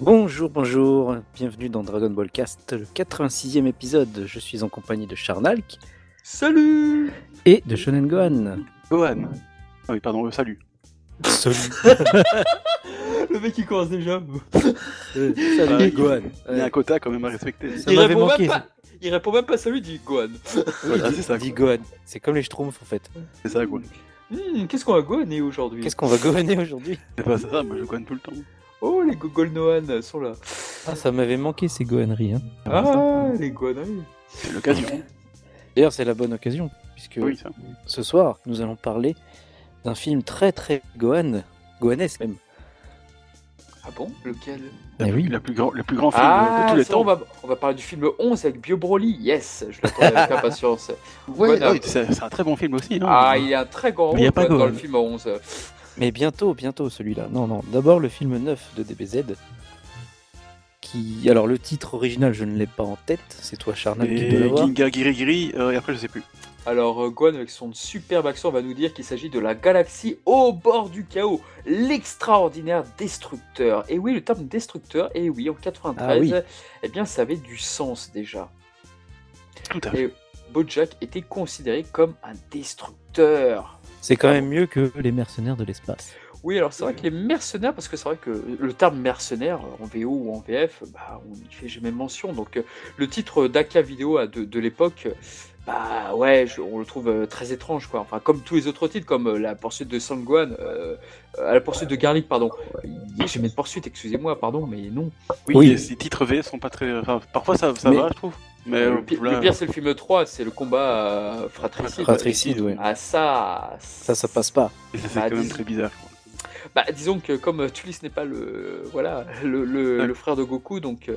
Bonjour, bonjour, bienvenue dans Dragon Ball Cast, le 86e épisode. Je suis en compagnie de Charnalk Salut et de Shonen Gohan. Gohan. Ah oui, pardon, euh, salut. Salut, Le mec il commence déjà. salut Ouais. Gohan. Il y a un quota quand même à respecter. Ça il, répond manqué. même pas, il répond même pas salut, il dit Gohan. Voilà, c'est ça. Quoi. Gohan. C'est comme les Schtroumpfs en fait. C'est ça, quoi. Hmm, Qu'est-ce qu'on va Gohaner aujourd'hui? Qu'est-ce qu'on va Gohaner aujourd'hui? C'est pas ça, moi je Gohan tout le temps. Oh, les Gogol Nohan sont là. Ah, ça m'avait manqué ces Gohaneries. Hein. Ah, les Gohaneries. C'est l'occasion. D'ailleurs, c'est la bonne occasion, puisque Oui, ça. ce soir, nous allons parler d'un film très très Gohan, Gohanesque même. Ah bon? Lequel? La Eh plus- oui. la plus grand, le plus grand film Ah, de tous les ça, on, temps. va, on va parler du film 11 avec Bio Broly. Yes, je l'attendais avec impatience. Ouais, c'est un très bon film aussi. Hein. Ah, il y a un très grand Mais il y a rôle dans le film 11. Mais bientôt, bientôt celui-là. Non, non. D'abord le film 9 de DBZ. Qui... Alors le titre original, je ne l'ai pas en tête. C'est toi, Charnal, qui dois l'avoir. Ginga Giri Giri, euh, et après je sais plus. Alors, euh, Gohan, avec son superbe accent, va nous dire qu'il s'agit de la galaxie au bord du chaos, l'extraordinaire destructeur. Et oui, le terme destructeur, et oui, en 93, Ah oui. eh bien, ça avait du sens déjà. Tout à fait. Et Bojack était considéré comme un destructeur. C'est quand même mieux que les mercenaires de l'espace. Oui, alors c'est vrai que les mercenaires, parce que c'est vrai que le terme mercenaire en VO ou en VF, bah, on n'y fait jamais mention. Donc euh, le titre d'Aka vidéo à de, de l'époque, bah ouais, je- on le trouve euh, très étrange quoi. Enfin, comme tous les autres titres, comme euh, la poursuite de Sangwan, euh, la poursuite de Garlic, pardon. A jamais de poursuite, excusez-moi, pardon, mais non. Oui, Oui. les, les titres V sont pas très. Enfin, parfois ça, ça Mais- va, je trouve. Mais le, pire, là, le pire, c'est le film 3, c'est le combat euh, fratricide. Fratricide, ouais. Ah ça, Ça, ça passe pas. c'est c'est bah, quand même très bizarre. quoi. Bah, disons que comme Tulis n'est pas le voilà le, le, Ouais. le frère de Goku, donc euh,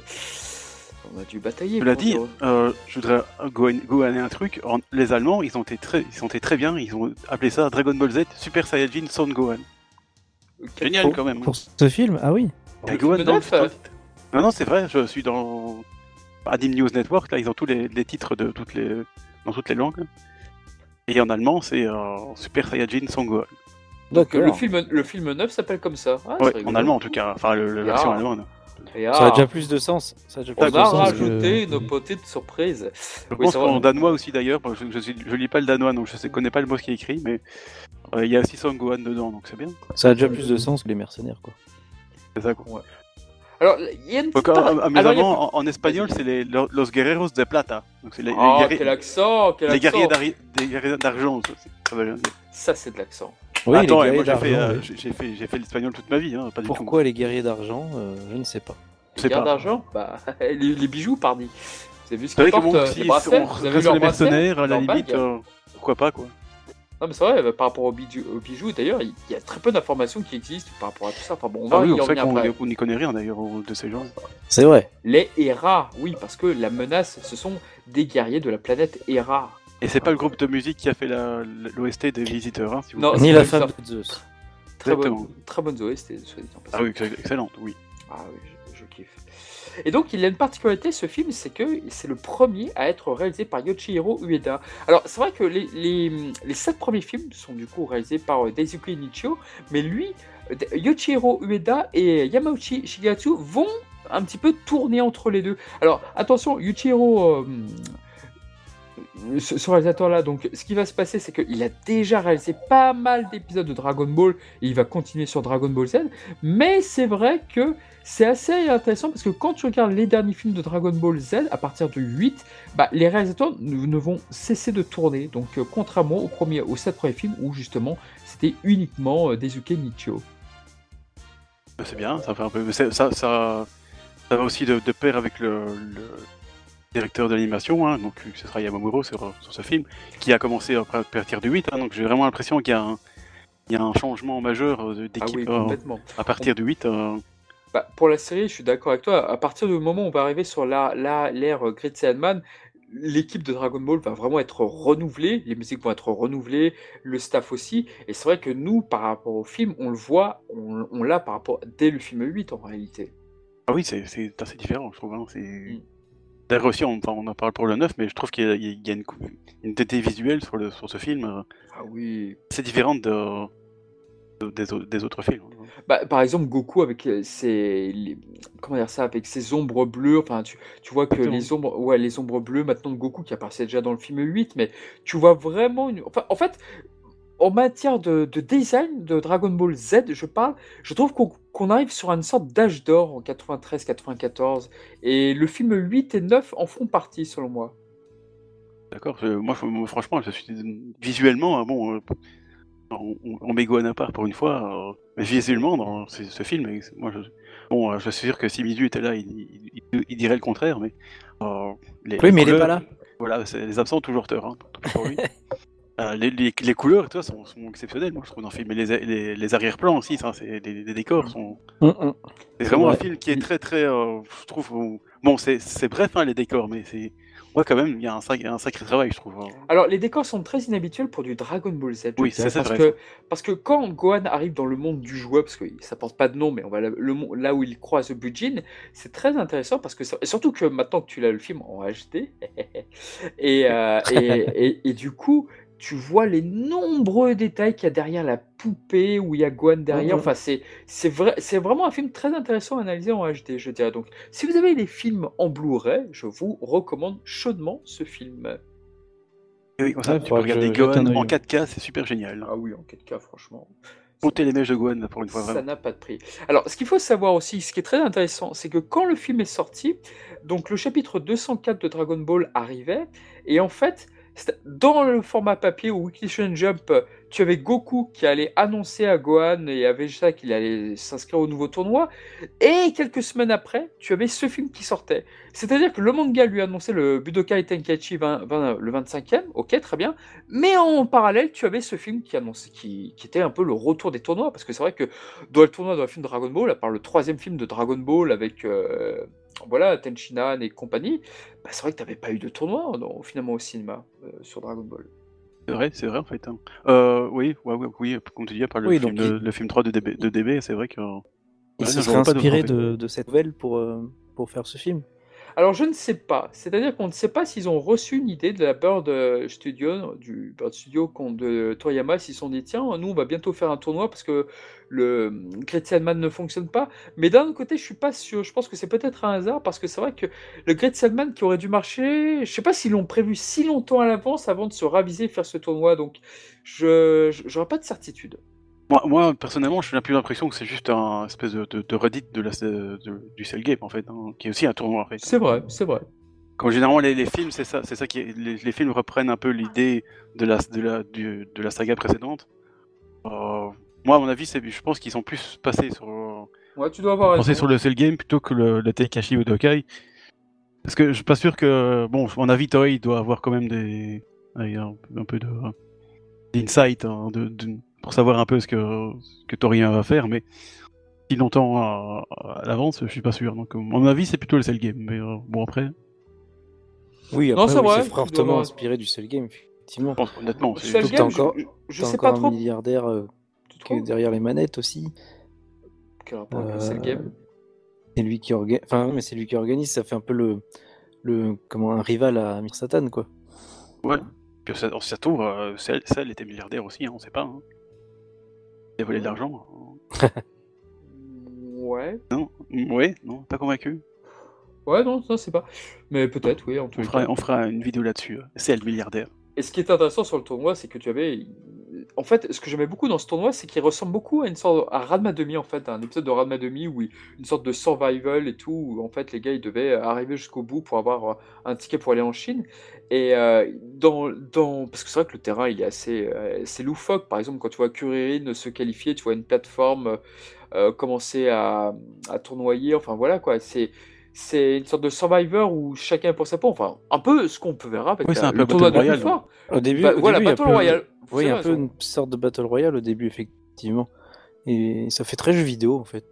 on a dû batailler. Cela pour dit, euh, je voudrais Gohan, Gohaner un truc. En- les Allemands, ils ont été très, ils ont été très bien. Ils ont appelé ça Dragon Ball Z Super Saiyajin Son Gohan. Génial Pour- quand même. Pour ce film, ah oui. Gohan film dans le. Non, non, c'est vrai, je suis dans Adim News Network, là, ils ont tous les, les titres de toutes les, dans toutes les langues. Et en allemand, c'est euh, Super Saiyajin Son Gohan. Donc, D'accord. le film le film 9 s'appelle comme ça. Ah, Ouais, en allemand en tout cas, enfin le, la Ah. version allemande. Et Ça a ah, déjà plus de sens. Ça a déjà plus on de a sens rajouté que- nos petites surprises. Je Oui, pense qu'en danois aussi d'ailleurs, je, je, je lis pas le danois donc je sais, connais pas le mot qui est écrit, mais euh, il y a aussi Son Gohan dedans donc c'est bien. Ça a déjà plus de sens que les mercenaires, quoi. C'est ça quoi. Alors, il y a une Donc, petite par- amusamment, Alors, il y a- en, en espagnol, c'est les Los Guerreros de Plata. Donc c'est les, les Oh, guerriers- quel accent, quel les guerriers guerriers d'argent. ça, c'est très bien dit. Ça, c'est de l'accent. Oui, Attends, les et moi guerriers j'ai fait, d'argent, euh, oui. j'ai fait, fait l'espagnol toute ma vie, hein, pas du tout. Pourquoi les guerriers d'argent euh, Je ne sais pas. Garde pas. d'argent Bah, les, les bijoux, pardi. Vous avez vu ce qu'ils que portent, bon, euh, les si bracelets on Vous avez vu reste sur leurs les bracelets mercenaires, à la Leurs limite, bagues euh, pourquoi pas quoi. Non, mais c'est vrai, par rapport aux bijoux, aux bijoux, d'ailleurs, il y a très peu d'informations qui existent par rapport à tout ça. Enfin bon, on va Ah oui, y qu'on après. on n'y connaît rien d'ailleurs de ces gens. C'est vrai. Les Hera, oui, parce que la menace, ce sont des guerriers de la planète Hera. Et c'est pas le groupe de musique qui a fait l'OST des visiteurs, hein, si vous Non. Ni c'est la femme de Zeus. Très bonne, très bonne en passant. Ah oui, ex- excellente, oui. Ah oui. Et donc, il a une particularité, ce film, c'est que c'est le premier à être réalisé par Yoshihiro Ueda. Alors, c'est vrai que les, sept premiers films sont du coup réalisés par euh, Daisuke Nichio, mais lui, Yoshihiro Ueda et Yamauchi Shigeatsu vont un petit peu tourner entre les deux. Alors, attention, Yoshihiro... euh, ce, réalisateur-là, donc, ce qui va se passer, c'est qu'il a déjà réalisé pas mal d'épisodes de Dragon Ball et il va continuer sur Dragon Ball Z. Mais c'est vrai que c'est assez intéressant parce que quand tu regardes les derniers films de Dragon Ball Z, à partir de 8, bah, les réalisateurs ne, vont cesser de tourner. Donc, euh, contrairement au premier, aux 7 premiers films où justement c'était uniquement euh, Daisuke Nichio. C'est bien, ça fait un peu. Ça, ça, va aussi de, pair avec le directeur de l'animation, hein, donc ce sera Yamamuro sur, sur ce film, qui a commencé à partir du 8, hein, donc j'ai vraiment l'impression qu'il y, a un- il y a un changement majeur euh, Ah d'équipe oui, euh, complètement. à partir du 8. euh, Bah, pour la série, je suis d'accord avec toi. À partir du moment où on va arriver sur la, la, l'ère euh, Great Saiyan l'équipe de Dragon Ball va vraiment être renouvelée, les musiques vont être renouvelées, le staff aussi. Et c'est vrai que nous, par rapport au film, on le voit, on, on l'a par rapport dès le film 8 en réalité. Ah oui, c'est c'est assez différent, je trouve. hein, c'est... Mm. D'ailleurs aussi, on, enfin, on en parle pour le 9, mais je trouve qu'il y a, il y a une, une tété visuelle sur, le, sur ce film. euh, Ah oui. C'est différente de, des, au- des autres films. Bah, par exemple, Goku avec euh, ses, les- comment dire ça, avec ses ombres bleues. Enfin, tu, tu vois que Exactement. les ombres, ouais, les ombres bleues maintenant de Goku qui apparaissait déjà dans le film 8, mais tu vois vraiment une. Enfin, en fait, en matière de, de design de Dragon Ball Z, je parle, je trouve qu'on arrive sur une sorte d'âge d'or en 93-94, et le film 8 et 9 en font partie, selon moi. D'accord euh, moi, franchement, je suis visuellement, euh, bon, euh, on, Gohan à part pour une fois, euh, mais visuellement, dans ce, ce film, moi, je, bon, euh, je suis sûr que si Midu était là, il, il- il- il dirait le contraire, mais. euh, les, Oui, mais il est couleurs- pas là. Voilà, les absents ont toujours tort, hein, pour lui. Euh, les, les, les couleurs, toi, sont, sont exceptionnelles, moi, je trouve, dans le film. Et les, les, les arrière-plans aussi, ça, c'est, les, les décors sont. Hum, hum. C'est C'est vraiment un film qui est très, très. euh, je trouve. Bon, c'est, c'est bref, hein, les décors, mais c'est. Ouais, quand même, il y a un, sac- un sacré travail, je trouve. hein. Alors, les décors sont très inhabituels pour du Dragon Ball Z. Oui, dirais, ça, c'est parce vrai, que parce que quand Gohan arrive dans le monde du jouet, parce que ça porte pas de nom, mais on va là, le, mon- là où il croise Bujin, c'est très intéressant parce que ça- et surtout que maintenant que tu l'as le film en HD et, euh, et, et- et du coup tu vois les nombreux détails qu'il y a derrière la poupée où il y a Gohan derrière. Mhm. Enfin, c'est c'est vrai, c'est vraiment un film très intéressant à analyser en HD, je dirais. Donc, si vous avez les films en Blu-ray, je vous recommande chaudement ce film. Et oui, comme ça, Ouais, tu peux regarder Gohan en œil. 4K, c'est super génial. Ah oui, en 4K, franchement. Monter les mèches de là, pour une fois, Ça n'a pas de prix. Alors, ce qu'il faut savoir aussi, ce qui est très intéressant, c'est que quand le film est sorti, donc le chapitre 204 de Dragon Ball arrivait, et en fait, dans le format papier ou Shonen Jump, tu avais Goku qui allait annoncer à Gohan et à Vegeta qu'il allait s'inscrire au nouveau tournoi, et quelques semaines après, tu avais ce film qui sortait. C'est-à-dire que le manga lui annonçait le Budokai Tenkaichi 20 20 le 25e, ok, très bien, mais en parallèle, tu avais ce film qui, annonçait, qui, était un peu le retour des tournois, parce que c'est vrai que dans le tournoi dans le film Dragon Ball, à part le troisième film de Dragon Ball avec euh, voilà, Tenchinan et compagnie, bah, c'est vrai que tu n'avais pas eu de tournoi finalement au cinéma euh, sur Dragon Ball. C'est vrai, c'est vrai, en fait. hein. Euh, oui, ouais, ouais, oui, comme tu dis, par le, Oui, film, donc de- il- le film 3 de DB, de DB c'est vrai que. Il se serait inspiré de, de cette nouvelle pour, euh, pour faire ce film. Alors je ne sais pas, c'est-à-dire qu'on ne sait pas s'ils ont reçu une idée de la Bird Studio, du Bird Studio de Toriyama, s'ils se sont dit tiens, nous on va bientôt faire un tournoi parce que le Great Salman ne fonctionne pas. Mais d'un autre côté, je suis pas sûr. Je pense que c'est peut-être un hasard parce que c'est vrai que le Great Salman qui aurait dû marcher, je sais pas s'ils l'ont prévu si longtemps à l'avance avant de se raviser et faire ce tournoi. Donc je j'aurais pas de certitude. Moi, moi, personnellement, j'ai plus l'impression que c'est juste un espèce de, de, de Reddit de la, de- du Cell Game, en fait, hein, qui est aussi un tournoi, en fait. C'est vrai, c'est vrai. Comme généralement, les, les films, c'est ça, c'est ça qui est- les, les films reprennent un peu l'idée de la, de, la, du- de la saga précédente. Euh, moi, à mon avis, c'est, je pense qu'ils sont plus passés sur, euh, Ouais, tu dois avoir pensés sur le Cell Game plutôt que le, le Teikashi Budokai. Parce que je suis pas sûr que, bon, à mon avis, Toei doit avoir quand même des, un, un peu de, d'insight hein, de, de- pour savoir un peu ce que, ce que Toriyama va faire, mais si longtemps à, à l'avance, je suis pas sûr. Donc, à mon avis, c'est plutôt le Cell Game. Mais euh, bon, après, Oui, Non, après, c'est oui, vrai, c'est dois fortement inspiré du Cell Game, effectivement. je pense honnêtement, c'est- Cell Surtout Game, encore- je, je sais encore pas un trop. milliardaire euh, qui est derrière les manettes aussi. Quel rapport avec le Cell Euh, Game C'est lui qui organise. Enfin, mais c'est lui qui organise. Ça fait un peu le, le comment un rival à Mir Satan, quoi. Ouais. Puis ça, ça trouve, euh, était milliardaire aussi, hein, on sait pas. Hein. Il a volé de l'argent. Ouais. Non Ouais, non, pas convaincu. Ouais, non, ça c'est pas. Mais peut-être, oui, en tout On cas. fera, on fera une vidéo là-dessus. euh, Cell milliardaire. Et ce qui est intéressant sur le tournoi, c'est que tu avais. En fait, ce que j'aimais beaucoup dans ce tournoi, c'est qu'il ressemble beaucoup à une sorte à Radma Demi, en fait, à un épisode de Radma Demi où il- une sorte de survival et tout, où en fait les gars ils devaient arriver jusqu'au bout pour avoir euh, un ticket pour aller en Chine. Et euh, dans, dans... Parce que c'est vrai que le terrain il est assez, euh, c'est loufoque. Par exemple, quand tu vois Kuririn se qualifier, tu vois une plateforme euh, commencer à, à tournoyer. Enfin voilà quoi, c'est. C'est une sorte de survivor où chacun est pour sa peau. Enfin, un peu ce qu'on peut verra avec Oui, un peu le tournoi de. Au début, Bah, au voilà, début, il y a Battle peu- Royale. vous Oui, un peu une sorte de Battle Royale au début, effectivement. Et ça fait très jeu vidéo, en fait.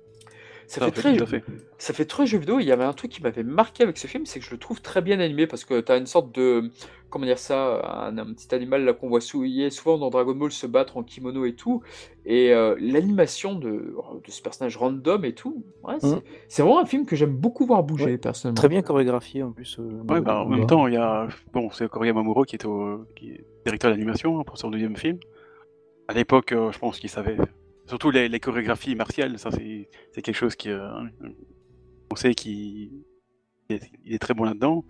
Ça Ça, fait, très, tout à fait. ça fait très jeu vidéo. Il y avait un truc qui m'avait marqué avec ce film, c'est que je le trouve très bien animé parce que tu as une sorte de. Comment dire ça Un, un petit animal là qu'on voit souiller souvent dans Dragon Ball se battre en kimono et tout. Et euh, l'animation de, de ce personnage random et tout. Ouais, c'est Mhm. c'est vraiment un film que j'aime beaucoup voir bouger, Ouais, personnellement. Très bien chorégraphié, en plus. euh, Ouais, bah, en même temps, il y a. Bon, c'est Korea Mamuro qui est, au... qui est directeur d'animation pour son deuxième film. À l'époque, euh, je pense qu'il savait surtout les, chorégraphies martiales, ça c'est quelque chose qui, euh, on sait qu'il il est, très bon là-dedans.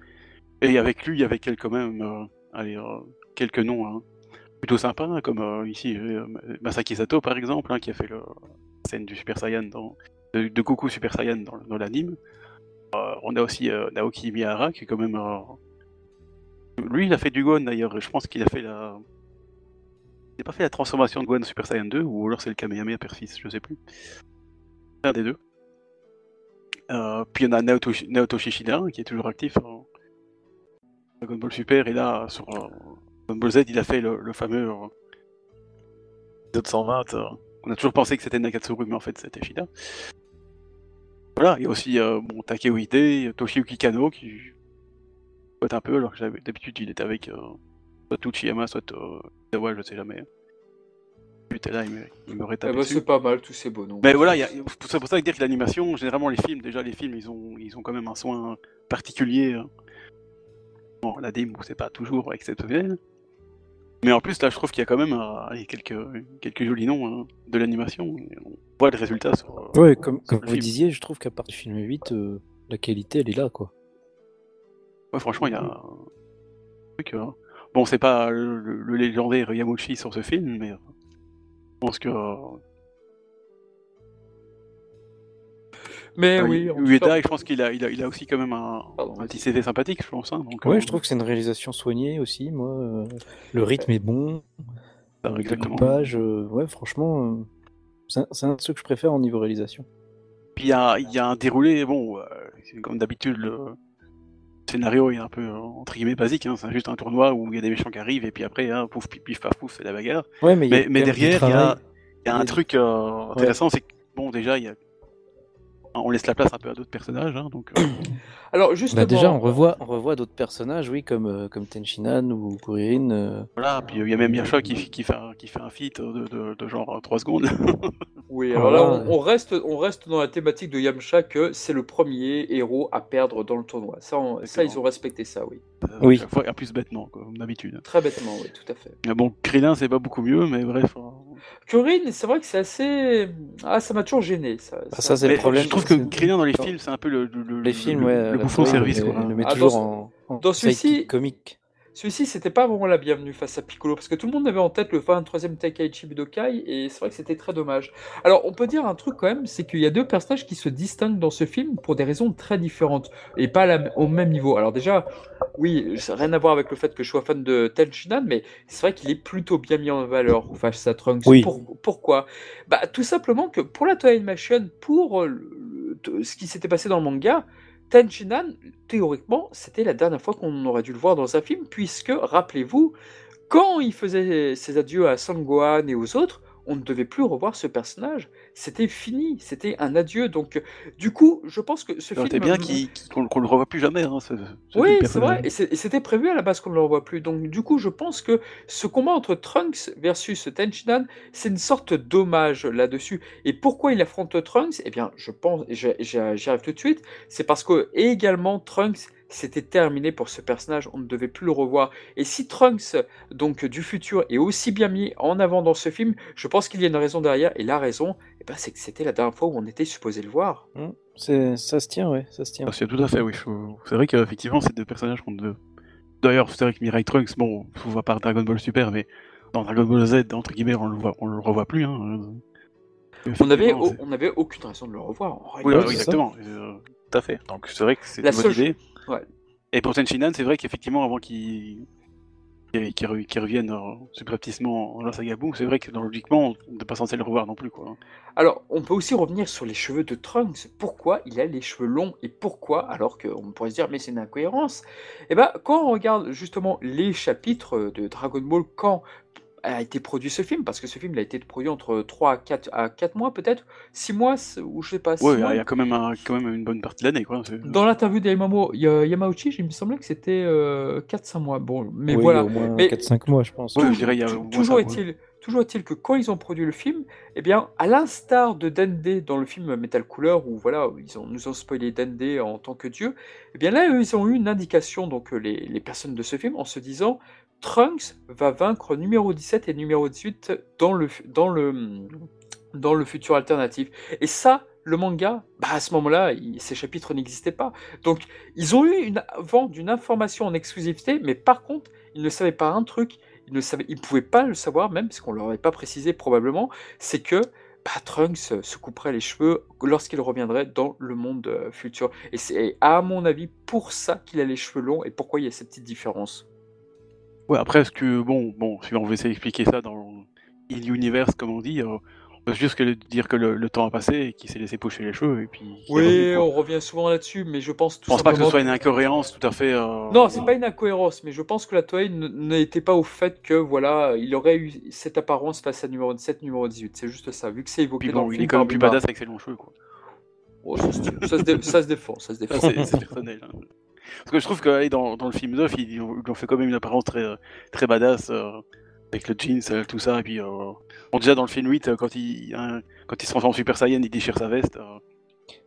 Et avec lui, il y avait quand même, euh, allez, euh, quelques noms hein, plutôt sympas, hein, comme euh, ici Masaki Sato par exemple, hein, qui a fait la scène du Super Saiyan de, Goku Super Saiyan dans, l'anime. On a aussi Naoki Miyahara qui est quand même lui, il a fait du Gohan d'ailleurs. Je pense qu'il a fait la. Il n'a pas fait la transformation de Gohan Super Saiyan 2, ou alors c'est le Kamehameha Père-Fils, je sais plus. Un des deux. Euh, puis il y en a Naoto, Naoto Shishida, qui est toujours actif en Dragon Ball Super, et là, sur euh, Dragon Ball Z, il a fait le, le fameux euh, épisode 120. euh, on a toujours pensé que c'était Nakatsuru, mais en fait c'était Shida. Voilà, il y a aussi bon, Takeo Ide, Toshiyuki Kano, qui soit un peu, alors que d'habitude il était avec soit Uchiyama, soit euh, Izawa, je sais jamais. Putain là, il me- il m'aurait Eh ben, c'est pas mal tous ces beaux noms. Mais voilà, il y a- c'est pour ça que dire que l'animation, généralement les films, déjà les films, ils ont, ils ont quand même un soin particulier. hein. Bon, la dim, c'est pas toujours exceptionnel. Mais en plus, là, je trouve qu'il y a quand même euh, quelques, quelques jolis noms hein, de l'animation. On voit le résultat sur. euh, Ouais, comme, comme le vous film. disiez, je trouve qu'à part du film 8, euh, la qualité, elle est là, quoi. Ouais, franchement, il y a un truc. euh, Bon, c'est pas le, le- le légendaire Yamauchi sur ce film, mais euh, je pense que. euh, Mais euh, oui, Ueda, je pense qu'il a, il a, il a aussi quand même un, Pardon, un petit CV sympathique, je pense. hein, donc, Ouais, euh, je trouve que c'est une réalisation soignée aussi, moi. euh, le rythme est bon, le exactement. euh, ouais, franchement, euh, c'est un, de ceux que je préfère en niveau réalisation. Puis il y a, il y a un déroulé, bon, euh, c'est comme d'habitude, le scénario est un peu, euh, entre guillemets, basique, hein, c'est juste un tournoi où il y a des méchants qui arrivent, et puis après, hein, pouf, pif, pif, paf, pouf, c'est la bagarre. Ouais, mais, il y a Mais, derrière, il y y a un truc euh, intéressant, c'est que, bon, déjà, il y a... on laisse la place un peu à d'autres personnages, hein, donc... euh, Alors justement, Bah déjà, on revoit, on revoit d'autres personnages, oui, comme, euh, comme Tenshinhan ou Kuririn. euh, voilà, puis euh, il y a même Yasha qui, qui, fait, un, qui fait un feat de, de, de genre 3 secondes. Oui, Oh alors là, là, on, on reste, on reste dans la thématique de Yamcha que c'est le premier héros à perdre dans le tournoi. Ça, on- ça ils ont respecté ça, oui. Oui. Chaque fois, et plus bêtement, quoi, comme d'habitude. Très bêtement, oui, tout à fait. Mais bon, Krillin, c'est pas beaucoup mieux, mais bref... Kurin, c'est vrai que c'est assez. Ah, ça m'a toujours gêné. Ça, Bah, ça, c'est le problème, je trouve que Krillin dans les films, c'est un peu le, le, le- Les le- films, le, ouais, le bouffon service, quoi. le- met Ah, toujours dans en, en dans celui-ci- comique. Celui-ci, c'était pas vraiment la bienvenue face à Piccolo, parce que tout le monde avait en tête le 23e Tenkaichi Budokai, et c'est vrai que c'était très dommage. Alors, on peut dire un truc quand même, c'est qu'il y a deux personnages qui se distinguent dans ce film pour des raisons très différentes, et pas la- au même niveau. Alors déjà, oui, ça rien à voir avec le fait que je sois fan de Tenshinhan, mais c'est vrai qu'il est plutôt bien mis en valeur face à Trunks. Oui. Pour- pourquoi? Bah, tout simplement que pour la Toei Animation, pour le- le- ce qui s'était passé dans le manga, Tenshinhan, théoriquement, c'était la dernière fois qu'on aurait dû le voir dans un film, puisque, rappelez-vous, quand il faisait ses adieux à Sangohan et aux autres, on ne devait plus revoir ce personnage. C'était fini, c'était un adieu. Donc, du coup, je pense que ce aurait film. bien qu'on qu'on le revoie plus jamais, hein, ce, ce Oui, c'est vrai, et c'était prévu à la base qu'on ne le revoie plus. Donc, du coup, je pense que ce combat entre Trunks versus Tenshinhan, c'est une sorte d'hommage là-dessus. Et pourquoi il affronte Trunks? Eh bien, je pense, j'y arrive tout de suite, c'est parce que également Trunks, c'était terminé pour ce personnage, on ne devait plus le revoir. Et si Trunks, donc du futur, est aussi bien mis en avant dans ce film, je pense qu'il y a une raison derrière. Et la raison, eh ben, c'est que c'était la dernière fois où on était supposé le voir. C'est- Ça se tient, ouais, ça se tient. Ah, c'est tout à fait, oui. C'est vrai qu'effectivement, c'est deux personnages qu'on ne... D'ailleurs, c'est vrai que Mirai Trunks, bon, on voit par Dragon Ball Super, mais dans Dragon Ball Z, entre guillemets, on le, voit, on le revoit plus. Hein. On avait, Effectivement, c'est- on avait aucune raison de le revoir. en Oui, oui, exactement. euh, tout à fait. Donc c'est vrai que c'est La une bonne seule idée. Ouais. Et pour Tenshinhan, c'est vrai qu'effectivement, avant qu'il qu'il qu'il re- qu'il revienne euh, subrepticement dans saga Boo, c'est vrai que dans- logiquement, on n'est pas censé le revoir non plus. Quoi. Alors, on peut aussi revenir sur les cheveux de Trunks. Pourquoi il a les cheveux longs et pourquoi Alors qu'on pourrait se dire, mais c'est une incohérence? Eh ben, quand on regarde justement les chapitres de Dragon Ball, quand a été produit ce film, parce que ce film il a été produit entre 3 à 4, à 4 mois peut-être, 6 mois, ou je sais pas, 6 Ouais, il y a quand même, un- quand même une bonne partie de l'année. quoi. Dans l'interview d'Yamamo- Ya- Yamauchi, il me semblait que c'était 4-5 mois. Bon, mais Oui, voilà. au moins Mais- 4-5 mois, je pense. Ouais, je dirais, il y a toujours est-il, toujours est-il que quand ils ont produit le film, eh bien, à l'instar de Dende dans le film Metal Cooler, où voilà, ils ont, nous ont spoilé Dende en tant que dieu, eh bien là, eux, ils ont eu une indication, donc les, les personnes de ce film, en se disant Trunks va vaincre numéro 17 et numéro 18 dans le, dans le, dans le futur alternatif. Et ça, le manga, bah à ce moment-là, ces chapitres n'existaient pas. Donc, ils ont eu une vent d'une information en exclusivité, mais par contre, ils ne savaient pas un truc, ils ne savaient, ils pouvaient pas le savoir même, parce qu'on leur avait pas précisé probablement, c'est que bah, Trunks se couperait les cheveux lorsqu'il reviendrait dans le monde euh, futur. Et c'est à mon avis pour ça qu'il a les cheveux longs et pourquoi il y a cette petite différence. Ouais, après, est-ce que, bon, bon, si on veut essayer d'expliquer ça dans l'univers, comme on dit, euh, on peut juste que dire que le, temps a passé et qu'il s'est laissé pocher les cheveux, et puis... Oui, on revient souvent là-dessus, mais je pense tout Je pense pas que ce soit une incohérence tout à fait... Euh... Non, c'est pas une incohérence, mais je pense que la Toei n'était pas au fait que, voilà, il aurait eu cette apparence face à numéro 17, numéro 18, c'est juste ça, vu que c'est évoqué puis bon, il est quand même plus badass avec ses longs cheveux, quoi. Oh, ça, se, ça, se défend, ça se défend. c'est personnel. Hein. Parce que je trouve que dans, dans le film 9, ils, ont fait quand même une apparence très, très badass, euh, avec le jeans, euh, tout ça, et puis... Euh, bon, déjà dans le film 8, quand il, hein, quand il se transforme en Super Saiyan, il déchire sa veste.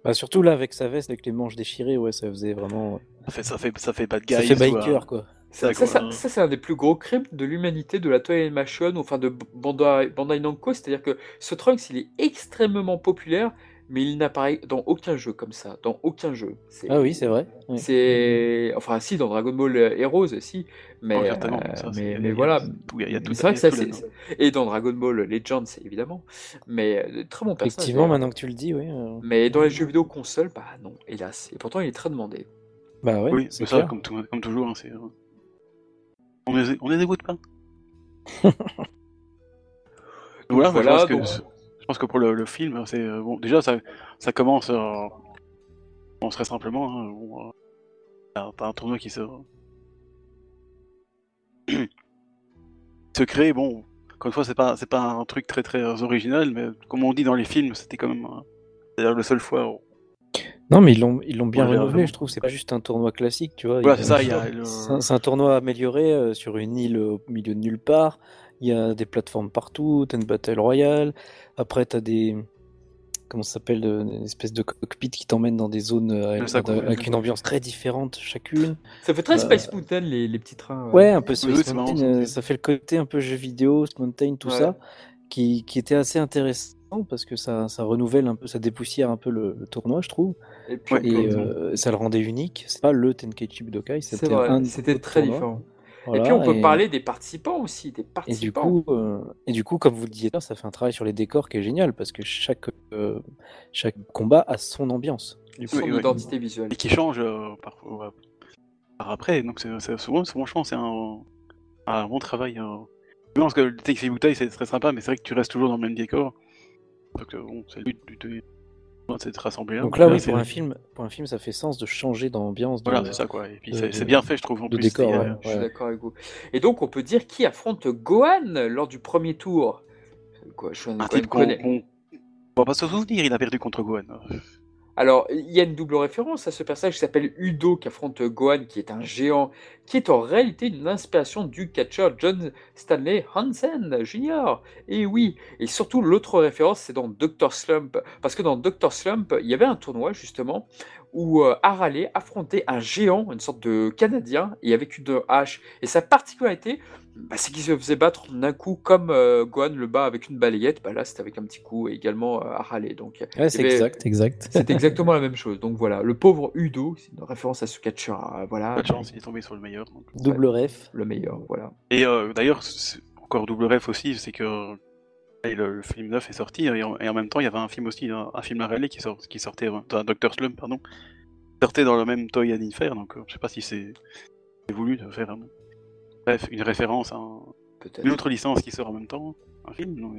Bah surtout là, avec sa veste, avec les manches déchirées, ouais, ça faisait vraiment... Ça fait, ça fait, ça fait bad guy. Ça fait biker, quoi. Ça, ça, ça, c'est un des plus gros crimes de l'humanité de la Toei Animation, enfin de Bandai, Bandai Namco, c'est-à-dire que ce Trunks, il est extrêmement populaire, mais il n'apparaît dans aucun jeu comme ça, dans aucun jeu. Ah oui, c'est vrai. C'est enfin si dans Dragon Ball Heroes, si, mais oh, euh, mais, mais voilà. C'est vrai que ça, c'est et dans Dragon Ball Legends, évidemment, mais euh, très bon personnage. Effectivement, maintenant que tu le dis, oui. Euh. Mais dans les jeux vidéo console, bah non, hélas. Et pourtant, il est très demandé. Bah ouais. Oui, c'est ça, comme, comme, toujours. Hein, on les on les écoute pas. voilà, voilà que je pense que pour le, film, c'est euh, bon. Déjà, ça, ça commence. Euh, on serait simplement. Hein, bon, euh, t'as un tournoi qui se. se crée. Bon, encore une fois, c'est pas, c'est pas un truc très très original, mais comme on dit dans les films, c'était quand même. D'ailleurs, le seul fois. Non, mais ils l'ont, ils l'ont bien renouvelé, je trouve. C'est pas juste un tournoi classique, tu vois. Voilà, c'est ça. C'est, un, tournoi amélioré sur une île au milieu de nulle part. Il y a des plateformes partout, t'as une Battle Royale. Après, t'as des. Comment ça s'appelle Une espèce de cockpit qui t'emmène dans des zones euh, avec, une ambiance très différente chacune. Ça fait très euh, Space Mountain, les, les, petits trains. Ouais, un peu Space Mountain. Euh, ça fait le côté un peu jeu vidéo, Mountain, tout ça, qui, qui, était assez intéressant parce que ça, ça, renouvelle un peu, ça dépoussière un peu le, tournoi, je trouve. Et, puis, ça le rendait unique. C'est pas le Tenkaichi Budokai, c'était très différent et puis on peut parler des participants aussi, des participants. Et du coup, euh, et du coup comme vous le disiez, ça fait un travail sur les décors qui est génial parce que chaque, euh, chaque combat a son ambiance. son identité visuelle. Et qui change euh, par, après. Donc c'est, souvent, franchement, c'est un, un, bon travail. Je pense que le Take bouteille c'est très sympa, mais c'est vrai que tu restes toujours dans le même décor. Donc bon, c'est le but du, donc là, oui, pour un, film, pour un film, ça fait sens de changer d'ambiance. Voilà, c'est ça, quoi. Et puis c'est bien fait, je trouve. En de décor, euh, Je suis d'accord avec vous. Et donc, on peut dire qui affronte Gohan lors du premier tour? Quoi, je un type qu'on on... va pas se souvenir, il a perdu contre Gohan. Alors, il y a une double référence à ce personnage qui s'appelle Udo, qui affronte Gohan, qui est un géant, qui est en réalité une inspiration du catcheur John Stanley Hansen Jr. Et oui, et surtout l'autre référence, c'est dans Dr. Slump, parce que dans Dr. Slump, il y avait un tournoi justement où euh, Harale affrontait un géant, une sorte de Canadien, et avec une hache. Et sa particularité, bah, c'est qu'il se faisait battre d'un coup comme euh, Gohan le bat avec une balayette. Bah, là, c'était avec un petit coup également euh, Harale. Donc, c'est exact, exact. C'est exactement la même chose. Donc voilà, le pauvre Udo, c'est une référence à ce catcheur. Euh, voilà. Pas de chance, il est tombé sur le meilleur. Double ref. Le meilleur, voilà. Et d'ailleurs, encore double ref aussi, c'est que le, film 9 est sorti et en, même temps il y avait un film aussi, un, film à qui, sort, qui sortait, un Doctor Slum, pardon, sortait dans le même Toy Anime donc je sais pas si c'est voulu de faire un, Bref, une référence à une autre licence qui sort en même temps, un film. Non,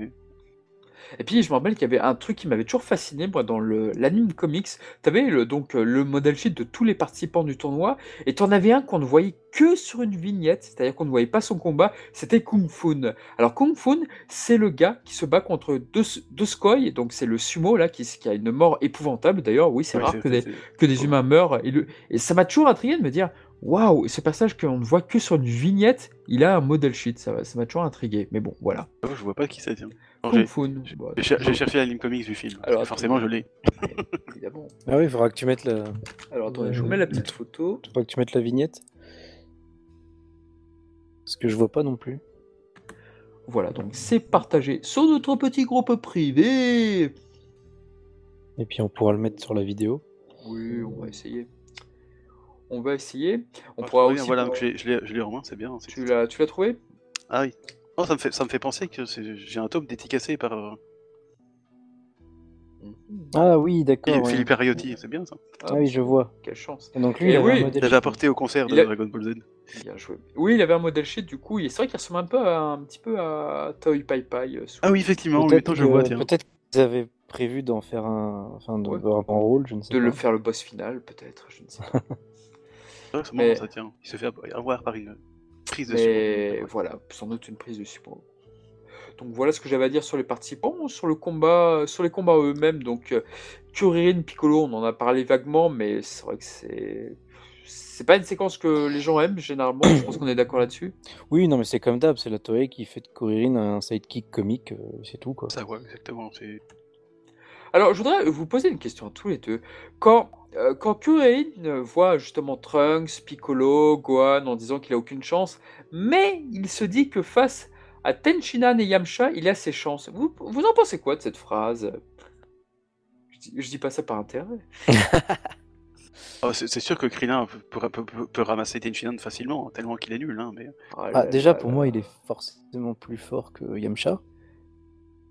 Et puis je me rappelle qu'il y avait un truc qui m'avait toujours fasciné moi dans l'anime comics. Tu avais le, donc euh, le modèle sheet de tous les participants du tournoi et tu en avais un qu'on ne voyait que sur une vignette, c'est-à-dire qu'on ne voyait pas son combat, c'était Kung Fun. Alors Kung Fun, c'est le gars qui se bat contre deux, Skoy, donc c'est le sumo là qui, qui, a une mort épouvantable d'ailleurs. Oui, c'est rare que des, que des, humains meurent et, le, et ça m'a toujours intrigué de me dire waouh, ce personnage qu'on ne voit que sur une vignette, il a un model sheet. Ça va- ça m'a toujours intrigué. Mais bon, voilà. Oh, je vois pas qui j'ai- Fu, j'ai- bah, J'ai cher- j'ai cherché la ligne comics du film. Alors, forcément, je l'ai. évidemment. Ah oui, il faudra que tu mettes la, Alors attendez, je vous mets la petite photo. faudra que tu mettes la vignette. Parce que je vois pas non plus. Voilà, donc c'est partagé sur notre petit groupe privé. Et puis on pourra le mettre sur la vidéo. Oui, on va essayer. On va essayer. On Ah, pourra très bien, aussi. Voilà, donc je l'ai- en main, c'est bien. Tu l'as, tu l'as trouvé? Ah oui. Oh, ça me fait, ça me fait penser que c'est- j'ai un tome dédicacé par euh, Ah oui, d'accord. ouais. Philippe Ariotti, c'est bien ça. Ah oui, je vois. Quelle chance. Et donc lui, Et il avait oui, Il apporté au concert de a- Dragon Ball Z. Bien joué. Oui, il avait un modèle sheet du coup. C'est vrai qu'il ressemble un peu à, un petit peu à Toy Pai Pai. euh, sous- Ah oui, effectivement, Peut-être maintenant je que- vois, peut-être qu'ils avaient prévu d'en faire un, enfin, de Ouais. un rôle, je ne sais De pas. le faire le boss final, peut-être. Je ne sais pas. Ouais, c'est Mais- marrant, ça tient. Il se fait avoir par une prise de Mais sumo. voilà, sans doute une prise de support. Donc voilà ce que j'avais à dire sur les participants, sur le combat, sur les combats eux-mêmes. Donc euh, Kuririn, Piccolo, on en a parlé vaguement, mais c'est vrai que c'est c'est pas une séquence que les gens aiment généralement. Je pense qu'on est d'accord là-dessus. Oui, non, mais c'est comme d'hab, c'est la Toei qui fait de Kuririn un sidekick comique, euh, c'est tout quoi. Ça, ouais, exactement. c'est- Alors je voudrais vous poser une question à tous les deux. Quand euh, quand Kuririn voit justement Trunks, Piccolo, Gohan en disant qu'il a aucune chance, mais il se dit que face à Tenchinan et Yamcha, il a ses chances. Vous, vous en pensez quoi de cette phrase? Je dis, je dis pas ça par intérêt. Oh, c'est sûr que Krillin peut, peut- peut- peut ramasser Tenchinan facilement, tellement qu'il est nul. Hein, mais... Ah, là déjà, pour moi, il est forcément plus fort que Yamcha.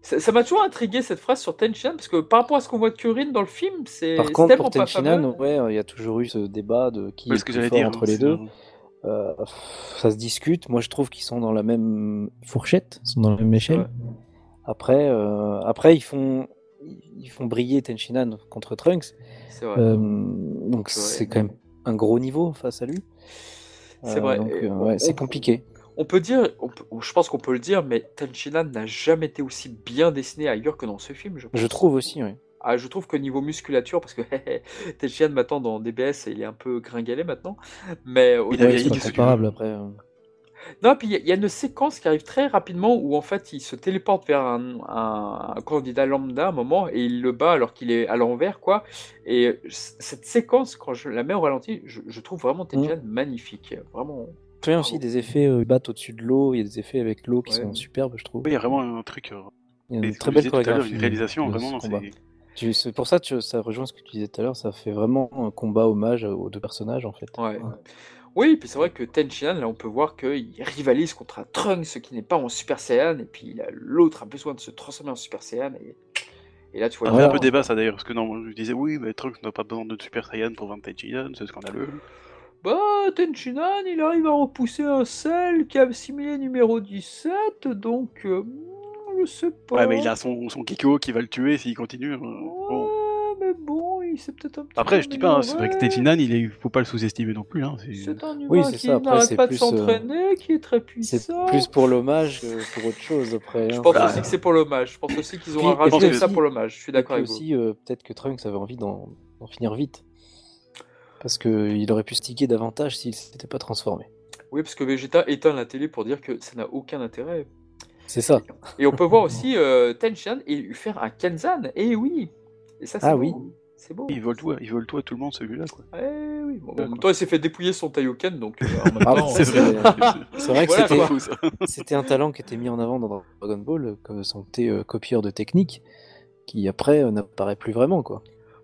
Ça m'a toujours intrigué cette phrase sur Tenchinan, parce que par rapport à ce qu'on voit de Kuririn dans le film, c'est Par contre, tellement pour pas Tenchinan, fameux. ouais, il y a toujours eu ce débat de qui est ce que plus fort dire. entre les deux. Euh, ça se discute. Moi, je trouve qu'ils sont dans la même fourchette, ils sont dans la même échelle. Ouais. Après, euh, après, ils font, ils font briller Tenchinan contre Trunks. C'est vrai. Euh, donc C'est quand même un gros niveau face à lui. C'est Euh, vrai. donc, euh, ouais, c'est compliqué. On peut dire, on peut- je pense qu'on peut le dire, mais Tenchinan n'a jamais été aussi bien dessiné ailleurs que dans ce film, je pense. Je trouve aussi, oui. Ah, je trouve que niveau musculature, parce que Tenchinan maintenant dans DBS, il est un peu gringalé maintenant, mais au Il que- comparable après. euh. Non, puis il y, a- il y a une séquence qui arrive très rapidement où en fait il se téléporte vers un, un- un candidat lambda à un moment et il le bat alors qu'il est à l'envers, quoi. Et cette séquence, quand je la mets au ralenti, je, je trouve vraiment Tenchinan magnifique. Vraiment. Souviens aussi des effets euh, ils battent au-dessus de l'eau. Il y a des effets avec l'eau qui Ouais. sont superbes, je trouve. Oui, il y a vraiment un truc. euh, Il y a et une très belle chorégraphie. Une réalisation, de vraiment. ce combat. c'est- pour ça que ça rejoint ce que tu disais tout à l'heure. Ça fait vraiment un combat hommage aux deux personnages en fait. Ouais. Oui, puis c'est vrai que Tenchinan, là, on peut voir qu'il rivalise contre un Trunks qui n'est pas en Super Saiyan, et puis il a- l'autre a besoin de se transformer en Super Saiyan, et, et là tu vois. La fait un peu différence. débat ça d'ailleurs, parce que non, je disais oui, mais Trunks n'a pas besoin de Super Saiyan pour vendre Tenchinan, c'est scandaleux. Bah, Tenchinan, il arrive à repousser un sel qui a assimilé numéro 17, donc euh, je sais pas. Ouais, mais il a son, son Kiko qui va le tuer s'il continue. bon. Ouais, mais bon, il s'est peut-être un petit Après, peu je dis pas, hein, c'est vrai que. Tenchinan, il est... faut pas le sous-estimer non plus. Hein, c'est- C'est un humain Oui, c'est qui n'arrête c'est pas de euh, s'entraîner, qui est très C'est puissant. plus pour l'hommage que pour autre chose après. Je hein. pense Bah, aussi que c'est pour l'hommage. Je pense aussi qu'ils ont rajouté ça pour l'hommage. Je suis d'accord avec vous. aussi, euh, peut-être que Trunks avait envie d'en d'en finir vite. Parce qu'il aurait pu sticker davantage s'il s'était pas transformé. Oui, parce que Vegeta éteint la télé pour dire que ça n'a aucun intérêt. C'est ça. Et on peut voir aussi euh, Tenchan et lui faire un Kenzan. Et oui. Et ça, c'est Ah beau. oui. C'est beau. Il vole tout, il vole tout à tout le monde celui-là. Quoi. Eh oui. Bon, en même temps, il s'est fait dépouiller son Taioken, donc euh, en même Ah, temps, c'est euh, vrai. C'est vrai que Voilà, c'était- quoi. fou, ça. c'était un talent qui était mis en avant dans Dragon Ball euh, comme son côté euh, copieur de technique, qui après euh, n'apparaît plus vraiment quoi.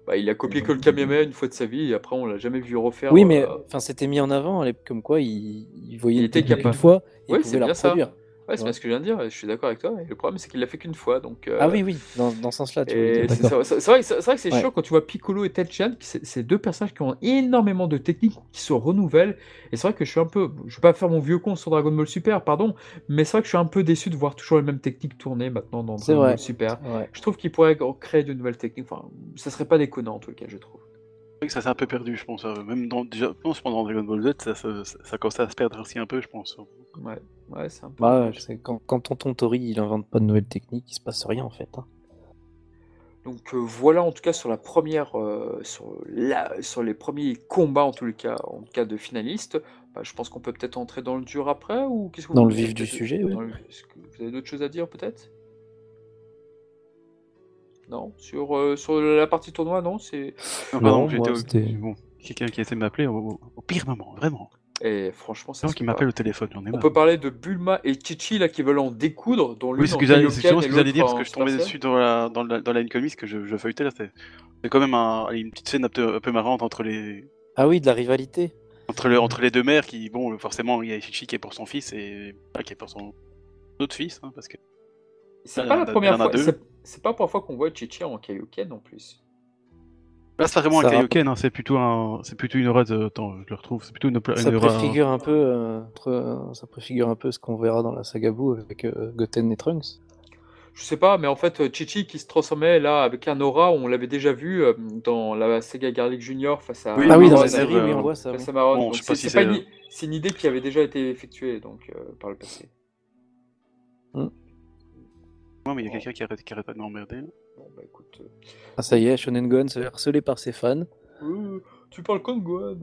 Bah, il a copié que le Kamehameha une fois de sa vie, et après, on l'a jamais vu refaire. Oui, mais euh, enfin c'était mis en avant elle- comme quoi il, il voyait Il une était capable. une fois et il c'est pouvait la bien ça. Ouais, c'est Ouais. bien ce que je viens de dire. Je suis d'accord avec toi. Et le problème, c'est qu'il l'a fait qu'une fois. Donc, euh, Ah oui oui, dans, dans ce sens-là c'est d'accord. ça- c'est vrai, que- c'est vrai que c'est Ouais. chiant quand tu vois Piccolo et Tenchan, qui c'est deux personnages qui ont énormément de techniques qui se renouvellent. Et c'est vrai que je suis un peu, je vais pas faire mon vieux con sur Dragon Ball Super, pardon, mais c'est vrai que je suis un peu déçu de voir toujours les mêmes techniques tourner maintenant dans Dragon vrai. Ball Super. Ouais. Je trouve qu'ils pourraient créer de nouvelles techniques. Enfin, ça serait pas déconnant en tout cas, je trouve. C'est vrai que ça s'est un peu perdu, je pense. euh, Même dans, déjà, pendant Dragon Ball Z, ça, ça, ça, ça commençait à se perdre aussi un peu, je pense. Ouais, ouais, c'est un peu. Bah, quand, quand tonton Tori il invente pas de nouvelles techniques, il se passe rien en fait. hein. Donc euh, voilà en tout cas sur la première, euh, sur, la, sur les premiers combats en les cas, en cas de finaliste. Bah, je pense qu'on peut peut-être entrer dans le dur après ou qu'est-ce que Dans vous le vif du sujet, oui. dans le- est-ce que vous avez d'autres choses à dire peut-être? Non? Sur, euh, sur la partie tournoi, non c'est Non, Non, j'étais au- bon, quelqu'un qui a essayé de m'appeler au, au pire moment, vraiment. Et franchement, se qui m'appelle au téléphone, j'en ai On marre. peut parler de Bulma et Chichi là qui veulent en découdre, dont Oui, c'est ce que j'allais- c'est Kaioken justement ce et que vous allez dire, parce que je tombais dessus dans la, dans la, dans la Comics que je, je feuilletais là. C'est c'est quand même un, une petite scène un peu, un peu marrante entre les, Ah oui, de la rivalité. entre, le, entre les deux mères qui, bon, forcément, il y a Chichi qui est pour son fils et pas qui est pour son autre fils, hein, parce que. C'est pas. C'est c'est pas la première fois qu'on voit Chichi en Kaioken en plus. Là, c'est pas vraiment Ça un Kaioken, hein, c'est plutôt un, c'est plutôt une aura de, attends, je le retrouve, c'est plutôt une, Ça une aura- préfigure un peu, euh, entre- euh, ça préfigure un peu ce qu'on verra dans la saga Boo avec euh, Goten et Trunks. Je sais pas, mais en fait, euh, Chichi qui se transformait là avec un aura, on l'avait déjà vu euh, dans la Sega Garlic Junior face à. Oui, ah oui, oui, dans la ça, série, euh, oui, on voit ça. oui. face à Maron. Bon, Donc je sais pas c'est si c'est pas c'est, une, i- c'est une idée qui avait déjà été effectuée donc euh, par le passé. Ouais, mais il y a quelqu'un qui arrête, qui arrête pas de m'emmerder. Bon bah écoute. euh, Ah, ça y est, Shonen Gohan se fait harceler par ses fans. euh, tu parles comme Gohan.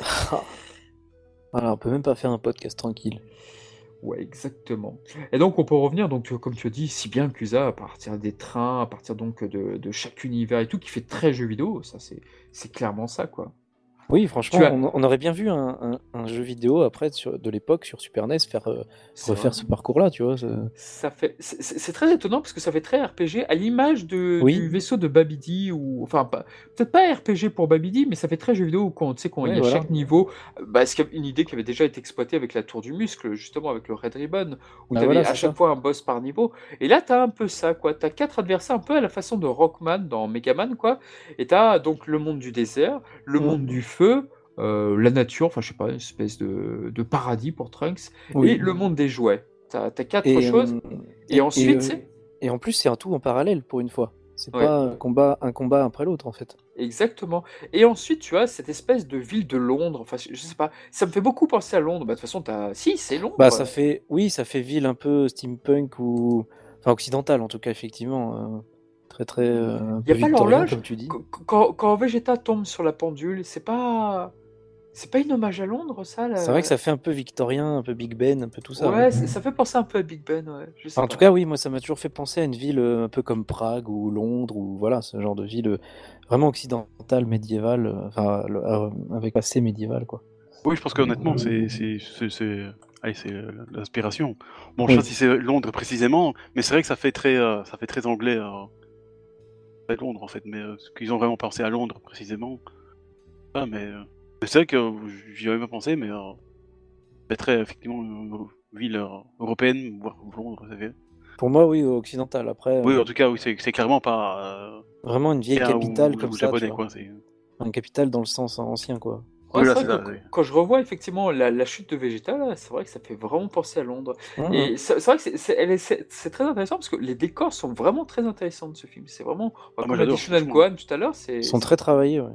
Voilà, on peut même pas faire un podcast tranquille. Ouais, exactement. Et donc on peut revenir, donc euh, comme tu as dit, si bien Kusa, à partir des trains, à partir donc de, de chaque univers et tout, qui fait très jeu vidéo, ça c'est clairement ça quoi. Oui, franchement, as- on, on aurait bien vu un, un- un jeu vidéo après sur- de l'époque sur Super NES faire euh, refaire ce parcours-là, tu vois. ça- Ça fait, c'est- très étonnant parce que ça fait très RPG à l'image de Oui. du vaisseau de Babidi ou enfin peut-être pas RPG pour Babidi mais ça fait très jeu vidéo où quand tu sais quand il y a Ouais, voilà. chaque niveau bah c'est une idée qui avait déjà été exploitée avec la tour du muscle justement avec le Red Ribbon où Bah tu avais voilà, à chaque ça. fois un boss par niveau et là tu as un peu ça quoi tu as quatre adversaires un peu à la façon de Rockman dans Megaman quoi et tu as donc le monde du désert le Mm. monde du feu euh, la nature enfin je sais pas une espèce de, de paradis pour Trunks Oui. et le monde des jouets tu as, quatre Et, choses euh, et ensuite, euh, c'est- et en plus, c'est un tout en parallèle pour une fois. C'est Ouais. pas un combat, un combat après l'autre en fait. Exactement. Et ensuite, tu as cette espèce de ville de Londres. Enfin, je sais pas. Ça me fait beaucoup penser à Londres. Bah, de toute façon, t'as. Si, c'est Londres. Bah, ça fait, oui, ça fait ville un peu steampunk ou, enfin, occidentale en tout cas, effectivement. Très, euh, un Y a pas victorien, l'horloge comme tu dis. Qu- Quand, quand Vegeta tombe sur la pendule, c'est pas. C'est pas une hommage à Londres, ça C'est vrai que ça fait un peu victorien, un peu Big Ben, un peu tout ça. Ouais, ça fait penser un peu à Big Ben, ouais. Je sais Enfin, en tout cas, oui, moi, ça m'a toujours fait penser à une ville euh, un peu comme Prague ou Londres ou voilà, ce genre de ville euh, vraiment occidentale, médiévale, enfin, avec passé médiéval, quoi. Oui, je pense qu'honnêtement, c'est, c'est, c'est, c'est, allez, c'est l'inspiration. Bon, je Oui. sais pas si c'est Londres précisément, mais c'est vrai que ça fait très, euh, ça fait très anglais. Euh, à Londres en fait, mais euh, est-ce qu'ils ont vraiment pensé à Londres précisément Ah, mais, euh, mais c'est vrai que j'y avais pas pensé, mais euh, c'est très effectivement une ville européenne, voire Londres, vous savez. Pour moi, oui, occidental. Après, Oui, en tout cas, oui, c'est, clairement pas. Vraiment une vieille capitale comme ça, japonais, quoi. C'est... Une capitale dans le sens ancien, quoi. Ouais, que oui. quand je revois effectivement la, la chute de Vegeta, c'est vrai que ça fait vraiment penser à Londres. Et c'est vrai que c'est- très intéressant parce que les décors sont vraiment très intéressants de ce film. C'est vraiment, Ah, comme l'a dit franchement. Gohan tout à l'heure, c'est Ils sont très travaillés, ouais.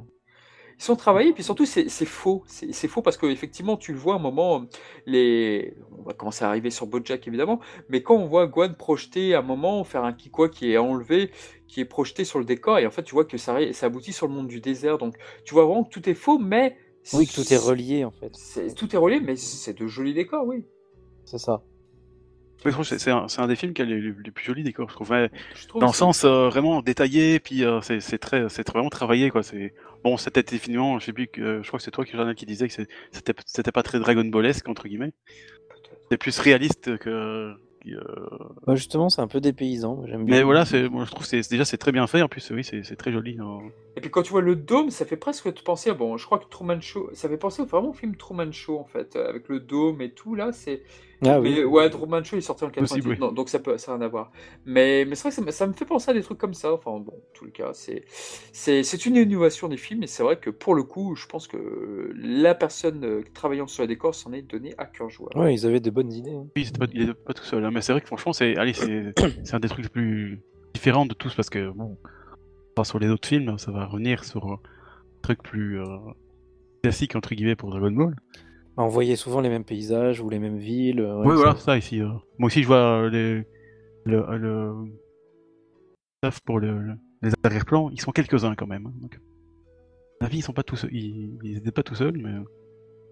ils sont travaillés, puis surtout c'est faux. C'est faux parce que effectivement tu le vois à un moment, les... on va commencer à arriver sur Bojack évidemment, mais quand on voit Gohan projeter à un moment, faire un Kikwa qui est enlevé, qui est projeté sur le décor, et en fait tu vois que ça, ça aboutit sur le monde du désert, donc tu vois vraiment que tout est faux, mais... Oui, que tout est relié, en fait. Tout est relié, mais c'est de jolis décors, oui. C'est ça. Oui, je trouve que c'est, un, des films qui a les, plus jolis décors, je trouve. Ouais, Je trouve dans le sens euh, vraiment détaillé, puis euh, c'est, très, c'est vraiment travaillé, quoi. C'est bon, c'était définitivement, je sais plus, que, euh, je crois que c'est toi, Journal, qui disait que c'était, c'était pas très Dragon Ballesque entre guillemets. C'est plus réaliste que. euh, Bah, justement, c'est un peu dépaysant. J'aime bien. Mais voilà, c'est, moi je trouve que c'est, déjà c'est très bien fait. En plus, oui, c'est, c'est très joli. hein. Et puis quand tu vois le dôme, ça fait presque te penser à, bon, je crois que Truman Show, ça fait penser vraiment au film Truman Show en fait, euh, avec le dôme et tout là, c'est... Ah oui. Mais ouais, Truman Show il est sorti en 98, Possible, oui. non, donc ça peut, ça n'a rien à voir. Mais, mais c'est vrai que ça, me- ça me fait penser à des trucs comme ça, enfin bon, en tout le cas, c'est, c'est, c'est une innovation des films, et c'est vrai que pour le coup, je pense que la personne euh, travaillant sur les décors s'en est donné à cœur joie. Ouais, ils avaient des bonnes idées. hein. Oui, c'était pas, il est pas tout seul, hein, mais c'est vrai que franchement, c'est, allez, c'est, c'est un des trucs les plus différents de tous parce que bon, pas sur les autres films, ça va revenir sur un truc plus euh, classique entre guillemets pour Dragon Ball. Bah, on voyait souvent les mêmes paysages ou les mêmes villes. euh, ouais, oui, ça- voilà, ça ici. euh. Moi aussi, je vois euh, les, le, le pour le, le- les arrière-plans, ils sont quelques-uns quand même. hein, donc, à mon avis, ils sont pas tous, ils, ils étaient pas tout seuls, mais euh,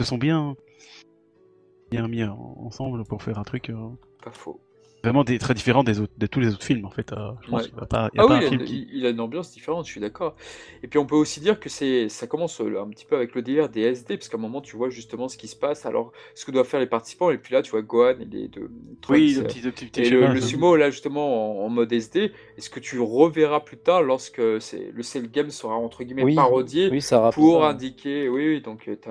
ils se sont bien, bien mis en- ensemble pour faire un truc euh, Pas faux. Vraiment des, très différent des autres, de tous les autres films en fait. euh, je pense Ouais. qu'il y a pas, il a Ah pas oui, un il a, film une- qui. il a une ambiance différente, je suis d'accord. Et puis on peut aussi dire que c'est, ça commence euh, un petit peu avec le délire des SD, parce qu'à un moment tu vois justement ce qui se passe, alors ce que doivent faire les participants, et puis là tu vois Gohan et les deux Trunks, Oui, euh, le petit, le petit, petit et le, sumo là justement en, en mode SD, est-ce que tu reverras plus tard lorsque c'est, le Cell Game sera entre guillemets Oui, parodié oui, ça pour ça. indiquer, oui, oui, donc tu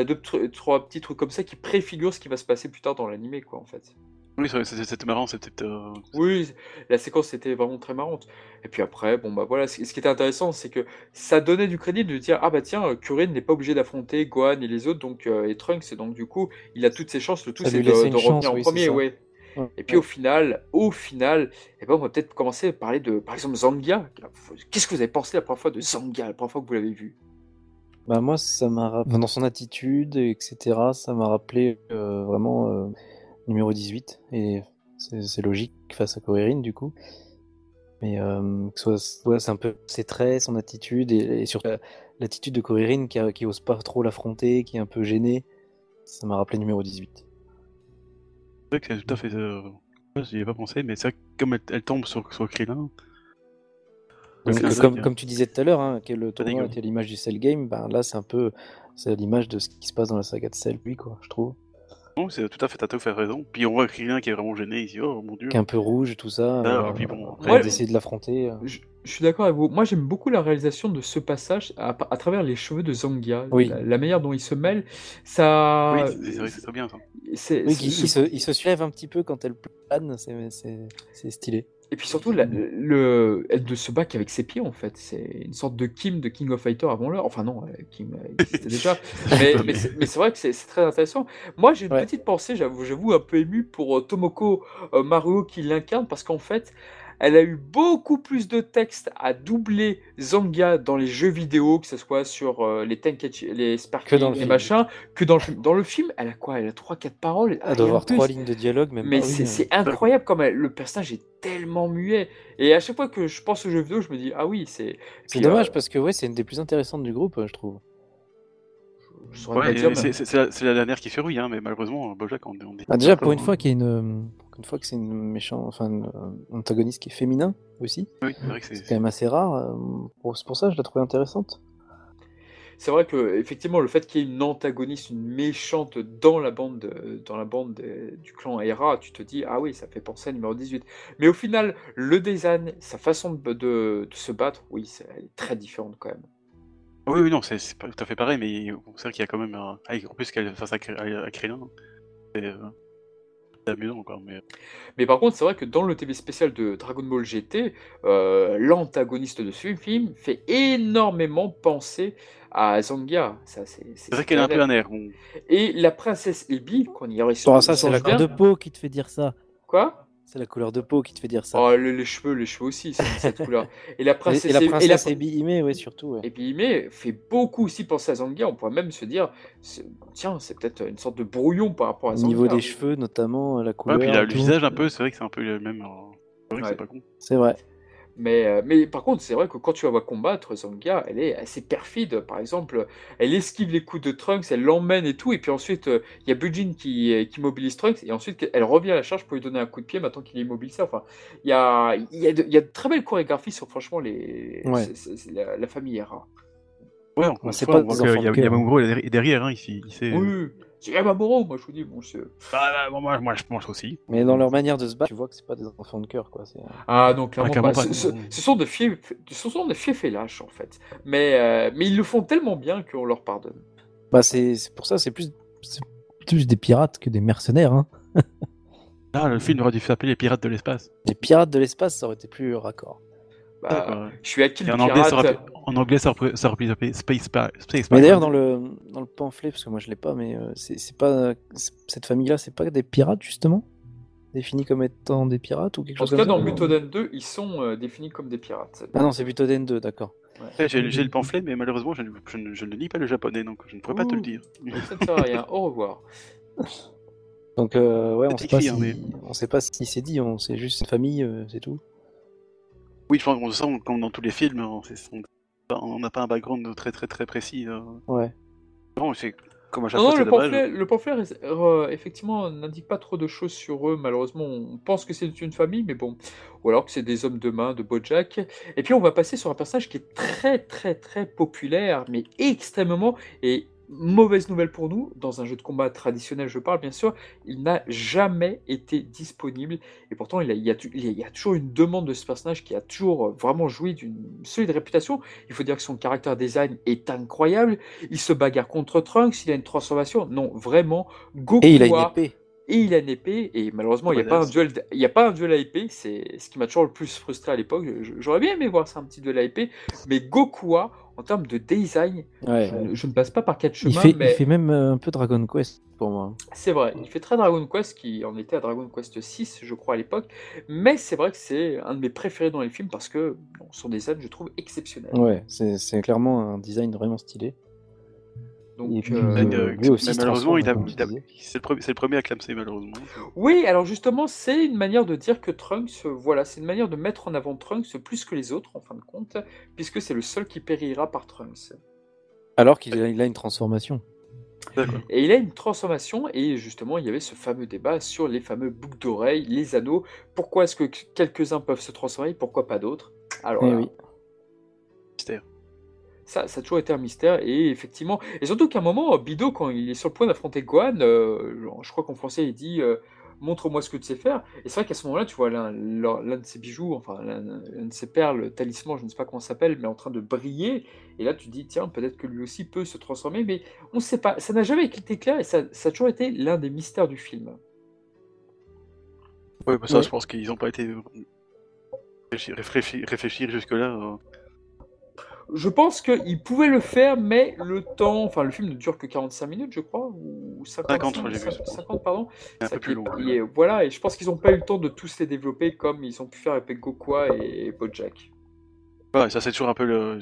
as, deux, tr- trois petits trucs comme ça qui préfigurent ce qui va se passer plus tard dans l'animé, quoi, en fait. Oui, c'était marrant, c'était. euh, Oui, la séquence était vraiment très marrante. Et puis après, bon bah voilà, ce qui était intéressant, c'est que ça donnait du crédit de dire ah bah tiens, euh, Kurin n'est pas obligé d'affronter Gohan et les autres, donc euh, et Trunks, et donc du coup, il a toutes ses chances. Le tout c'est de, revenir chance, en oui, premier, ça. ouais. Ouais. Et puis au final, au final, eh ben on va peut-être commencer à parler de, par exemple, Zangia. Qu'est-ce que vous avez pensé la première fois de Zangia, la première fois que vous l'avez vu? Bah moi, ça m'a rapp- enfin, dans son attitude, etc. Ça m'a rappelé euh, vraiment euh, numéro 18 et c'est logique face à Koirin du coup. Mais euh, que ce soit, ouais, c'est un peu ses traits, son attitude et, et surtout euh, l'attitude de Koirin qui, qui ose pas trop l'affronter, qui est un peu gêné. Ça m'a rappelé numéro 18. C'est vrai que c'est tout à fait. Euh... J'y avais pas pensé, mais c'est vrai que comme elle, elle tombe sur, sur Krillin, Donc, euh, comme, comme tu disais tout à l'heure, hein, que le tournoi était l'image du Cell Game, ben là c'est un peu c'est l'image de ce qui se passe dans la saga de Cell, lui quoi, je trouve. Non, c'est tout à fait, t'as tout à fait raison. Puis on voit Krillin qui est vraiment gêné, il dit oh mon dieu. Qui est un peu rouge, tout ça. Ah, euh, puis bon, après, Ouais. d'essayer de l'affronter. euh. Je, je suis d'accord avec vous. Moi, j'aime beaucoup la réalisation de ce passage à, à travers les cheveux de Zangia. Oui. La, la manière dont il se mêle, ça. Oui, c'est c'est vrai que c'est très bien ça. Oui, il, se, il se soulève un petit peu quand elle plane, c'est- c'est c'est stylé. Et puis surtout, la- le, elle ne se bat qu'avec ses pieds, en fait. C'est une sorte de Kim de King of Fighter avant l'heure. Enfin, non, euh, Kim euh, existait déjà. mais mais c'est vrai que c'est très intéressant. Moi, j'ai une Ouais. petite pensée, j'avoue, un peu ému pour euh, Tomoko Maruo qui l'incarne, parce qu'en fait, elle a eu beaucoup plus de texte à doubler Zangia dans les jeux vidéo, que ce soit sur euh, les Tenkaichi, les Sparking Que dans le et film. machin, que dans le film. Dans le film, elle a quoi? Elle a 3-4 paroles? Elle doit avoir de plus. trois lignes de dialogue, même Mais c'est euh. incroyable comme elle- le personnage est tellement muet. Et à chaque fois que je pense aux jeux vidéo, je me dis ah oui, c'est. C'est puis, dommage euh, parce que ouais, c'est une des plus intéressantes du groupe, euh, je trouve. Ouais, c'est la, dernière qui fait rouille, hein, mais malheureusement, Bojack, on, on est. Ah, déjà, pour une fois qu'il y a une, euh, pour une fois que c'est une méchant, enfin, une, euh, antagoniste qui est féminin aussi, Oui, c'est vrai que c'est c'est. quand même assez rare. euh, C'est pour ça que je la trouvais intéressante. C'est vrai que effectivement le fait qu'il y ait une antagoniste, une méchante dans la bande, de- dans la bande de- du clan Hera, tu te dis ah oui, ça fait penser à numéro 18. Mais au final, le design, sa façon de, de- de se battre, oui, elle est très différente quand même. Oui, oui, non, c'est c'est pas tout à fait pareil, mais on sait qu'il y a quand même un. Ah, en plus qu'elle face à, Kr- à, à Krillin, c'est euh, c'est amusant encore. Mais... Mais par contre, c'est vrai que dans le TV spécial de Dragon Ball GT, euh, l'antagoniste de ce film fait énormément penser à Zangia. C'est C'est vrai qu'elle a un peu un air. Bon, Et la princesse Ebi, qu'on y aurait Bon, ça, c'est la de peau qui te fait dire ça. Quoi? C'est la couleur de peau qui te fait dire ça. Oh, le- les cheveux, les cheveux aussi, c'est cette couleur. Et la princesse, et la princesse et la- ouais, surtout. ouais. Puis fait beaucoup aussi penser à Zangia. On pourrait même se dire, c'est- tiens, c'est peut-être une sorte de brouillon par rapport à Au Zangia. niveau des cheveux, notamment, la ouais, couleur. puis là, le visage un peu, c'est vrai que c'est un peu le même. euh, C'est vrai que Ouais. c'est pas con. C'est vrai. Mais, euh, mais par contre, c'est vrai que quand tu la vois combattre, Zangia, elle est assez perfide. Par exemple, elle esquive les coups de Trunks, elle l'emmène et tout. Et puis ensuite, euh, il y a Bujin qui, euh, qui mobilise Trunks. Et ensuite, elle revient à la charge pour lui donner un coup de pied maintenant qu'il est immobilisé. Enfin, il y a, y, a de, y a de très belles chorégraphies sur, franchement, les, Ouais. la famille Hera. Ouais, pas on voit des qu'il enfants y a, de il y a cœur. Mamuro est derrière, hein, ici. Il sait... Oui, c'est Yamamuro, moi je vous dis, bon, c'est- Ah, bah, bon, moi, moi, je pense aussi. Mais dans leur manière de se battre, tu vois que c'est pas des enfants de cœur, quoi. c'est- Ah non, clairement, pas. pas, Ce, ce- non. ce sont de fiefs, ce sont des fiefs et lâches, en fait. Mais, euh, mais ils le font tellement bien qu'on leur pardonne. Bah, c'est c'est pour ça, c'est plus, c'est plus des pirates que des mercenaires. Hein. Ah, le film aurait dû s'appeler Les Pirates de l'espace. Les pirates de l'espace, ça aurait été plus raccord. Bah, je suis le en anglais, ça en anglais, ça s'appeler Space, Pa- Space Mais d'ailleurs, dans le, dans le pamphlet, parce que moi je l'ai pas, mais euh, c'est pas c'est- cette famille-là, c'est pas des pirates justement? Définis comme étant des pirates ou quelque En chose tout cas, dans Butoden 2, ils sont euh, définis comme des pirates. Ah non, c'est plutôt Den2, d'accord. Ouais, J'ai j'ai le pamphlet, mais malheureusement, je ne, je ne- je ne lis pas le japonais, donc je ne pourrais pas te le dire. Ça ne sert à rien. Au revoir. Donc euh, ouais, on C'est sait pas écrit, si hein, on sait pas si c'est dit, on sait juste une famille, euh, c'est tout. Oui, je pense qu'on sent comme dans tous les films, on n'a pas un background très très très précis. euh. Ouais. Non, c'est comme à chaque Non, fois, non, le pamphlet, le pamphlet euh, effectivement, n'indique pas trop de choses sur eux. Malheureusement, on pense que c'est une famille, mais bon. Ou alors que c'est des hommes de main de Bojack. Et puis, on va passer sur un personnage qui est très, très, très populaire, mais extrêmement. Et mauvaise nouvelle pour nous, dans un jeu de combat traditionnel, je parle bien sûr, il n'a jamais été disponible. Et pourtant, il, a- il y a, il y a- toujours une demande de ce personnage qui a toujours vraiment joui d'une solide réputation. Il faut dire que son caractère design est incroyable. Il se bagarre contre Trunks, il a une transformation. Non, vraiment, Goku Et il a une épée. Et il a une épée, et malheureusement, il n'y a, Ouais, pas un duel il y a pas un duel à épée, c'est ce qui m'a toujours le plus frustré à l'époque. J'aurais bien aimé voir ça, un petit duel à épée, mais Gokua, en termes de design, Ouais. je, ne- je ne passe pas par quatre Il chemins, fait, mais il fait même euh, un peu Dragon Quest pour moi. c'est vrai, il fait très Dragon Quest, qui en était à Dragon Quest 6, je crois, à l'époque, mais c'est vrai que c'est un de mes préférés dans les films, parce que bon, son design, je trouve exceptionnel. Ouais, c'est clairement un design vraiment stylé. Donc, euh, Euh, lui aussi malheureusement, il a, il c'est le, premier- c'est le premier à clamser, malheureusement. Oui, alors justement, c'est une manière de dire que Trunks, euh, voilà, c'est une manière de mettre en avant Trunks plus que les autres, en fin de compte, puisque c'est le seul qui périra par Trunks. Alors qu'il a, il a une transformation. D'accord. Et il a une transformation, et justement, il y avait ce fameux débat sur les fameux boucles d'oreilles, les anneaux. Pourquoi est-ce que quelques-uns peuvent se transformer, pourquoi pas d'autres? Alors Eh là, oui. Mystère. Ça, ça a toujours été un mystère, et effectivement, et surtout qu'à un moment, Bido, quand il est sur le point d'affronter Gohan, euh, je crois qu'en français, il dit euh, Montre-moi ce que tu sais faire. Et c'est vrai qu'à ce moment-là, tu vois l'un de ses bijoux, enfin l'un de ses perles, talisman, je ne sais pas comment ça s'appelle, mais en train de briller. Et là, tu te dis Tiens, peut-être que lui aussi peut se transformer, mais on ne sait pas. Ça n'a jamais été clair, et ça, ça a toujours été l'un des mystères du film. Ouais, bah ça, Ouais. je pense qu'ils n'ont pas été réfléchir jusque-là. euh. Je pense qu'il pouvait le faire, mais le temps, enfin le film ne dure que 45 minutes, je crois, ou 50, 50, je crois, j'ai vu. 50 pardon. C'est un Ça peu plus long. est- voilà, et je pense qu'ils n'ont pas eu le temps de tous les développer comme ils ont pu faire avec et Bojack. Ouais, ça c'est toujours un peu le,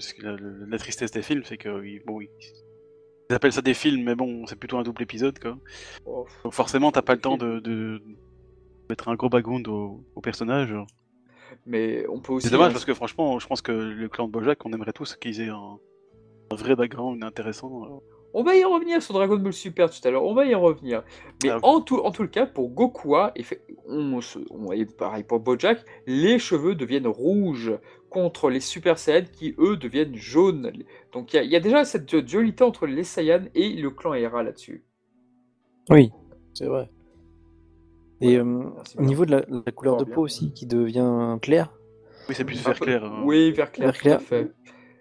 la, tristesse des films, c'est que bon, ils, ils appellent ça des films, mais bon, c'est plutôt un double épisode, quoi. Oh, Donc forcément, t'as pas le temps de, de mettre un gros background au, au personnage. Mais on peut aussi. C'est dommage parce que franchement, je pense que le clan de Bojack, on aimerait tous qu'ils aient un, un vrai background intéressant. euh. On va y revenir sur Dragon Ball Super tout à l'heure, on va y revenir. Mais Ah, en, tout, en tout le cas, pour Gokua, et, fait- on, se- on- et pareil pour Bojack, les cheveux deviennent rouges contre les Super Saiyans qui, eux, deviennent jaunes. Donc il y a- il y, a déjà cette dualité entre les Saiyans et le clan Hera là-dessus. Oui, c'est vrai. Et euh, au niveau de la, la couleur de bien. peau aussi, qui devient claire, Oui, c'est plus vert clair. hein. Oui, vert clair, Vert clair. tout à fait.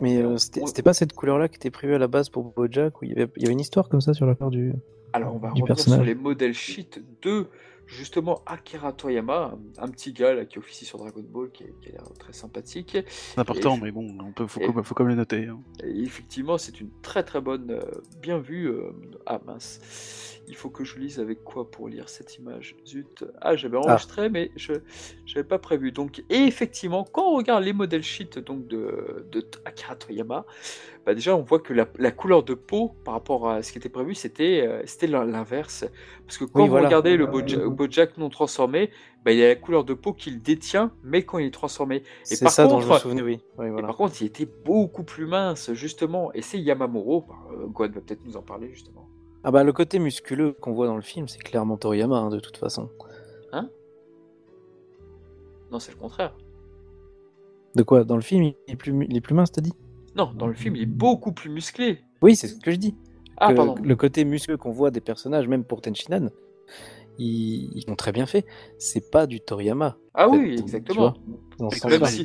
mais euh, c'était pas cette couleur-là qui était prévue à la base pour Bojack, où il y avait, il y avait une histoire comme ça sur la part du... Alors, on va revenir sur personnage. les modèles sheet de justement Akira Toyama, un, petit gars là, qui officie sur Dragon Ball, qui, qui a l'air très sympathique. C'est important, Et- mais bon, on peut, faut, et- comme- faut comme le noter. hein. Et effectivement, c'est une très très bonne, euh, bien vue. euh, ah mince, il faut que je lise avec quoi pour lire cette image Zut. Ah, j'avais enregistré, mais je n'avais pas prévu. Donc, et effectivement, quand on regarde les modèles sheet donc de, de Akira Toyama, bah déjà on voit que la, la couleur de peau par rapport à ce qui était prévu, c'était euh, c'était l'inverse. Parce que quand Oui, vous voilà. regardez le Boja- Bojack non transformé, bah, il a la couleur de peau qu'il détient, mais quand il est transformé. C'est par ça dont je me contre- souvenais, oui. Oui, Et voilà. par contre, il était beaucoup plus mince, justement. Et c'est Yamamuro, bah, euh, Gohan va peut-être nous en parler, justement. Ah bah le côté musculeux qu'on voit dans le film, c'est clairement Toriyama, hein, de toute façon. Non, c'est le contraire. De quoi? Dans le film, il est plus, mu- il est plus mince, t'as dit? Non, dans le film, il est beaucoup plus musclé. Oui, c'est ce que je dis. Ah, Que pardon. Le côté musculeux qu'on voit des personnages, même pour Tenshinhan, ils, ils ont très bien fait. C'est pas du Toriyama. Ah oui, tu exactement. vois, dans ce même si-.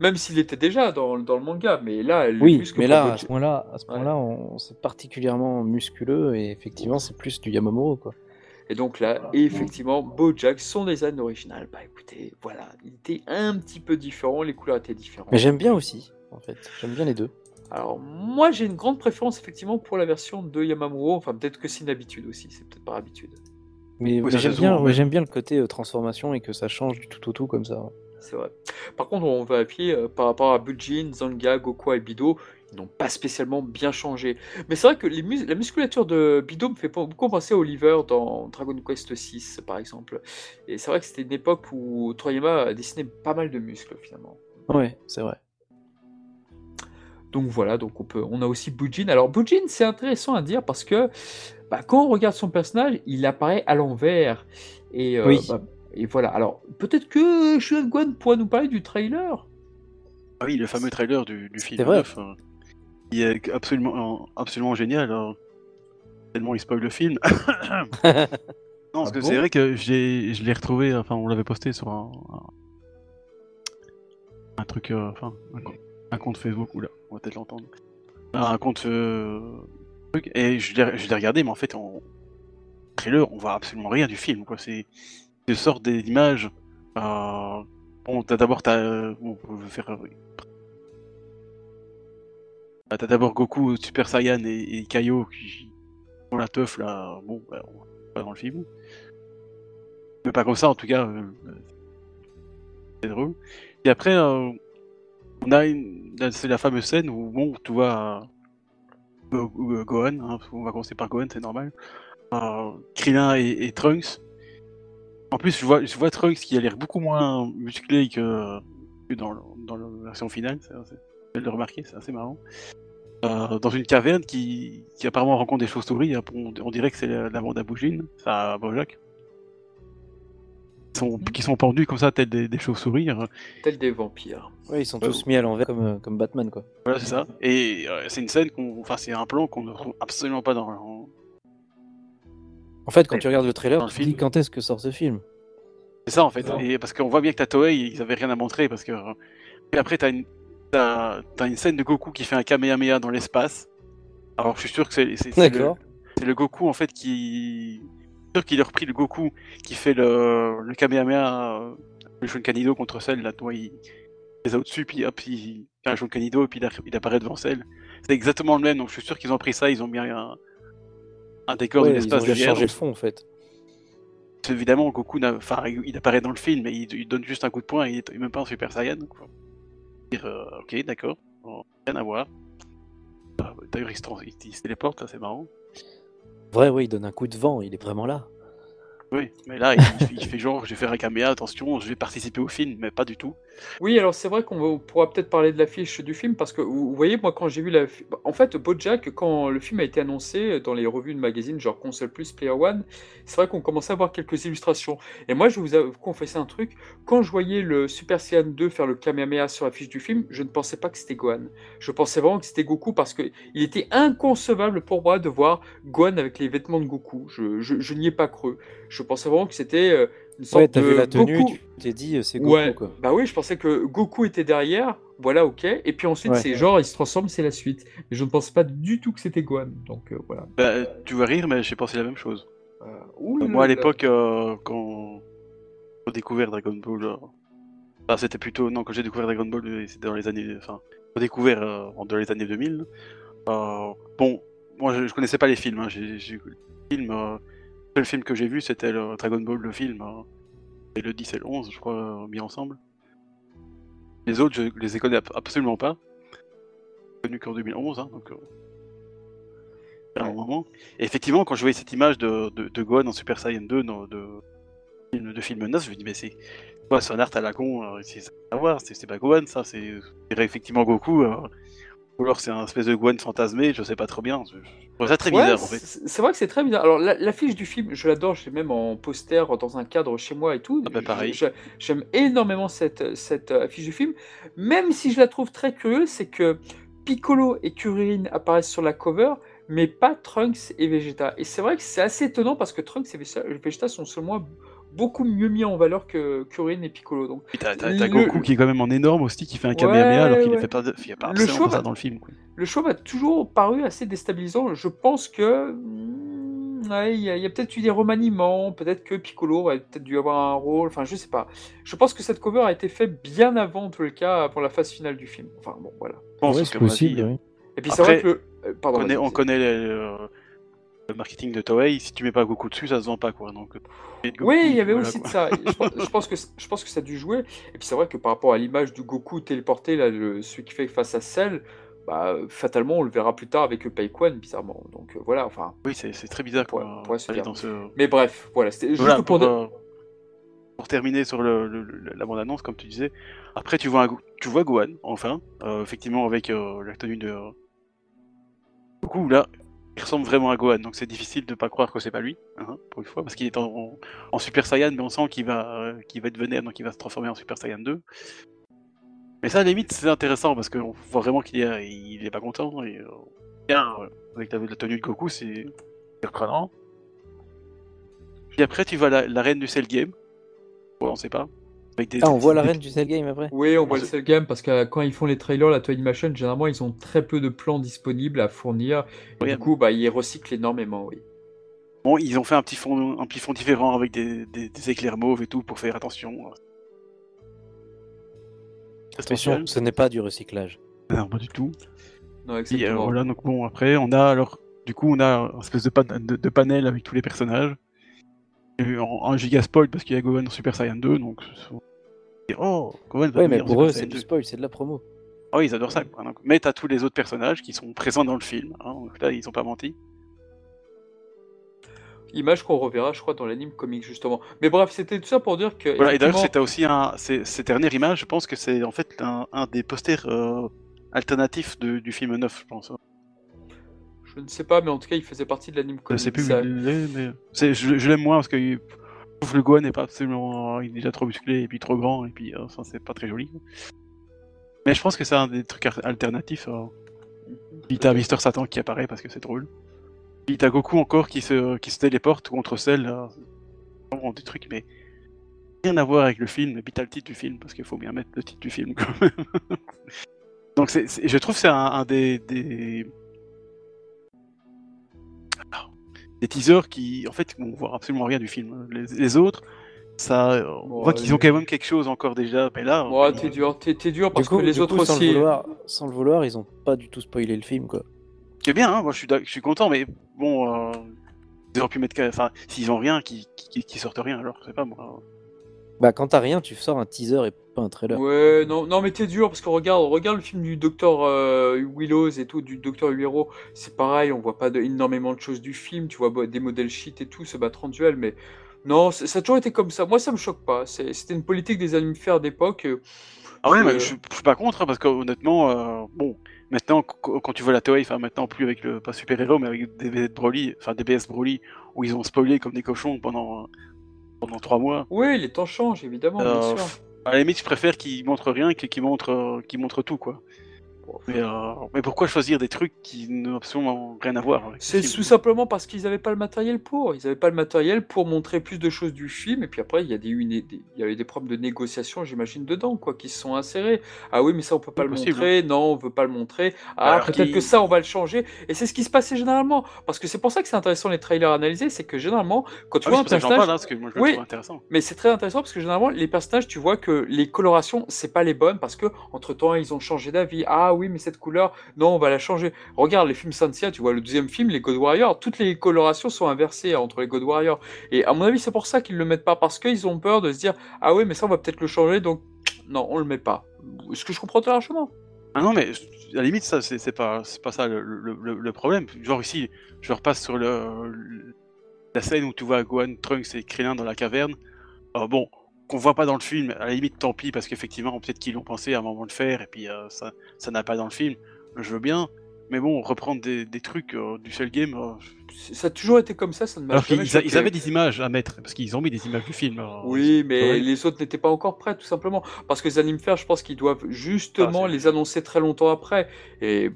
Même s'il était déjà dans, dans le manga, mais là, le Oui, mais là, à ce point-là, à ce Ouais. point-là, on, c'est particulièrement musculeux et effectivement, c'est plus du Yamamoto, quoi. Et donc là, effectivement, Bojack, son design original, bah écoutez, voilà, il était un petit peu différent, les couleurs étaient différentes. Mais j'aime bien aussi, en fait. J'aime bien les deux. Alors, moi, j'ai une grande préférence, effectivement, pour la version de Yamamuro. Enfin, peut-être que c'est une habitude aussi, c'est peut-être par habitude. Mais, Oui, mais ça, j'aime bien, ouais, bien le côté euh, transformation et que ça change du tout au tout comme ça. ouais. C'est vrai. Par contre, on va appuyer euh, par rapport à Bujin, Zanga, Goku et Bido, ils n'ont pas spécialement bien changé. Mais c'est vrai que les mus- la musculature de Bido me fait beaucoup penser à Oliver dans Dragon Quest 6, par exemple. Et c'est vrai que c'était une époque où Toriyama a dessiné pas mal de muscles, finalement. Ouais, c'est vrai. Donc voilà, donc on, peut, on a aussi Bujin. Alors Bujin, c'est intéressant à dire parce que bah, quand on regarde son personnage, il apparaît à l'envers. Et, euh, Oui. bah, et voilà. Alors peut-être que Shuan Guan pourrait nous parler du trailer. Ah oui, le fameux trailer du, du film vrai. neuf, euh, il est absolument, absolument génial. alors, tellement il spoil le film. non, parce Ah que bon c'est vrai que j'ai, je l'ai retrouvé, enfin, on l'avait posté sur un, un, un truc, euh, enfin, un, co- un compte Facebook, oula, on va peut-être l'entendre. Un compte euh, truc, et je l'ai, je l'ai regardé, mais en fait, en trailer, on voit absolument rien du film, quoi. C'est, de sorte des images. Euh, bon, t'as d'abord, euh, faire. euh, T'as d'abord Goku, Super Saiyan et, et Kaio qui font la teuf là, bon, bah, pas dans le film. Mais pas comme ça en tout cas. c'est drôle. Et après, on a c'est la fameuse scène où bon, tu vois Go- Go- Gohan, hein, on va commencer par Gohan, c'est normal. Krillin et Trunks. En plus, je vois, je vois Trunks qui a l'air beaucoup moins musclé que, que dans, le- dans la version finale. C'est, de le remarquer, c'est assez marrant. Euh, dans une caverne qui, qui apparemment rencontre des chauves-souris. hein, On, on dirait que c'est la, la bande à Boujine, ça à Bojack. Qui sont, qui sont pendus comme ça, tels des, des chauves-souris. hein. Tel des vampires. Ouais, ils sont Ouais. tous mis à l'envers comme, euh, comme Batman, quoi. Voilà, c'est ça. Et euh, c'est une scène qu'on. Enfin, c'est un plan qu'on ne retrouve absolument pas dans. En- fait, quand tu regardes le trailer, Dans le tu te dis film. quand est-ce que sort ce film C'est ça en fait. Et parce qu'on voit bien que t'as Toei, ils avaient rien à montrer parce que. Et après, t'as une. T'as, t'as une scène de Goku qui fait un Kamehameha dans l'espace. Alors, je suis sûr que c'est, c'est, c'est le, le Goku en fait qui. Je suis sûr qu'il a repris le Goku qui fait le, le Kamehameha, euh, le Shonkanido contre Cell. Là, toi, il les a au-dessus, puis hop, il fait un Shonkanido, et puis il, a- il apparaît devant Cell. C'est exactement le même, donc je suis sûr qu'ils ont pris ça, ils ont mis un, un décor Ouais, de l'espace derrière. changé le fond, en fait. Évidemment, Goku, il apparaît dans le film, mais il, il donne juste un coup de poing, et il est même pas en Super Saiyan. dire, euh, ok, d'accord, bon, rien à voir. Ah, D'ailleurs, il il- il se téléporte, là, c'est marrant. Vrai, ouais, il donne un coup de vent, il est vraiment là. Oui, mais là, il, il fait genre, je vais faire un caméa, attention, je vais participer au film, mais pas du tout. Oui, alors c'est vrai qu'on pourra peut-être parler de l'affiche du film parce que vous voyez, moi quand j'ai vu la. En fait, Bojack, quand le film a été annoncé dans les revues de magazines, genre Console Plus, Player One, c'est vrai qu'on commençait à voir quelques illustrations. Et moi, je vais vous confesser un truc quand je voyais le Super Saiyan 2 faire le Kamehameha sur l'affiche du film, je ne pensais pas que c'était Gohan. Je pensais vraiment que c'était Goku parce que il était inconcevable pour moi de voir Gohan avec les vêtements de Goku. Je, je, je n'y ai pas cru. Je pensais vraiment que c'était euh, Ouais, t'as de vu la tenue, Goku. tu t'es dit, euh, c'est Goku, Ouais, quoi. bah oui, je pensais que Goku était derrière, voilà, ok. Et puis ensuite, Ouais. c'est genre, il se transforme, c'est la suite. Mais je ne pensais pas du tout que c'était Gohan. Donc euh, voilà. Bah, tu vas rire, mais j'ai pensé la même chose. Euh, Euh, Moi, à l'époque, euh, quand j'ai découvert Dragon Ball, euh, enfin, c'était plutôt, non, quand j'ai découvert Dragon Ball, c'était dans les années, enfin, découvert euh, dans les années 2000. Euh, bon, moi, je, je connaissais pas les films, hein, j'ai, j'ai- le film, euh, le seul film que j'ai vu, c'était le Dragon Ball, le film, hein, et le 10 et le 11, je crois, euh, mis ensemble. Les autres, je les ai connus ab- absolument pas. Connus qu'en 2011, hein, donc. euh, à un moment. Et effectivement, quand je voyais cette image de, de, de Gohan en Super Saiyan 2 dans- de, film, de film 9, je me dis, mais c'est quoi, un art à la con, euh, c'est ça à voir, c'est c'est pas Gohan, ça, c'est effectivement Goku. Ou alors c'est un espèce de Gohan fantasmé, je sais pas trop bien. Je, ça très Ouais, bizarre en fait. c'est vrai que c'est très bizarre. Alors, la- l'affiche du film, je l'adore, je l'ai même en poster dans un cadre chez moi et tout. Ah bah, pareil. J'aime énormément cette, cette euh, affiche du film. Même si je la trouve très curieuse, c'est que Piccolo et Kuririn apparaissent sur la cover, mais pas Trunks et Vegeta. Et c'est vrai que c'est assez étonnant parce que Trunks et Vegeta Vegeta sont moi beaucoup mieux mis en valeur que Kuririn et Piccolo. Donc, t'as, t'as- t'as Le- Goku qui est quand même en énorme aussi, qui fait un Kamehameha alors qu'il ouais. ne fait pas, de, il a pas Le choix va- dans le film. quoi. le choix m'a toujours paru assez déstabilisant. Je pense que hmm, ouais, il y a, il y a peut-être eu des remaniements, peut-être que Piccolo aurait peut-être dû avoir un rôle. Enfin, je sais pas. Je pense que cette cover a été faite bien avant, en tout le cas, pour la phase finale du film. Enfin, bon, voilà. Je pense Ouais, que, c'est possible, oui. Et puis c'est vrai que le. euh, on Pardon. connaît, on connaît le, le marketing de Toei, si tu mets pas Goku dessus, ça se vend pas quoi. Donc, euh, Goku, Oui, il y avait voilà, aussi quoi. de ça. Je pense, je pense que, je pense que ça a dû jouer. Et puis c'est vrai que par rapport à l'image du Goku téléporté, là, le, celui qui fait face à Cell, bah, fatalement, on le verra plus tard avec Paikwan, bizarrement. Donc euh, voilà, enfin. Oui, c'est, très bizarre Pour- quoi. pour se aller dire. dans ce... Mais bref, voilà, c'était juste Voilà, pour. pour, de- euh, pour pour terminer sur le, le- le- la bande-annonce, comme tu disais, après tu vois, un tu vois Gohan, enfin, euh, effectivement avec euh, la tenue de Goku, là, il ressemble vraiment à Gohan, donc c'est difficile de pas croire que c'est pas lui, hein, pour une fois, parce qu'il est en, Super Saiyan, mais on sent qu'il va, euh, qu'il va vénère, donc il va se transformer en Super Saiyan 2. Mais ça, à la limite, c'est intéressant, parce qu'on voit vraiment qu'il est, pas content, et euh, euh, avec la, tenue de Goku, c'est surprenant. Puis après, tu vois la, reine du Cell Game. Ouais, on sait pas. Avec des, Ah, on des- voit la reine du Cell Game après Oui, on voit le Cell Game parce que quand ils font les trailers, la Toymation, généralement, ils ont très peu de plans disponibles à fournir. Oui, du coup, bah, ils recyclent énormément, oui. Bon, ils ont fait un petit fond, un petit fond différent avec des, des, des éclairs mauves et tout pour faire attention. Attention, ce n'est pas du recyclage. Non, pas du tout. Non, Et, euh, voilà, donc bon, après, on a alors, du coup, on a un espèce de, pan- de, de panel avec tous les personnages. Un giga spoil parce qu'il y a Gohan en Super Saiyan 2, donc. oh, Gohan va Ouais, mais pour Super eux, c'est 2. du spoil, c'est de la promo. Ah oui, ils adorent ça. quoi. Donc, mais t'as tous les autres personnages qui sont présents dans le film. hein, donc là, ils ont pas menti. Image qu'on reverra, je crois, dans l'anime comique, justement. Mais bref, c'était tout ça pour dire que. Voilà, et d'ailleurs, c'était aussi un. Cette dernière image, je pense que c'est en fait un, un des posters euh, alternatifs de- du film 9, je pense. Je ne sais pas, mais en tout cas, il faisait partie de l'anime Je comique. sais plus où il est, mais. Je, je l'aime moins parce que il- je le Gohan n'est pas absolument. Il est déjà trop musclé et puis trop grand, et puis euh, ça, c'est pas très joli. Mais je pense que c'est un des trucs alternatifs. euh. Puis t'as Mister Satan qui apparaît parce que c'est drôle. Puis t'as Goku encore qui se, qui se téléporte contre Cell. euh, Vraiment des trucs, mais rien à voir avec le film. Et puis t'as le titre du film parce qu'il faut bien mettre le titre du film quand même. Donc je trouve que c'est un, un des, des des teasers qui, en fait, on voit absolument rien du film. Les, les autres, ça, on voit qu'ils ont quand même quelque chose encore déjà. Mais là, t'es dur, t'es t'es dur Du parce coup, que les autres coup, sans aussi. le, vouloir, sans le vouloir, ils ont pas du tout spoilé le film, quoi. C'est bien, hein, moi je suis, je suis content, mais bon, euh, ils auraient pu mettre, enfin, s'ils ont rien, qui, qui, qui sortent rien, alors je sais pas moi. Bah, quand t'as rien, tu sors un teaser et pas un trailer. Ouais, non, non, mais t'es dur parce que regarde, regarde le film du docteur euh, Willows et tout, du docteur Huero, c'est pareil, on voit pas de, énormément de choses du film, tu vois bah, des modèles shit et tout, se battre en duel, mais non, ça a toujours été comme ça. Moi, ça me choque pas. C'était une politique des animifères d'époque. euh, Ah ouais, Euh, mais je, suis- je suis pas contre, hein, parce qu'honnêtement, euh, bon, maintenant, qu- quand tu vois la Toei, enfin maintenant plus avec le, pas super-héros, mais avec des BS Broly, enfin des BS Broly, où ils ont spoilé comme des cochons pendant, pendant trois mois. Oui, les temps changent, évidemment, bien Euh, sûr. À la limite, je préfère qu'ils montrent rien que qu'ils montrent, euh, qu'ils montrent tout, quoi. Mais, euh, mais pourquoi choisir des trucs qui n'ont absolument rien à voir avec C'est tout simplement parce qu'ils n'avaient pas le matériel pour. Ils n'avaient pas le matériel pour montrer plus de choses du film. Et puis après, il y, a des, une- des- il y avait des problèmes de négociation, j'imagine, dedans, quoi, qui se sont insérés. Ah oui, mais ça, on peut pas le possible, montrer. Non, on veut pas le montrer. Ah, peut-être que ça, on va le changer. Et c'est ce qui se passait généralement. Parce que c'est pour ça que c'est intéressant les trailers analysés. C'est que généralement, quand tu Ah vois un personnage. parle, hein, parce que moi je le Oui. intéressant. Mais c'est très intéressant parce que généralement, les personnages, tu vois que les colorations, c'est pas les bonnes parce que entre temps, ils ont changé d'avis. Ah oui, mais cette couleur, non, on va la changer. Regarde les films Sansia, tu vois, le deuxième film, les God Warriors, toutes les colorations sont inversées entre les God Warriors. Et à mon avis, c'est pour ça qu'ils le mettent pas parce qu'ils ont peur de se dire, ah oui, mais ça, on va peut-être le changer, donc non, on le met pas. Ce que je comprends très largement? Ah non, mais à la limite, ça, c'est pas, pas ça le, problème. Genre ici, je repasse sur la scène où tu vois Gohan, Trunks et Krillin dans la caverne. Euh, bon, qu'on voit pas dans le film, à la limite, tant pis, parce qu'effectivement, peut-être qu'ils l'ont pensé à un moment de le faire, et puis euh, ça ça n'a pas dans le film. Je veux bien, mais bon, reprendre des, des trucs euh, du seul game. euh, Ça a toujours été comme ça, ça ne m'a alors jamais qu'ils a- ils avaient des images à mettre, parce qu'ils ont mis des images du film. alors, Oui, mais Ouais. les autres n'étaient pas encore prêts, tout simplement. Parce que les animefers, je pense qu'ils doivent justement Ah, les annoncer très longtemps après. Et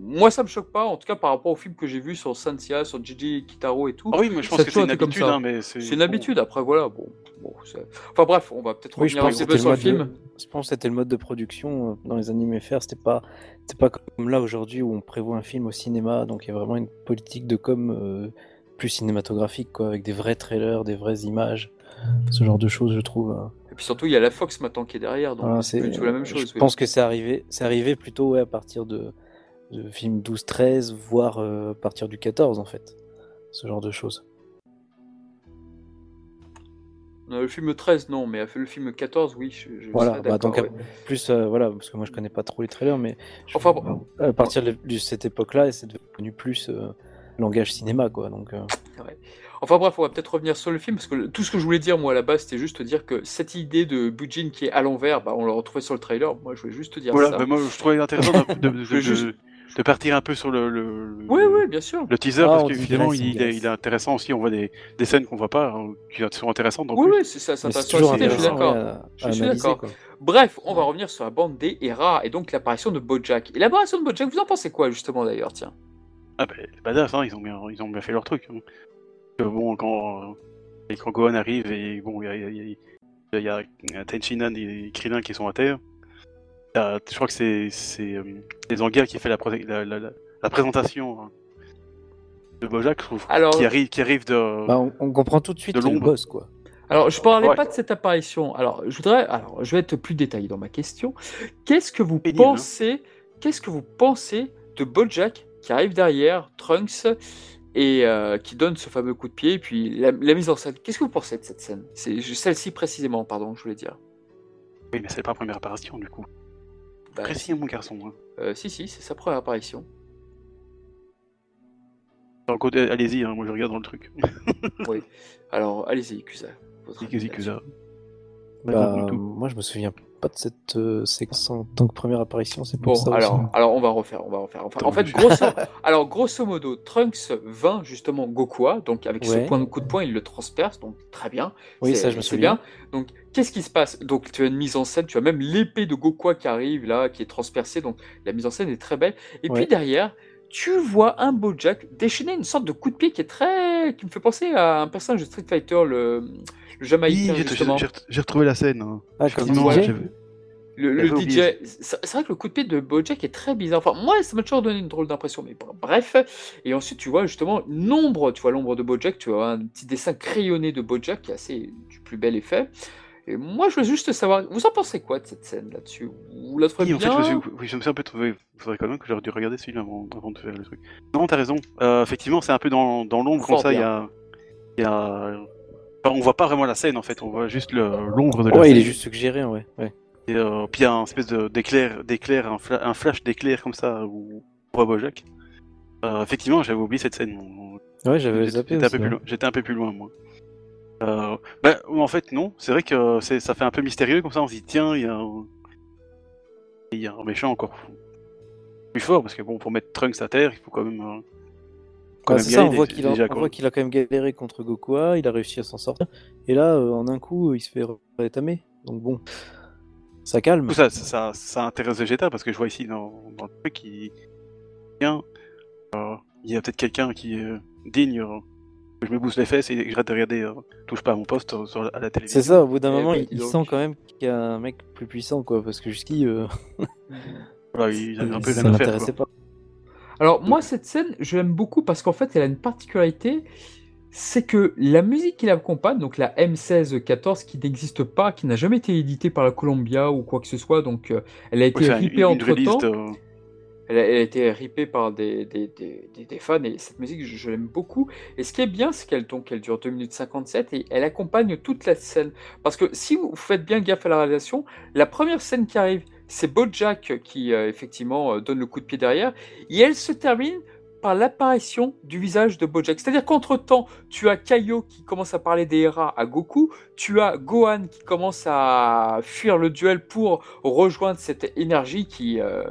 moi, ça me choque pas, en tout cas par rapport au film que j'ai vu sur Sansia, sur Gigi Kitaro et tout. Ah oui, mais je pense que c'est une habitude, hein, mais c'est C'est une bon. habitude, après voilà. Bon, bon, enfin bref, on va peut-être Oui, revenir un petit peu sur le film. de- Je pense que c'était le mode de production euh, dans les animés FR. C'était pas, c'était pas comme là aujourd'hui où on prévoit un film au cinéma. Donc il y a vraiment une politique de com euh, plus cinématographique, quoi, avec des vrais trailers, des vraies images, ce genre de choses, je trouve. euh. Et puis surtout, il y a la Fox maintenant qui est derrière, donc Voilà, c'est la même chose. Je oui. pense que c'est arrivé, c'est arrivé plutôt ouais, à partir de, de films 12-13, voire euh, à partir du 14 en fait. Ce genre de choses. Euh, Le film 13, non, mais le film 14, oui, je, je Voilà, serais bah, d'accord, donc ouais. plus euh, voilà, parce que moi je connais pas trop les trailers, mais je- Enfin, bon. à partir de, de cette époque-là, c'est devenu plus euh, langage cinéma quoi. Donc euh, Ouais. Enfin bref, on va peut-être revenir sur le film, parce que tout ce que je voulais dire, moi, à la base, c'était juste dire que cette idée de Bujin qui est à l'envers, bah, on l'a retrouvé sur le trailer. Moi, je voulais juste te dire Voilà, ça. bah, moi je trouvais intéressant de, de- de- juste- de- partir un peu sur le, le, Oui, le- oui, bien sûr. le teaser, Ah, parce il, que est- il est intéressant aussi, on voit des, des scènes qu'on voit pas, hein, qui sont intéressantes. en Oui, plus. oui, c'est ça, c'est intéressant. toujours je suis d'accord. Je suis quoi. Bref, on va revenir sur la bande des Hera et donc l'apparition de Bojack. Et l'apparition de Bojack, vous en pensez quoi, justement, d'ailleurs, tiens? Ah bah, les badass, hein, ils, ont bien, ils ont bien fait leur truc. hein. Que bon, quand, euh, quand Gohan arrive, et bon, il y a, il y a- y a Tenchinan et Krillin qui sont à terre. Je crois que c'est c'est, euh, les Zangia qui fait la, pré- la, la- la- la présentation hein, de Bojack, je trouve. Alors, Qui arrive, qui arrive de. Bah, on, on comprend tout de suite De le boss, quoi. alors je parlais Ouais. pas de cette apparition. Alors, je voudrais, alors, je vais être plus détaillé dans ma question. Qu'est-ce que vous Pénible, hein. pensez Qu'est-ce que vous pensez de Bojack qui arrive derrière Trunks et euh, qui donne ce fameux coup de pied, et puis la, la mise en scène? Qu'est-ce que vous pensez de cette scène? C'est celle-ci précisément, pardon, je voulais dire. Oui, mais c'est pas la première apparition du coup. Bah, Précis, mon garçon. Hein. euh, si, si, c'est sa première apparition. Côté- Allez-y, hein, moi je regarde dans le truc. Alors, allez-y, Kusa. votre. Bah, tout. moi, je me souviens pas de cette euh, séquence en tant que première apparition, c'est pour Bon, ça alors, aussi. alors on va refaire, on va refaire. Enfin, en fait, grosso, alors grosso modo, Trunks vint justement Gokua, donc avec ce point de coup de poing, il le transperce, donc très bien. Oui, C'est- ça, je me souviens. bien. Donc, qu'est-ce qui se passe? Donc, tu as une mise en scène, tu as même l'épée de Gokua qui arrive là, qui est transpercée, donc la mise en scène est très belle. Et puis derrière, tu vois un Bojack déchaîner une sorte de coup de pied qui est très, qui me fait penser à un personnage de Street Fighter, le, le Oui, Jamaïcain j'ai- justement. j'ai retrouvé la scène. hein. Ah, comme DJ Le, DJ, c'est vrai que le coup de pied de Bojack est très bizarre. Enfin, moi, ça m'a toujours donné une drôle d'impression, mais br- bref. Et ensuite, tu vois justement l'ombre, tu vois l'ombre de Bojack, tu vois un petit dessin crayonné de Bojack qui est assez du plus bel effet. Et moi, je veux juste savoir, vous en pensez quoi de cette scène là-dessus? Vous la trouvez Oui, en fait, bien? je me, suis, oui, je me suis un peu trouvé. Il faudrait quand même que j'aurais dû regarder ce film avant, avant de faire le truc. Non, t'as raison. Euh, effectivement, c'est un peu dans, dans l'ombre, comme ça, il y a. il y a... Enfin, on voit pas vraiment la scène en fait, on voit juste le- l'ombre de la Ouais, scène. il est juste suggéré, ouais. ouais. Et, euh, puis il y a un espèce d'éclair, d'éclair, un, fla- un flash d'éclair comme ça où on voit Bojack. Euh, effectivement, j'avais oublié cette scène. Ouais, j'avais zappé loin- j'étais un peu plus loin, moi. Euh, bah, en fait, non. C'est vrai que c'est- ça fait un peu mystérieux comme ça. On se dit, tiens, il y a un, il y a un méchant encore plus fort parce que bon, pour mettre Trunks à terre, il faut quand même. euh, quand même ça, on voit qu'il a, quand même galéré contre Gokua, il a réussi à s'en sortir. Et là, euh, en un coup, il se fait rétamer. Donc bon, ça calme. Coup, ça, ça, ça intéresse Vegeta parce que je vois ici dans, dans le truc tiens, euh, il y a peut-être quelqu'un qui est euh, digne euh, je me bouge les fesses et que j'arrête de regarder euh, touche pas à mon poste euh, sur la- à la télévision. C'est ça, au bout d'un moment, il, sent quand même qu'il y a un mec plus puissant, quoi. Parce que jusqu'ici, euh, Voilà, il avait un peu ça rien à faire. l'intéressait quoi. pas. Alors moi cette scène, je l'aime beaucoup parce qu'en fait elle a une particularité, c'est que la musique qui l'accompagne, donc la M1614 qui n'existe pas, qui n'a jamais été éditée par la Columbia ou quoi que ce soit, donc euh, elle a été Oui, ripée entre temps, de- elle, a, été ripée par des, des, des, des- fans et cette musique je, l'aime beaucoup. Et ce qui est bien, c'est qu'elle donc dure 2 minutes 57 et elle accompagne toute la scène. Parce que si vous faites bien gaffe à la réalisation, la première scène qui arrive, c'est Bojack qui euh, effectivement euh, donne le coup de pied derrière et elle se termine par l'apparition du visage de Bojack. C'est-à-dire qu'entre-temps, tu as Kaio qui commence à parler des Hera à Goku, tu as Gohan qui commence à fuir le duel pour rejoindre cette énergie qui, euh,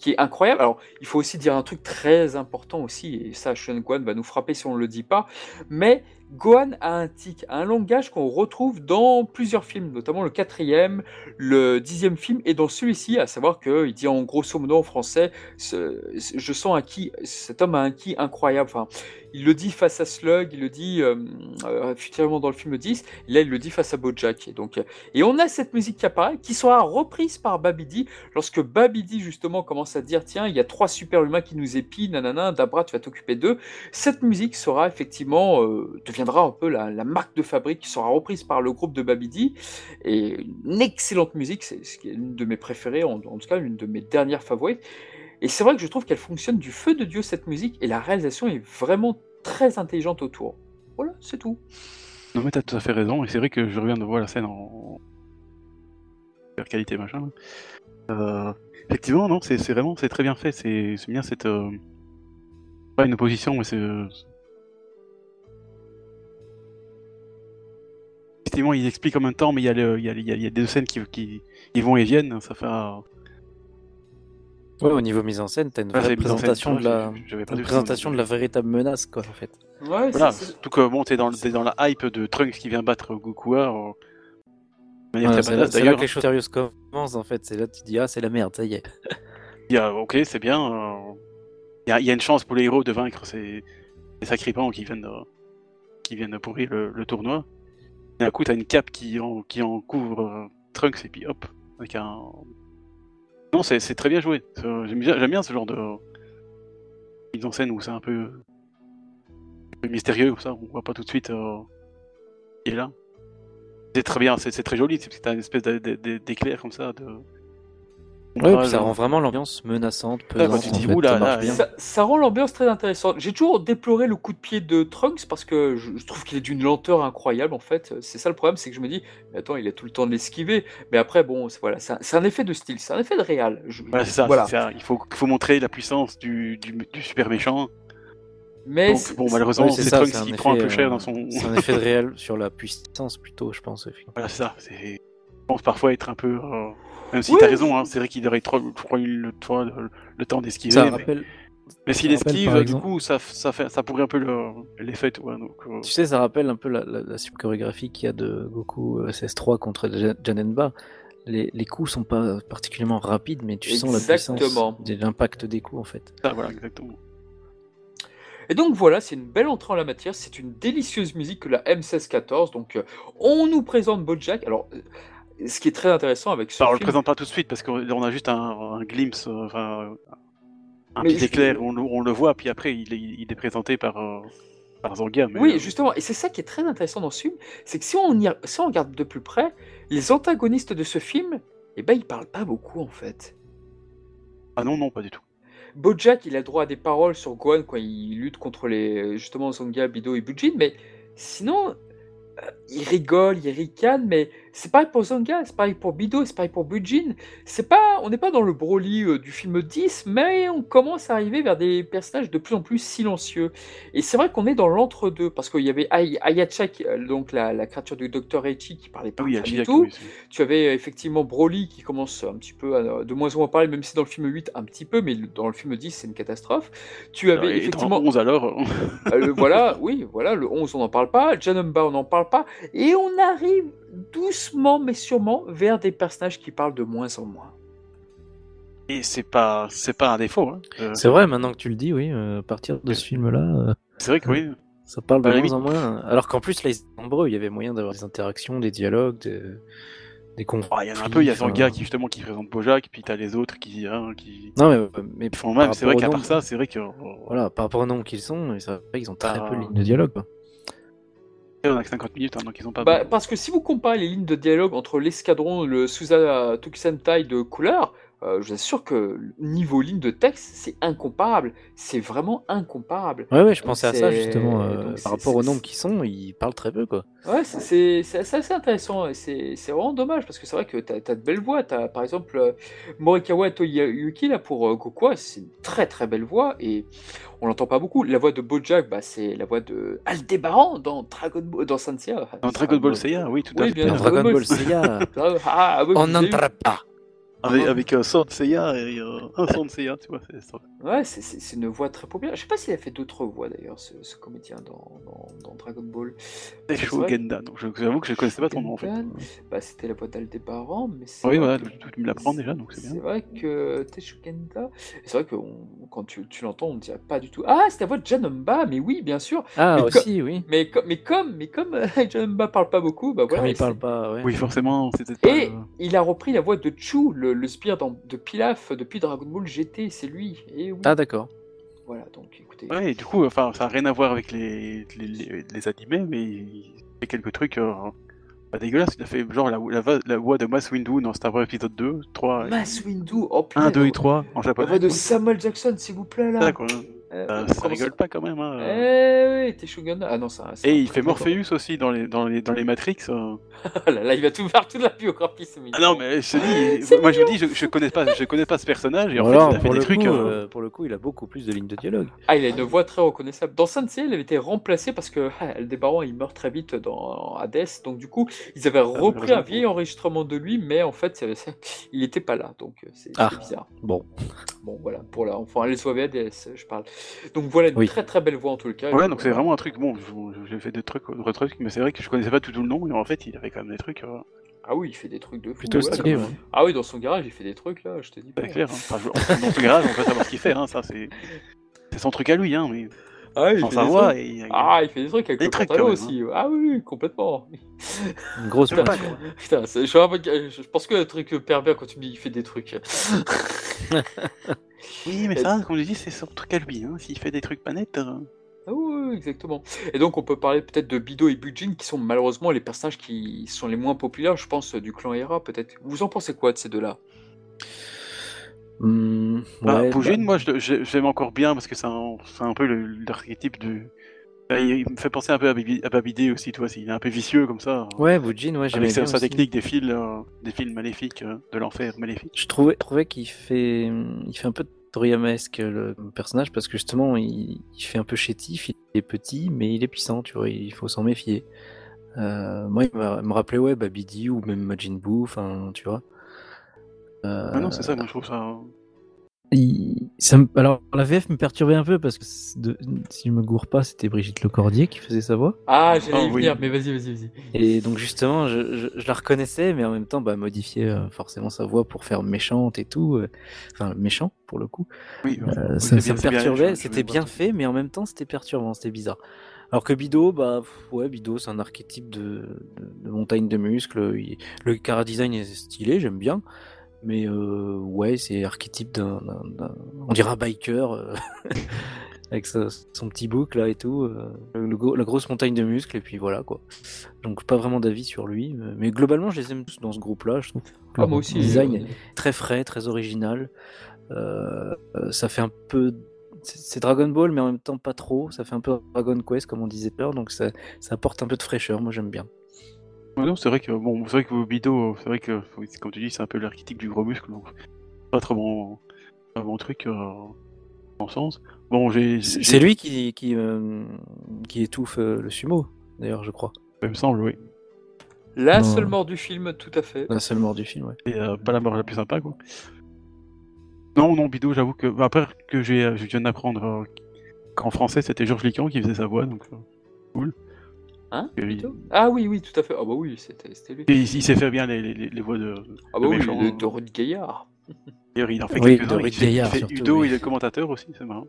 qui est incroyable. Alors, il faut aussi dire un truc très important aussi, et ça, Sean Gohan va nous frapper si on ne le dit pas, mais Gohan a un tic, un langage qu'on retrouve dans plusieurs films, notamment le quatrième, le dixième film, et dans celui-ci, à savoir qu'il dit en grosso modo en français, je sens un ki, cet homme a un ki incroyable. Enfin, il le dit face à Slug, il le dit euh, euh, dans le film 10, et là il le dit face à Bojack. Et, donc, euh, et on a cette musique qui apparaît, qui sera reprise par Babidi, lorsque Babidi justement commence à dire tiens, il y a trois super-humains qui nous épient, nanana, Dabra, tu vas t'occuper d'eux. Cette musique sera effectivement, euh, deviendra un peu la, marque de fabrique qui sera reprise par le groupe de Babidi. Et une excellente musique, c'est l'une de mes préférées, en, tout cas l'une de mes dernières favorites. Et c'est vrai que je trouve qu'elle fonctionne du feu de Dieu cette musique, et la réalisation est vraiment très intelligente autour. Voilà, c'est tout. Non mais t'as tout à fait raison, et c'est vrai que je reviens de voir la scène en qualité machin. Euh, effectivement, non, c'est vraiment, c'est très bien fait, c'est c'est bien cette... euh, Pas une opposition, mais c'est... effectivement, il explique en même temps, mais il y a, y y y deux scènes qui, qui, qui vont et viennent. Ça fait. un- Ouais, au niveau mise en scène, t'as une Ouais, vraie scène, présentation de la, une présentation de véritable menace, quoi, en fait. Ouais, Voilà, surtout que bon, t'es dans, le- t'es dans la hype de Trunks qui vient battre Goku. de manière Ouais, très c'est là, là d'ailleurs. que les choses sérieuses commencent, en fait. C'est là que tu te dis, ah, c'est la merde, ça y est. Il y a, ok, c'est bien. euh, Il y, a, il y a une chance pour les héros de vaincre ces, ces sacripants qui viennent de, qui viennent de pourrir le, le tournoi. D'un coup, t'as une cape qui en, qui en couvre euh, Trunks et puis hop, avec un. Non, c'est très bien joué. C'est- J'aime bien, ce genre de mise en scène où c'est un peu, peu mystérieux, ça, on voit pas tout de suite euh, est là. C'est très bien, c'est très joli, c'est une espèce d'éclair comme ça. De... Ouais, puis ça rend vraiment l'ambiance menaçante, pesante. tu en dis, fait, ouh là ça marche là, bien. Ça, ça rend l'ambiance très intéressante. J'ai toujours déploré le coup de pied de Trunks parce que je, je trouve qu'il est d'une lenteur incroyable en fait. C'est ça le problème, c'est que je me dis, mais attends, il a tout le temps de l'esquiver. Mais après, bon, c'est- voilà, c'est un, effet de style, c'est un effet de réal. Je- Voilà, c'est ça, Voilà. ça. Il faut, faut montrer la puissance du, du, du super méchant. Mais Donc, bon, malheureusement, c'est Trunks qui prend un effet, peu cher euh, dans son. C'est un effet de réel sur la puissance, plutôt, je pense. effectivement. Voilà, c'est ça. Je pense parfois être un peu. euh, Même si Oui. t'as raison, hein, c'est vrai qu'il aurait trop, trop eu le, le, le temps d'esquiver. Ça Mais, rappelle, mais s'il esquive, du exemple- coup, ça, ça, fait, ça pourrait un peu le- l'effet, tu vois. Donc, euh, tu sais, ça rappelle un peu la, la, la chorégraphie qu'il y a de Goku euh, SS3 contre Ja- Janenba. Les, les coups sont pas particulièrement rapides, mais tu sens la puissance, de l'impact des coups, en fait. ça, voilà, exactement. Et donc voilà, c'est une belle entrée en la matière, c'est une délicieuse musique que la M1614. Donc euh, on nous présente Bojack. Alors, euh, ce qui est très intéressant avec ce Alors, on le film, présente pas tout de suite parce qu'on on a juste un, un glimpse, euh, enfin, un Mais petit je- éclair, on, le- on le voit, puis après, il est, il est présenté par, euh, par Zorga. Mais, Oui, euh, justement, et c'est ça qui est très intéressant dans ce film, c'est que si on, y, si on regarde de plus près, les antagonistes de ce film, eh ben, ils parlent pas beaucoup en fait. Ah non, non, pas du tout. Bojack, il a droit à des paroles sur Gohan quand il lutte contre les justement Zonga, Bido et Bujin, mais sinon, euh, il rigole, il ricane, mais c'est pareil pour Zonga, c'est pareil pour Bido, c'est pareil pour Bujin. C'est pas, on n'est pas dans le Broly euh, du film 10, mais on commence à arriver vers des personnages de plus en plus silencieux. Et c'est vrai qu'on est dans l'entre-deux, parce qu'il y avait Ay- Ayacha, qui- euh, donc la, la créature du Docteur Eichi, qui parlait pas oui, du tout. oui, Tu avais euh, effectivement Broly qui commence un petit peu à, de moins en moins parler, même si dans le film 8 un petit peu, mais le- dans le film 10 c'est une catastrophe. Tu avais Et dans effectivement, 11 alors, euh, le- voilà, oui, voilà, le 11 on n'en parle pas, Janemba on n'en parle pas, et on arrive doucement mais sûrement vers des personnages qui parlent de moins en moins. et c'est pas, c'est pas un défaut. Hein. Euh, C'est vrai, maintenant que tu le dis, oui, euh, à partir de ce film-là, euh, c'est vrai que oui. ça parle de la moins en moins. Alors qu'en plus, là, ils sont nombreux, il y avait moyen d'avoir des interactions, des dialogues, des, des conflits. Ah, Il y en a un peu, il y a qui justement qui présente Bojack, puis t'as les autres qui, hein, qui... Non, mais, mais font même. C'est vrai qu'à part ça, c'est vrai que. Voilà, par rapport au nombre qu'ils sont, c'est vrai qu'ils ont très Ah. peu de lignes de dialogue. Quoi. On a que 50 minutes, hein, donc ils ont pas. Bah, parce que si vous comparez les lignes de dialogue entre l'escadron, le Suza Tokusentai de couleur, euh, je vous assure que niveau ligne de texte, c'est incomparable. C'est vraiment incomparable. Ouais, ouais, je pensais à ça justement. euh, donc par rapport au c'est- nombre qu'ils sont, ils parlent très peu, quoi. Ouais, c'est- assez intéressant c'est vraiment dommage parce que c'est vrai que tu as, de belles voix. T'as, par exemple, euh, Morikawa Toyuki là, pour euh, Goku, c'est une très très belle voix et on l'entend pas beaucoup. La voix de Bojack, bah, c'est la voix de Aldebaran dans Dragon Ball, dans Sancia. Dans Dragon Ball Seiya, oui, tout à Oui, fait. bien Dans. Dragon Ball, Seiya, Ah, ah, oui, on n'entre pas. Avec, avec un son de Seiya et euh, un son de Seiya, tu vois. c'est ça. Ouais, c'est- c'est c'est une voix très populaire. Je sais pas s'il a fait d'autres voix d'ailleurs, ce, ce comédien dans, dans, dans Dragon Ball. C'est C'est Sho vrai. Genda, donc je- j'avoue que je connaissais pas ton nom en fait. Bah, c'était la voix d'Aldebaran, mais c'est Oui, voilà, que- tu me l'apprends déjà, donc c'est C'est bien. vrai que Teshukenda, c'est vrai que on- quand tu, tu l'entends, on ne dirait pas du tout. Ah, c'est la voix de Janomba, mais oui, bien sûr. Ah, Mais aussi, oui. Mais, co- mais comme, mais comme euh, Janomba parle pas beaucoup, bah voilà. Comme ils c'est- parlent pas, ouais. Oui, forcément, c'était pas. Et euh, il a repris la voix de Chu, le, le sbire dans- de Pilaf depuis Dragon Ball GT, c'est lui. Et oui. Ah, d'accord. Voilà, donc écoutez. Ouais, et du coup, enfin, ça a rien à voir avec les, les, les, les animés, mais il fait quelques trucs euh, pas dégueulasses. Il a fait genre la, la, voix- la voix de Mass Windu dans Star Wars épisode 2, 3, Mass Windu, oh 1, putain, 2 et 3 en La japonais. voix de Samuel Jackson, s'il vous plaît là. Ça, quoi. Euh, Euh, comment ça rigole pas quand même. Hein. Eh oui, t'es Shogun. Ah non, ça. Et il fait. Morpheus aussi dans les, dans les, dans les Matrix. euh. Ah là là, il va tout faire toute la biographie, mignon. Ah non, mais je te dis, moi je dis, je, je connais pas, je connais pas ce personnage et en fait il a fait pour, des trucs. coup, euh, euh, pour le coup, il a beaucoup plus de lignes de dialogue. Ah, il a une voix très reconnaissable. Dans Sensei, il avait été remplacé parce que ah, Aldebaran il meurt très vite dans Hades. Donc, du coup, ils avaient repris un vieil enregistrement de lui, mais en fait, il n'était pas là. Donc, euh, c'est Ah. bizarre. Bon, Bon, voilà, pour la. Enfin, les Hades, je parle. Donc, voilà, une Oui. très très belle voix en tout le cas. Ouais, donc c'est vraiment un truc. Bon, je- j'ai fait des trucs, d'autres trucs, mais c'est vrai que je connaissais pas tout, tout le nom et en fait il avait quand même des trucs. euh, Ah oui, il fait des trucs de fou. plutôt ouais, stylé. quand même. ouais. Ah oui, dans son garage, il fait des trucs là, je te dis pas. C'est clair. Hein. Enfin, dans ce garage, on peut savoir ce qu'il fait. Hein. Ça, c'est c'est son truc à lui. Hein, mais Ah, il sans fait des. Et... Ah, il fait des trucs avec Des le trucs, pantalon aussi. Ah oui, complètement. Une grosse. Putain, je, je pense que le truc pervers quand tu me dis il fait des trucs. Oui, mais ça, comme je dis, c'est son truc à lui. Hein. S'il fait des trucs pas nets. euh, Ah oui, oui, exactement. Et donc on peut parler peut-être de Bido et Bujin qui sont malheureusement les personnages qui sont les moins populaires, je pense, du clan Hera peut-être. Vous en pensez quoi de ces deux-là? Hmm, Bah, ouais, Poujin, bah, moi, j'aime encore bien parce que c'est un, un peu l'archétype de. Bah, Il me fait penser un peu à, Baby- à Babidé aussi, toi. Il est un peu vicieux comme ça. Ouais, Bujin, ouais, avec sa, bien sa aussi. technique des fils, euh, des fils maléfiques, euh, de l'enfer maléfique. Je trouvais, trouvais qu'il fait, il fait un peu Toriyamaesque le personnage parce que justement il, il fait un peu chétif, il est petit mais il est puissant, tu vois, il faut s'en méfier. Euh, moi, il me rappelait ouais Babidi ou même Majin Buu, enfin tu vois. Euh, Ah non, c'est ça, moi je trouve ça. il- ça me- alors la VF me perturbait un peu parce que de- si je me gourre pas, c'était Brigitte Lecordier qui faisait sa voix. Ah, j'allais Ah, y oui. venir, mais vas-y, vas-y, vas-y. Et donc justement, je, je- je la reconnaissais, mais en même temps, bah, modifier euh, forcément sa voix pour faire méchante et tout, euh, enfin méchant pour le coup. Oui, Euh, oui, ça, c'est ça bien- me perturbait, c'était bien fait, mais en même temps c'était perturbant, c'était bizarre. Alors que Bido, bah pff, ouais, Bido c'est un archétype de, de, de montagne de muscles. il- le cara design est stylé, j'aime bien, mais euh, ouais, c'est archétype d'un, on dirait un biker euh, avec sa- son petit bouc là et tout, euh, le la grosse montagne de muscles et puis voilà quoi. Donc pas vraiment d'avis sur lui, mais- globalement je les aime tous dans ce groupe-là, je trouve. Ah, moi aussi. design euh, est très frais, très original. Ça fait un peu. C'est Dragon Ball, mais en même temps pas trop. Ça fait un peu Dragon Quest, comme on disait tout à l'heure, donc ça, ça apporte un peu de fraîcheur. Moi, j'aime bien. Non, c'est vrai que bon, c'est vrai que Bido, c'est vrai que comme tu dis, c'est un peu l'archétype du gros muscle, donc pas trop mon, pas mon truc euh, en sens. Bon, j'ai, C'est lui qui, qui, euh, qui étouffe euh, le sumo, d'ailleurs, je crois. il me semble, oui. La Non. seule mort du film, tout à fait. La seule mort du film, ouais. Et euh, pas la mort la plus sympa, quoi. Non, non, Bido, j'avoue que bah, après que j'ai, je viens d'apprendre euh, qu'en français c'était Georges Lican qui faisait sa voix, donc euh, cool. Hein Plutôt Ah oui, oui, tout à fait. Ah bah oui, c'était c'était lui. et il- il sait faire bien les, les, les voix de. Ah de bah oui, de, hein. de Rudy Gaillard. D'ailleurs, il en fait Oui, quelques-uns. Il fait, il fait surtout, Udo, oui. il est commentateur aussi, c'est marrant.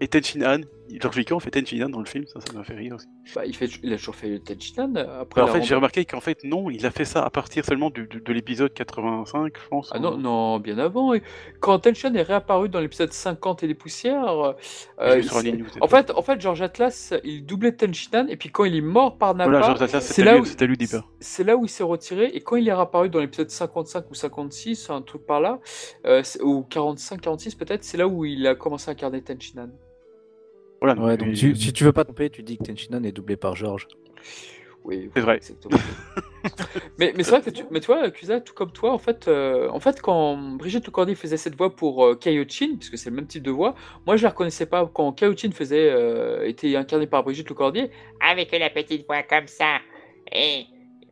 Et Tenchin Han, Georges Lican fait Tenchin Han dans le film, ça, ça m'a fait rire aussi. Bah, il, fait, il a toujours fait Tenchinan. Après, Bah, en fait, rend- j'ai remarqué qu'en fait, non, il a fait ça à partir seulement du- du- de l'épisode 85, je pense. Ah non, non, bien avant. Quand Tenchan est réapparu dans l'épisode 50 et les poussières, euh, c'est- un ligne, en fait, en fait, George Atlas, il doublait Tenchinan et puis quand il est mort par Nappa, Voilà, c'est là lui, où- là où il s'est retiré. Et quand il est réapparu dans l'épisode 55 ou 56, un truc par là, euh, ou 45, 46 peut-être, c'est là où il a commencé à incarner Tenchinan. Voilà, Ouais, donc tu- si tu veux pas te tromper, tu dis que Tenchinan est doublé par Georges. Oui, C'est vrai. exactement. mais mais c'est vrai que tu, mais tu vois, Kusa, tout comme toi, en fait, euh, en fait, quand Brigitte Lecordier faisait cette voix pour euh, Kaiochin, puisque c'est le même type de voix, moi je la reconnaissais pas quand Kaiochin faisait, euh, était incarné par Brigitte Lecordier. avec la petite voix comme ça. Et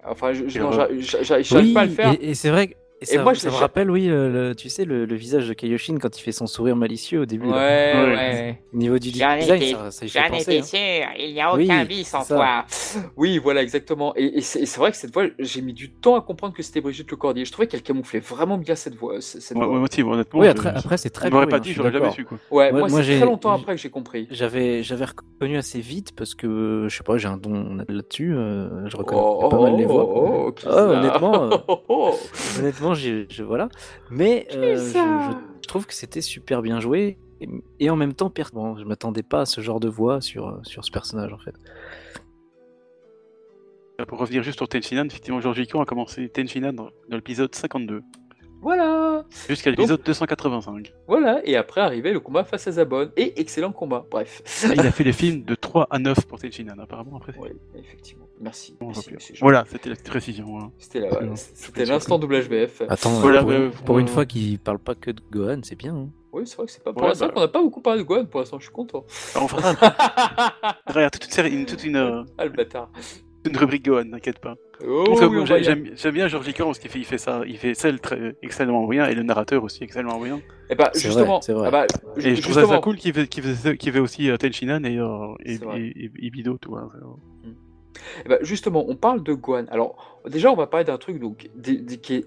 Enfin, je, j'arrive Oui, pas à le faire. et, et c'est vrai que et ça, moi, je ça me rappelle, oui, le, le- tu sais, le, le visage de Kaioshin quand il fait son sourire malicieux au début. Ouais, là. ouais. Au niveau du design, étais- ça, ça j'en étais hein. sûr, il n'y a Oui, aucun vice en toi. Oui, voilà, exactement. Et, et c'est et c'est vrai que cette voix, j'ai mis du temps à comprendre que c'était Brigitte Lecordier. Je trouvais qu'elle camouflait vraiment bien cette voix. Cette Ouais, voix. honnêtement. Oui, je- après, après c'est très m'aurait bruit, pas hein, dit, je suis j'aurais jamais su, quoi. Ouais, Moi- moi, moi, c'est très longtemps après que j'ai compris. J'avais, j'avais reconnu assez vite parce que, je sais pas, j'ai un don là-dessus. euh, je reconnais Oh, pas mal les voix. oh, oh, honnêtement, euh, Oh, oh. Honnêtement, je, voilà. Mais euh, je, trouve que c'était super bien joué et, et en même temps perturbant. Je m'attendais pas à ce genre de voix sur, euh, sur ce personnage en fait. Pour revenir juste sur Tenchinan, effectivement, Georges Lican a commencé Tenchinan dans, dans l'épisode 52. Voilà Jusqu'à l'épisode 285. Voilà, et après arrivait le combat face à Zabon, et excellent combat, bref. Ah, Il a fait les films de 3 à 9 pour Tenchinan, apparemment, après. Oui, effectivement. Merci. Bon, merci, monsieur. Voilà, c'était la précision. voilà. C'était l'instant doublage VF. Attends, Voilà, pour, euh, pour une fois qu'il parle pas que de Gohan, c'est bien. hein. Oui, c'est vrai que c'est pas. Pour Ouais, l'instant, bah. on n'a pas beaucoup parlé de Gohan, pour l'instant, je suis content. Alors, on fera Regarde, toute une, série, une- toute une, euh, Ah, le bâtard. Une rubrique Gohan, t'inquiète pas. Oh, oui, J'aime bien Georges Licor parce qu'il fait, il fait ça, il fait celle très excellemment bien et le narrateur aussi excellemment bien. Eh bah, justement, vrai, c'est vrai. ah bah, Et je trouve ça, cool qu'il fait, aussi Tenchinan et, euh, et, et, et- et Bido, tout. hein. Eh ben, justement, on parle de Gohan. Alors, déjà, on va parler d'un truc donc, qui est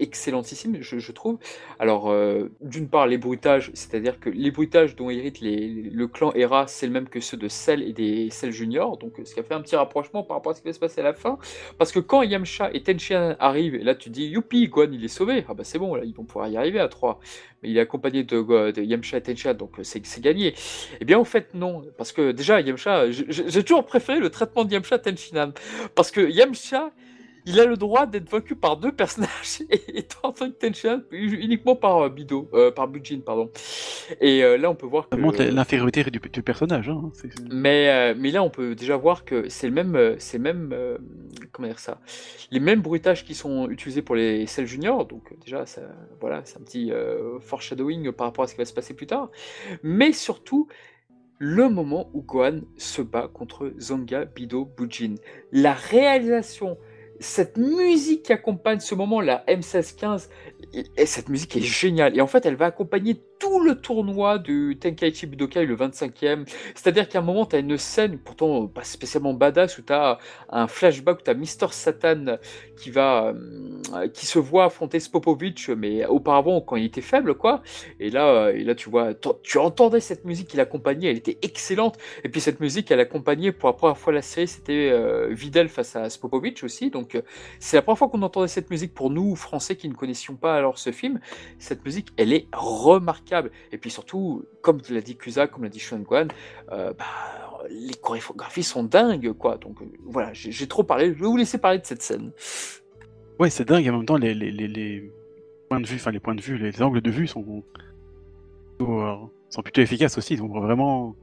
excellentissime, je, trouve. Alors, euh, d'une part, les bruitages, c'est-à-dire que les bruitages dont hérite le clan Hera, c'est le même que ceux de Cell et des Cell Junior, donc ce qui a fait un petit rapprochement par rapport à ce qui va se passer à la fin. Parce que quand Yamcha et Tenshinhan arrivent, et là tu dis, youpi, Gohan il est sauvé, ah bah c'est bon, là ils vont pouvoir y arriver à 3. Mais il est accompagné de, de Yamcha et Tenshinhan, donc c'est gagné. Eh bien, en fait, non. Parce que déjà, Yamcha, j'ai toujours préféré le traitement de Yamcha Tenshinhan. Parce que Yamcha, il a le droit d'être vaincu par deux personnages, et tandis que Tenshinhan, uniquement par euh, Bido, euh, par Bujin, pardon. Et euh, là, on peut voir que. Ça montre l'infériorité du, du personnage. Hein. Mais, euh, mais là, on peut déjà voir que c'est le même, c'est même, comment dire ça, les mêmes bruitages qui sont utilisés pour les Cell Junior. Donc déjà, ça, voilà, c'est un petit foreshadowing par rapport à ce qui va se passer plus tard. Mais surtout, le moment où Gohan se bat contre Zanga, Bido, Bujin. La réalisation, cette musique qui accompagne ce moment, la M1615, et, et cette musique est géniale. Et en fait, elle va accompagner tout le tournoi du Tenkaichi Budokai, le 25e. C'est-à-dire qu'à un moment, tu as une scène, pourtant pas spécialement badass, où tu as un flashback où tu as Mister Satan qui va, euh, qui se voit affronter Spopovich, mais auparavant, quand il était faible, quoi. Et là, euh, et là tu vois, tu entendais cette musique qui l'accompagnait, elle était excellente. Et puis cette musique, elle accompagnait pour la première fois la série, c'était euh, Videl face à Spopovich aussi. Donc euh, c'est la première fois qu'on entendait cette musique pour nous, Français, qui ne connaissions pas alors ce film. Cette musique, elle est remarquable. Et puis surtout, comme l'a dit Kusa, comme l'a dit Sean Guan, euh, bah, les chorégraphies sont dingues, quoi. Donc euh, voilà, j'ai trop parlé. Je vais vous laisser parler de cette scène. Ouais, c'est dingue. Et en même temps, les, points de vue, enfin les points de vue, les angles de vue sont plutôt, sont plutôt efficaces aussi. Donc vraiment,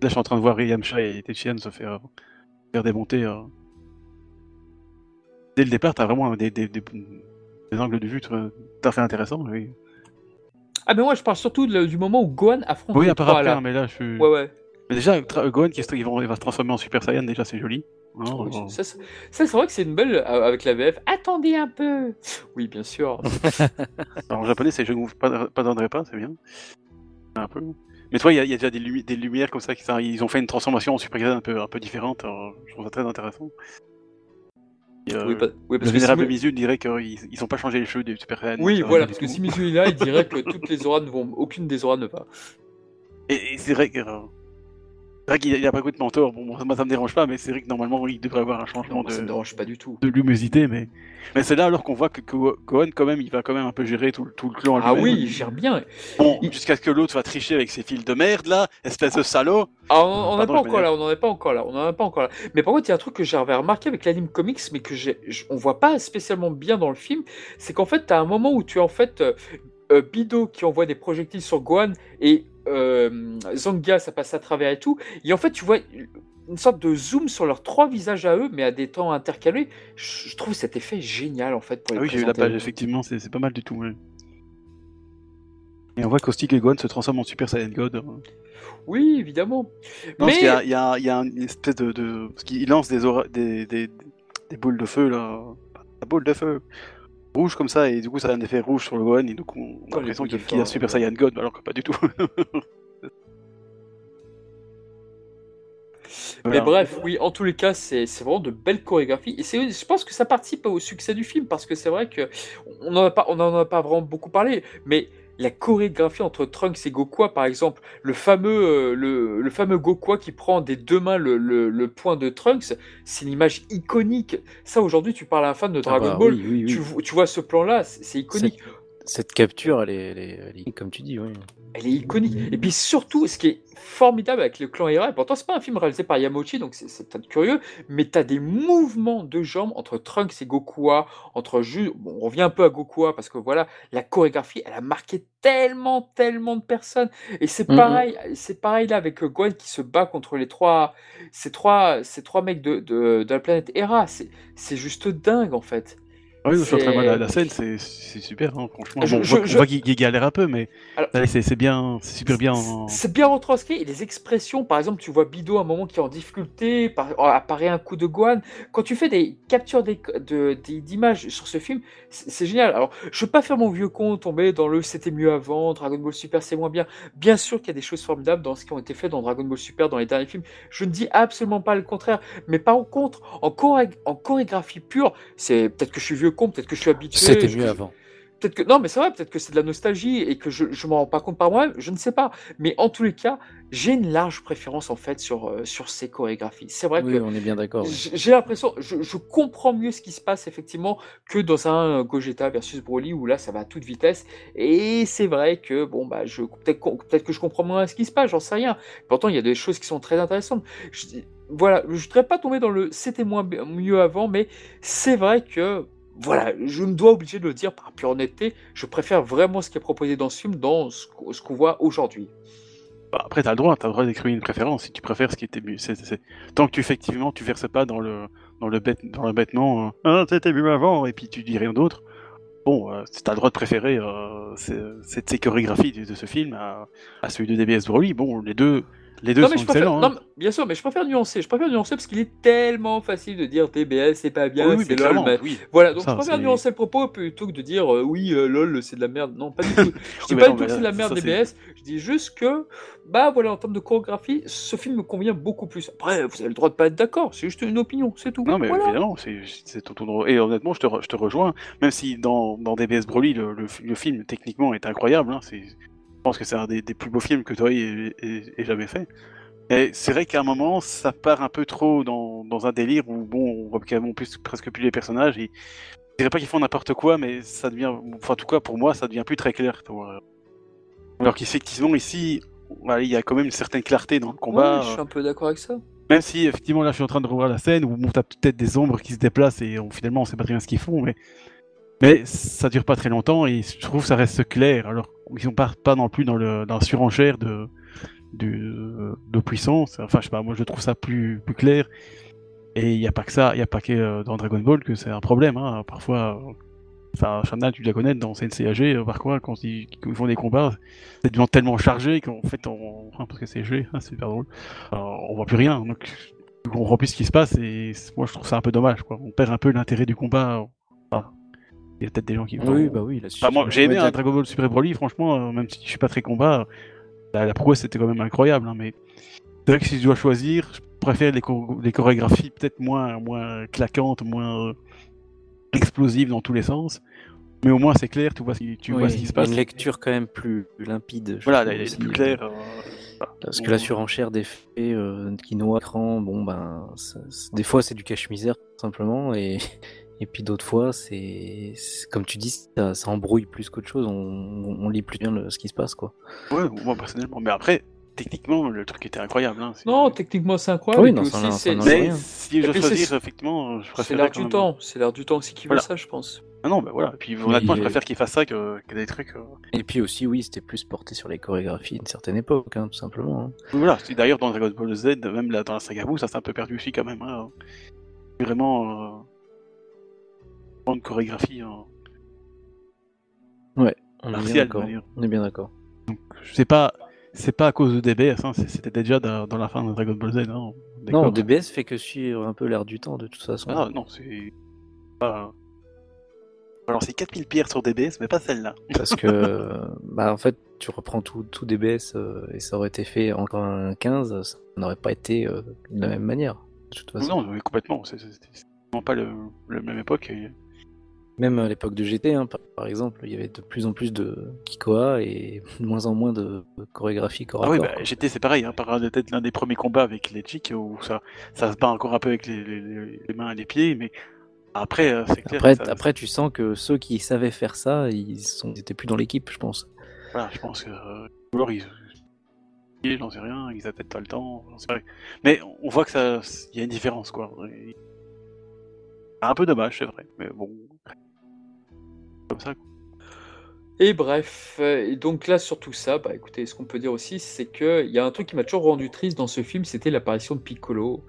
là, je suis en train de voir Yamcha et Tenshinhan se faire, faire démonter. Dès le départ, t'as vraiment des, des, des, des angles de vue tout à fait intéressants. Oui, Ah, mais moi, je parle surtout de- du moment où Gohan affronte oui à part après, là. hein, mais là, je suis. Ouais, ouais. Mais déjà, tra- Gohan qui il va, il va se transformer en Super Saiyan, déjà, c'est joli. Hein, Oui, euh, ça, c'est- ça, c'est vrai que c'est une belle euh, avec la VF. Attendez un peu. Oui, bien sûr. Alors, en japonais, c'est je ne vous pas, pas donnerai pas, c'est bien. Un peu. Mais toi, il y, a- il y a déjà des, lumi- des lumières comme ça, qui, ça, ils ont fait une transformation en Super Saiyan un peu, un peu différente. alors, je trouve ça très intéressant. Euh, oui, pas- oui, le parce que vénérable si- Mizu dirait qu'ils ils ont pas changé les cheveux des Super. Oui, va voilà, parce que si Mizu est là, il dirait que toutes les auras ne vont, aucune des auras ne va. Et, et c'est vrai que. C'est vrai qu'il a, il a pas complètement tort. Bon, moi, ça me dérange pas, mais c'est vrai que normalement, il devrait avoir un changement Non, moi, ça me de, dérange pas du tout. de lumosité. Mais, mais c'est là alors qu'on voit que Gohan, quand même, il va quand même un peu gérer tout, le- tout le clan. Ah oui, il gère bien. Bon, Il- jusqu'à ce que l'autre va tricher avec ses fils de merde, là, espèce de salaud. Ah, on n'en est pas encore là, on n'en est pas encore là, on n'en est pas encore là. Mais par contre, il y a un truc que j'avais remarqué avec l'anime comics, mais que on voit pas spécialement bien dans le film, c'est qu'en fait, tu as un moment où tu as en fait euh, euh, Bido qui envoie des projectiles sur Gohan et euh, Zanga, ça passe à travers et tout. Et en fait, tu vois une sorte de zoom sur leurs trois visages à eux, mais à des temps intercalés. Je, trouve cet effet génial en fait pour les Ah oui, j'ai vu la page, effectivement, c'est pas mal du tout. ouais. Et on voit qu'Austic et Gohan se transforment en Super Saiyan God. hein. Oui, évidemment. Non, mais parce qu'il y a, il y, a, il y a une espèce de. de... Parce qu'il lance des, des, des, des boules de feu, là. Des boules de feu. Rouge comme ça, et du coup, ça a un effet rouge sur le Gohan, et donc on a l'impression qu'il qu'il a Super ouais. Saiyan God, alors que pas du tout. Mais Voilà. bref, oui, en tous les cas, c'est c'est vraiment de belles chorégraphies. Et c'est- je pense que ça participe au succès du film, parce que c'est vrai que on n'en a, pas- on en a pas vraiment beaucoup parlé, mais la chorégraphie entre Trunks et Goku, par exemple, le fameux, euh, le, le fameux Goku qui prend des deux mains le, le, le point de Trunks, c'est une image iconique. Ça, aujourd'hui, tu parles à un fan de Ah Dragon bah Ball, oui, oui, oui. Tu, vo- tu vois ce plan-là, c'est iconique. Cette capture, elle est, elle est- elle est- comme tu dis, oui. Elle est iconique. Et puis surtout, ce qui est formidable avec le clan Hera, et pourtant c'est pas un film réalisé par Yamauchi, donc c'est- c'est peut-être curieux, mais tu as des mouvements de jambes entre Trunks et Gokua, entre Ju- bon, on revient un peu à Gokua parce que voilà, la chorégraphie, elle a marqué tellement, tellement de personnes. Et c'est Mhm. pareil, c'est pareil là avec Gwen qui se bat contre les trois, ces trois, ces trois mecs de, de, de la planète Hera. C'est juste dingue en fait. Ah oui, je suis train de voir la, scène, c'est super, hein, franchement. Je- Bon, on je- voit, on je- voit qu'il galère un peu, mais c'est bien, c'est super bien. en- C'est bien retranscrit et les expressions, par exemple, tu vois Bido à un moment qui est en difficulté, par- apparaît un coup de Gohan. Quand tu fais des captures d'images sur ce film, c'est génial. Alors, je veux pas faire mon vieux con, tomber dans le c'était mieux avant, Dragon Ball Super c'est moins bien. Bien sûr qu'il y a des choses formidables dans ce qui ont été fait dans Dragon Ball Super dans les derniers films. Je ne dis absolument pas le contraire. Mais par contre, en, choré- en chorégraphie pure, c'est peut-être que je suis vieux con, peut-être que je suis habitué. C'était mieux avant. Peut-être que non, mais c'est vrai, peut-être que c'est de la nostalgie et que je, je m'en rends pas compte par moi-même, je ne sais pas. Mais en tous les cas, j'ai une large préférence en fait sur, euh, sur ces chorégraphies. C'est vrai Oui, que on est bien d'accord. j'ai l'impression, je, je comprends mieux ce qui se passe effectivement que dans un euh, Gogeta versus Broly où là ça va à toute vitesse. Et c'est vrai que bon bah je peut-être peut-être que je comprends moins ce qui se passe, j'en sais rien. Pourtant il y a des choses qui sont très intéressantes. Je, voilà, je voudrais pas tomber dans le c'était moins mieux avant, mais c'est vrai que voilà, je me dois obligé de le dire par pure honnêteté, je préfère vraiment ce qui est proposé dans ce film dans ce qu'on voit aujourd'hui. Bah, après, t'as le droit, t'as le droit d'exprimer une préférence. Si tu préfères ce qui était mieux, c'est, c'est- c'est- tant que tu effectivement tu verses pas dans le dans le bête dans le bêtement, euh, ah c'était mieux avant, et puis tu dis rien d'autre. Bon, euh, t'as le droit de préférer euh, ces chorégraphies de, ce film à, à celui de DBS Broly. Bon, les deux les deux Non sont mais préfère, excellents. non, hein. mais- bien sûr, mais je préfère nuancer. Je préfère nuancer parce qu'il est tellement facile de dire TBS c'est pas bien, Oui, oui, c'est lol. mais- oui. Voilà, donc Ça, je préfère nuancer le propos plutôt que de dire euh, oui euh, lol c'est de la merde. Non, pas du tout. Je dis pas non, du tout que c'est de la merde ça, DBS. Je dis juste que bah voilà en termes de chorégraphie, ce film me convient beaucoup plus. Après, vous avez le droit de pas être d'accord. C'est juste une opinion, c'est tout. Non, mais Voilà. évidemment, c'est ton, droit. Et honnêtement, je te, re- je te rejoins. Même si dans, dans DBS Broly, le, le, le film techniquement est incroyable. Hein, c'est, je pense que c'est un des, des plus beaux films que Toei ait, ait- ait jamais fait. Et c'est vrai qu'à un moment, ça part un peu trop dans, dans un délire où bon, on voit carrément plus, presque plus les personnages. Et, je dirais pas qu'ils font n'importe quoi, mais ça devient, enfin en tout cas pour moi, ça devient plus très clair. Alors qu'effectivement ici, il y a quand même une certaine clarté dans le combat. Ouais, je suis un peu d'accord avec ça. Même si effectivement là je suis en train de revoir la scène où bon, t'as peut-être des ombres qui se déplacent et on- finalement on sait pas très bien ce qu'ils font, mais mais ça dure pas très longtemps et je trouve que ça reste clair. Alors ils sont pas pas non plus dans le la surenchère de puissance. Enfin je sais pas, moi je trouve ça plus clair. Et il y a pas que ça, il y a pas que euh, dans Dragon Ball que c'est un problème. Hein. Parfois, euh, enfin Shanna tu la connais dans CNCAG, euh, quand ils, quand ils font des combats, c'est devient tellement chargé qu'en fait parce que c'est G, hein, c'est super drôle. Alors, on voit plus rien. Donc on comprend plus ce qui se passe et moi je trouve ça un peu dommage quoi. On perd un peu l'intérêt du combat. Enfin, il y a peut-être des gens qui Oui, bah oui. Enfin, moi j'ai aimé un t'as- Dragon Ball Super Broly franchement euh, même si je suis pas très combat la, la prouesse c'était quand même incroyable hein, mais c'est vrai que si je dois choisir je préfère les, cho- les chorégraphies peut-être moins moins claquantes moins euh, explosives dans tous les sens mais au moins c'est clair tu vois, ce qui- tu vois Oui, ce qui se passe Une lecture quand même plus limpide. voilà elle est plus euh, claire euh. Parce que la surenchère des faits euh, qui noie l'écran, bon ben, ça- des fois c'est du cache-misère simplement, et, et puis d'autres fois c'est, c'est- comme tu dis, ça, ça embrouille plus qu'autre chose, on, on lit plus bien le- ce qui se passe quoi. ouais moi personnellement mais après techniquement le truc était incroyable hein, c'est- Non, techniquement c'est incroyable. Oui, non, aussi, c'est- c'est- Mais si je dois c'est- choisir, effectivement, je c'est préfère l'air du temps. C'est l'air du temps aussi qui veut Voilà. ça, je pense. Ah non, bah voilà. Et puis honnêtement, je préfère qu'il fasse ça que, que des trucs. euh, Et puis aussi, oui, c'était plus porté sur les chorégraphies d'une certaine époque, hein, tout simplement. hein. Voilà. C'est d'ailleurs dans Dragon Ball Z, même là, dans la saga Buu, ça s'est un peu perdu aussi quand même. Hein. Vraiment. Euh... Grande chorégraphie. Hein. On est bien d'accord. On est bien d'accord. Je sais pas. C'est pas à cause de DBS, hein, c'est- c'était déjà dans, dans la fin de Dragon Ball Z. Hein. Non. DBS fait que suivre un peu l'air du temps de toute façon. Ah non, c'est. Pas... Alors c'est 4000 pierres sur DBS, mais pas celle-là. Parce que, bah, en fait, tu reprends tout, tout DBS euh, et ça aurait été fait encore un 15, ça n'aurait pas été euh, de la même manière. De toute façon. Non, mais complètement. C'est c'est- c'est vraiment pas le, le même époque. et- Même à l'époque de GT, hein, par, par exemple, il y avait de plus en plus de Kikoa et de moins en moins de chorégraphie corps Ah oui, bah. GT c'est pareil, hein, par peut-être l'un des premiers combats avec les Chick où ça, ça se bat encore un peu avec les, les- les mains et les pieds, mais Après, euh, c'est clair. Après, que ça- après, tu sens que ceux qui savaient faire ça, ils sont, ils étaient plus dans l'équipe, je pense. Voilà, je pense que. euh, ou alors ils. J'en sais rien, ils avaient peut-être pas le temps, j'en sais rien. Mais on voit que ça. Il y a une différence, quoi. Et- Un peu dommage, c'est vrai. Mais bon. Comme ça, quoi. Et bref, euh, et donc là sur tout ça, bah écoutez, ce qu'on peut dire aussi, c'est que il y a un truc qui m'a toujours rendu triste dans ce film, c'était l'apparition de Piccolo.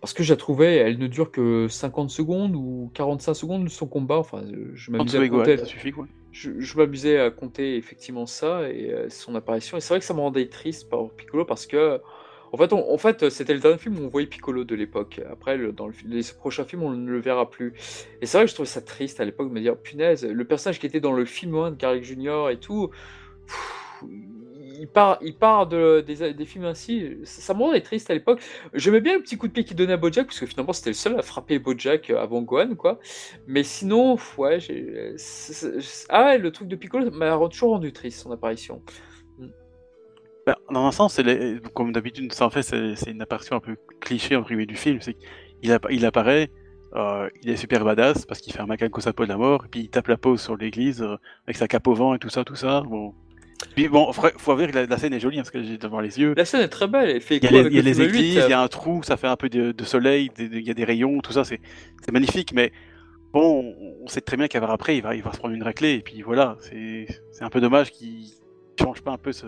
Parce que je la trouvais, elle ne dure que 50 secondes ou 45 secondes son combat. Enfin, je- m'amusais à compter. ça suffit, quoi. Je, je m'amusais à compter effectivement ça et euh, son apparition. Et c'est vrai que ça me rendait triste par Piccolo parce que, en fait, c'était le dernier film où on voyait Piccolo de l'époque. Après, dans les prochains films, on ne le verra plus. Et c'est vrai que je trouvais ça triste à l'époque de me dire, punaise, le personnage qui était dans le film 1 de Garlic Junior et tout, il part, il part de, des, films ainsi. Ça, me rendait triste à l'époque. J'aimais bien le petit coup de pied qu'il donnait à Bojack, parce que finalement c'était le seul à frapper Bojack avant Gohan, quoi. Mais sinon, ouais, j'ai. Ah ouais, le truc de Piccolo m'a toujours rendu triste, son apparition. Bah, dans un sens, les- comme d'habitude, ça en fait, c'est une apparition un peu cliché en privé du film. C'est qu'il app- il apparaît, euh, il est super badass parce qu'il fait un macaque au sapot de la mort, et puis il tape la pose sur l'église euh, avec sa cape au vent et tout ça, tout ça. Bon. Puis bon, faut, faut avouer que la, la scène est jolie, hein, parce que j'ai devant les yeux. La scène est très belle, elle fait Il y a les, y a le les film 8, églises, euh, il y a un trou, ça fait un peu de, de soleil, il y a des rayons, tout ça, c'est magnifique, mais bon, on sait très bien qu'à après, il va, il va se prendre une raclée, et puis voilà, c'est c'est un peu dommage qu'il change pas un peu ce.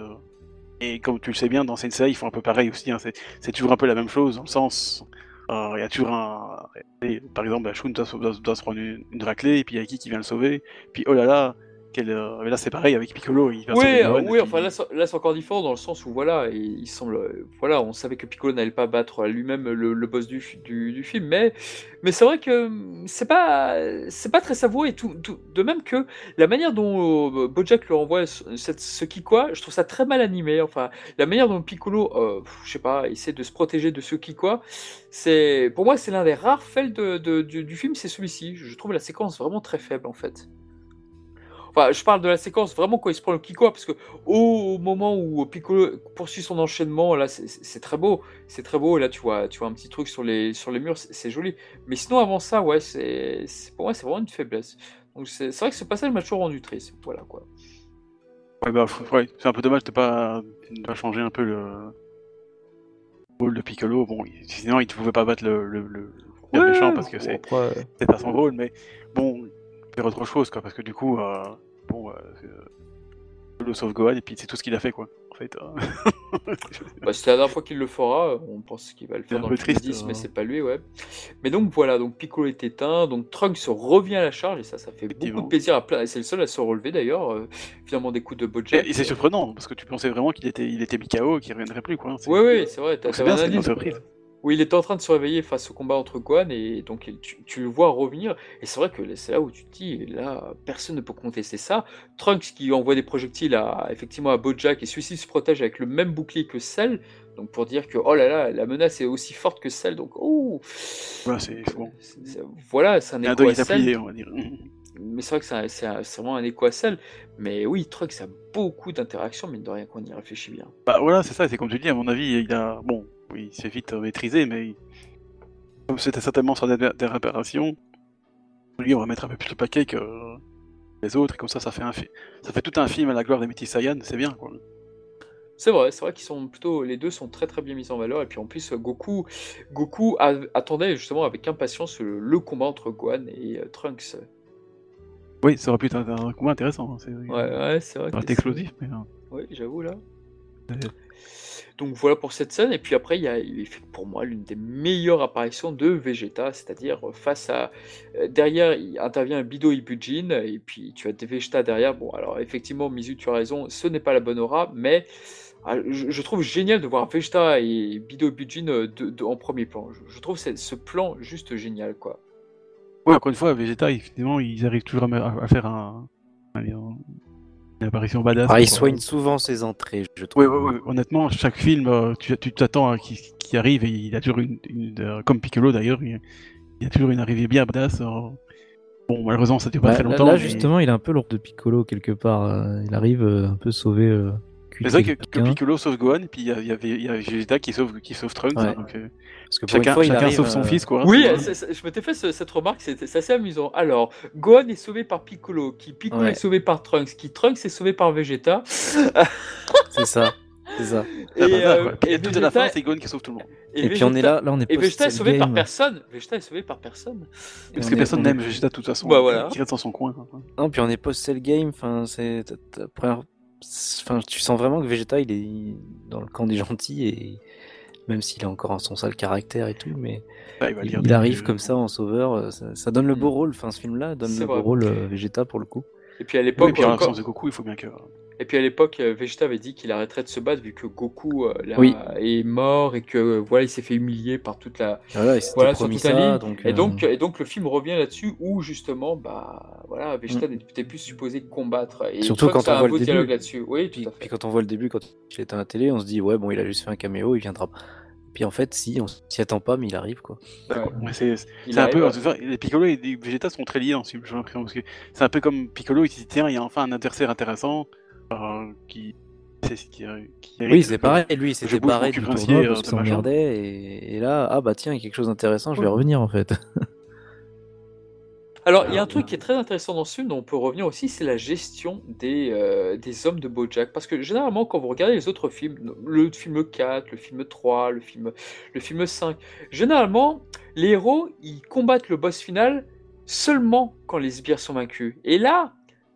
Et comme tu le sais bien, dans Sensei, ils font un peu pareil aussi, hein, c'est toujours un peu la même chose, dans le sens. euh, Il y a toujours un. par exemple, Shun doit, se- doit, doit se prendre une, une raclée, et puis il y a qui qui vient le sauver, puis oh là là, euh, mais là c'est pareil avec Piccolo, il va Oui, euh, oui, enfin là, c'est- là c'est encore différent dans le sens où voilà, il, il semble, euh, voilà, on savait que Piccolo n'allait pas battre lui-même le, le boss du, du, du film, mais, mais c'est vrai que hum, c'est pas, c'est pas très savoureux et tout, tout- de même que la manière dont Bojack lui envoie ce, cette- ce Kikwa, je trouve ça très mal animé. Enfin, la manière dont Piccolo, euh, je sais pas, essaie de se protéger de ce Kikwa, c'est, pour moi, c'est l'un des rares fails de, de- du, du film, c'est celui-ci. Je trouve la séquence vraiment très faible en fait. Enfin, je parle de la séquence vraiment quand il se prend le Kikwa, parce que au, moment où Piccolo poursuit son enchaînement, là, c'est- très beau, c'est très beau. Là, tu vois, tu vois un petit truc sur les sur les murs, c'est joli. Mais sinon, avant ça, ouais, c'est pour moi, c'est vraiment une faiblesse. Donc c'est vrai que ce passage m'a toujours rendu triste. Voilà quoi. Ouais, bah, ouais, c'est un peu dommage de pas, de pas changer un peu le rôle de Piccolo. Bon, sinon il ne pouvait pas battre le, le, le, le Ouais, méchant parce que c'est pas son rôle, mais bon, faire autre chose quoi, parce que du coup, euh, bon, euh, c'est, euh, le sauve Gohan et puis c'est tout ce qu'il a fait quoi. En fait, euh. Bah, c'est la dernière fois qu'il le fera. On pense qu'il va le faire dans le triste, 10, mais hein. c'est pas lui, ouais. Mais donc voilà, donc Piccolo est éteint, donc Trunks revient à la charge et ça, ça fait beaucoup de plaisir à plein. et C'est le seul à se relever d'ailleurs, euh, finalement des coups de Bojack. et, et c'est surprenant parce que tu pensais vraiment qu'il était, il était et qu'il reviendrait plus quoi. Oui, oui, c'est vrai. t'as- bien, indice, surprise. Où il était en train de se réveiller face au combat entre Gohan et donc tu, tu le vois revenir. Et c'est vrai que c'est là où tu te dis, là, personne ne peut contester ça. Trunks qui envoie des projectiles à, effectivement à Bojack et celui-ci se protège avec le même bouclier que Cell. Donc pour dire que, oh là là, la menace est aussi forte que Cell. Donc, oh Voilà, c'est bon. Voilà, c'est un écho à Cell. appuyé, on va dire. Mais c'est vrai que c'est vraiment un écho à Cell. Mais oui, Trunks a beaucoup d'interactions, mine de rien, quand on y réfléchit bien. Bah voilà, c'est ça, c'est comme tu dis, à mon avis, il a. Bon, oui, il s'est vite euh, maîtrisé, mais. Comme c'était certainement sur des, réparations, lui, on va mettre un peu plus le paquet que les autres, et comme ça, ça fait, un fi- ça fait tout un film à la gloire des Métis Saiyan, c'est bien, quoi. C'est vrai, c'est vrai qu'ils sont plutôt, les deux sont très très bien mis en valeur. Et puis en plus, Goku, Goku a- attendait justement avec impatience le, le combat entre Gohan et euh, Trunks. Oui, ça aurait pu être un, un combat intéressant, hein, c'est Ouais, ouais, c'est vrai. ça aurait été c'est- explosif, mais. euh, Oui, j'avoue là. Donc voilà pour cette scène. Et puis après, il fait pour moi l'une des meilleures apparitions de Vegeta, c'est-à-dire face à. euh, Derrière, il intervient Bido Ibujin, et puis tu as Vegeta derrière. Bon, alors effectivement, Mizu, tu as raison, ce n'est pas la bonne aura, mais. ah, Je, trouve génial de voir Vegeta et Bido Ibujin euh, de- en premier plan. Je, trouve ce, plan juste génial, quoi. Ouais, encore une fois, Vegeta, effectivement, ils arrivent toujours à, faire un- une apparition badass. Ah, il soigne souvent ses entrées, je trouve. Ouais, ouais. Honnêtement, chaque film, euh, tu t'attends à qui, qui arrive et il a toujours une, une- euh, comme Piccolo d'ailleurs, il, a toujours une arrivée bien badass. euh. Bon, malheureusement, ça dure pas Bah, très longtemps. là, mais- justement, il a un peu l'ordre de Piccolo quelque part. euh, il arrive un peu sauver euh, C'est vrai que, que Piccolo sauve Gohan, et puis il y, avait il y a Vegeta qui sauve, qui sauve Trunks. Ouais. hein, donc, euh, Parce que chacun fois, il chacun arrive, sauve son euh, fils, quoi. hein, Oui, je m'étais fait ce- cette remarque, c'est c'est assez amusant. Alors, Gohan est sauvé par Piccolo, qui Piccolo Ouais. est sauvé par Trunks, qui Trunks est sauvé par Vegeta. C'est ça. C'est ça. Et, Ah, euh, quoi. Puis et tout à la fin, c'est Gohan qui sauve tout le monde. Et, puis on est là, là on est Et Vegeta est post-cell sauvé par game. personne. Vegeta est sauvé par personne. Parce que est- personne n'aime Vegeta de toute façon. Bah, voilà. Il reste dans son coin. hein. Non, puis on est post-cell game. Enfin, c'est ta première- Enfin, tu sens vraiment que Vegeta, il est dans le camp des gentils et même s'il a encore son sale caractère et tout, mais Ouais, il arrive comme ça en sauveur. euh, Ça, ça donne le beau rôle. Enfin, ce film-là donne le vrai. beau rôle euh, Vegeta pour le coup. Et puis à Oui, l'époque, et puis en encore- de Goku, il faut bien que. Et puis à l'époque, euh, Vegeta avait dit qu'il arrêterait de se battre vu que Goku euh, là, Oui. est mort et que euh, voilà, il s'est fait humilier par toute la, Voilà, il s'était voilà, sur toute la ça. ligne. Donc, Et euh, donc, et donc le film revient là-dessus où justement, bah voilà, Mm. Vegeta n'était plus supposé combattre. Et Surtout quand a on un voit beau le dialogue début. là-dessus. Oui, tout Puis, quand on voit le début, quand il est à la télé, on se dit ouais bon il a juste fait un caméo, il viendra. Puis en fait si, on s'y attend pas, mais il arrive quoi. Ouais, c'est Il un arrive, peu. ouais. en les Piccolo et les Vegeta sont très liés dans ce film, j'ai l'impression. Parce que c'est un peu comme Piccolo, il se dit tiens, il y a enfin un adversaire intéressant euh, qui. c'est- qui, qui Oui c'est pareil, lui mon barré du tournoi euh, parce qu'il s'emmerdait et, et là ah bah tiens il y a quelque chose d'intéressant, je vais revenir en fait. Alors, il y a un truc qui est très intéressant dans ce film, dont on peut revenir aussi, c'est la gestion des, euh, des hommes de Bojack. Parce que généralement, quand vous regardez les autres films, le film 4, le film 3, le film, le film 5, généralement, les héros, ils combattent le boss final seulement quand les sbires sont vaincus. Et là,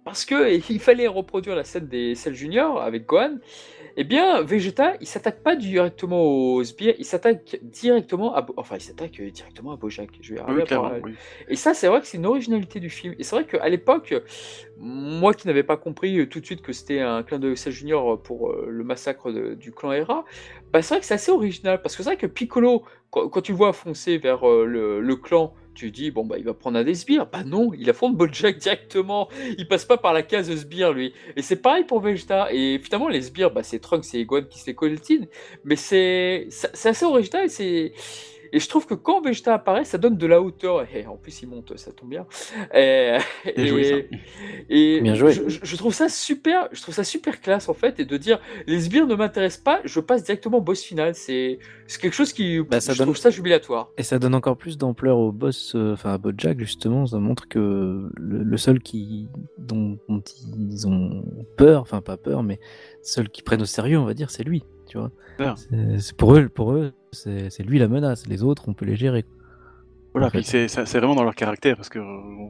parce que il fallait reproduire la scène des Cell Junior avec Gohan, eh bien, Vegeta, il s'attaque pas directement aux sbires, il s'attaque directement à, enfin, il s'attaque euh, directement à Bojack. Je vais Oui, arriver à clairement. parler- oui. et ça, c'est vrai que c'est une originalité du film. Et c'est vrai qu'à l'époque, moi qui n'avais pas compris euh, tout de suite que c'était un clin d'œil Cell Junior pour euh, le massacre de- du clan Hera, bah, c'est vrai que c'est assez original. Parce que c'est vrai que Piccolo, quand, quand tu le vois foncer vers euh, le, le clan, tu dis, bon, bah, il va prendre un des sbires. Bah non, il affronte Bojack directement. Il passe pas par la case sbire, lui. Et c'est pareil pour Vegeta. Et finalement, les sbires, bah, c'est Trunks et Gohan qui se les coltinent. Mais c'est assez original. C'est. Et je trouve que quand Vegeta apparaît, ça donne de la hauteur. Et en plus, il monte, ça tombe bien. Et, Bien joué, ça. et Bien joué. Je, trouve ça super. Je trouve ça super classe en fait, et de dire les sbires ne m'intéressent pas, je passe directement au boss final. C'est c'est quelque chose qui, Bah, ça je donne- trouve ça jubilatoire. Et ça donne encore plus d'ampleur au boss, euh, enfin à Bojack justement, ça montre que le, le seul qui dont, dont ils ont peur, enfin pas peur, mais seul qui prennent au sérieux, on va dire, c'est lui, tu vois. C'est- c'est pour eux, pour eux, c'est c'est lui la menace. Les autres, on peut les gérer. Voilà, en fait. puis c'est vraiment dans leur caractère parce que. euh,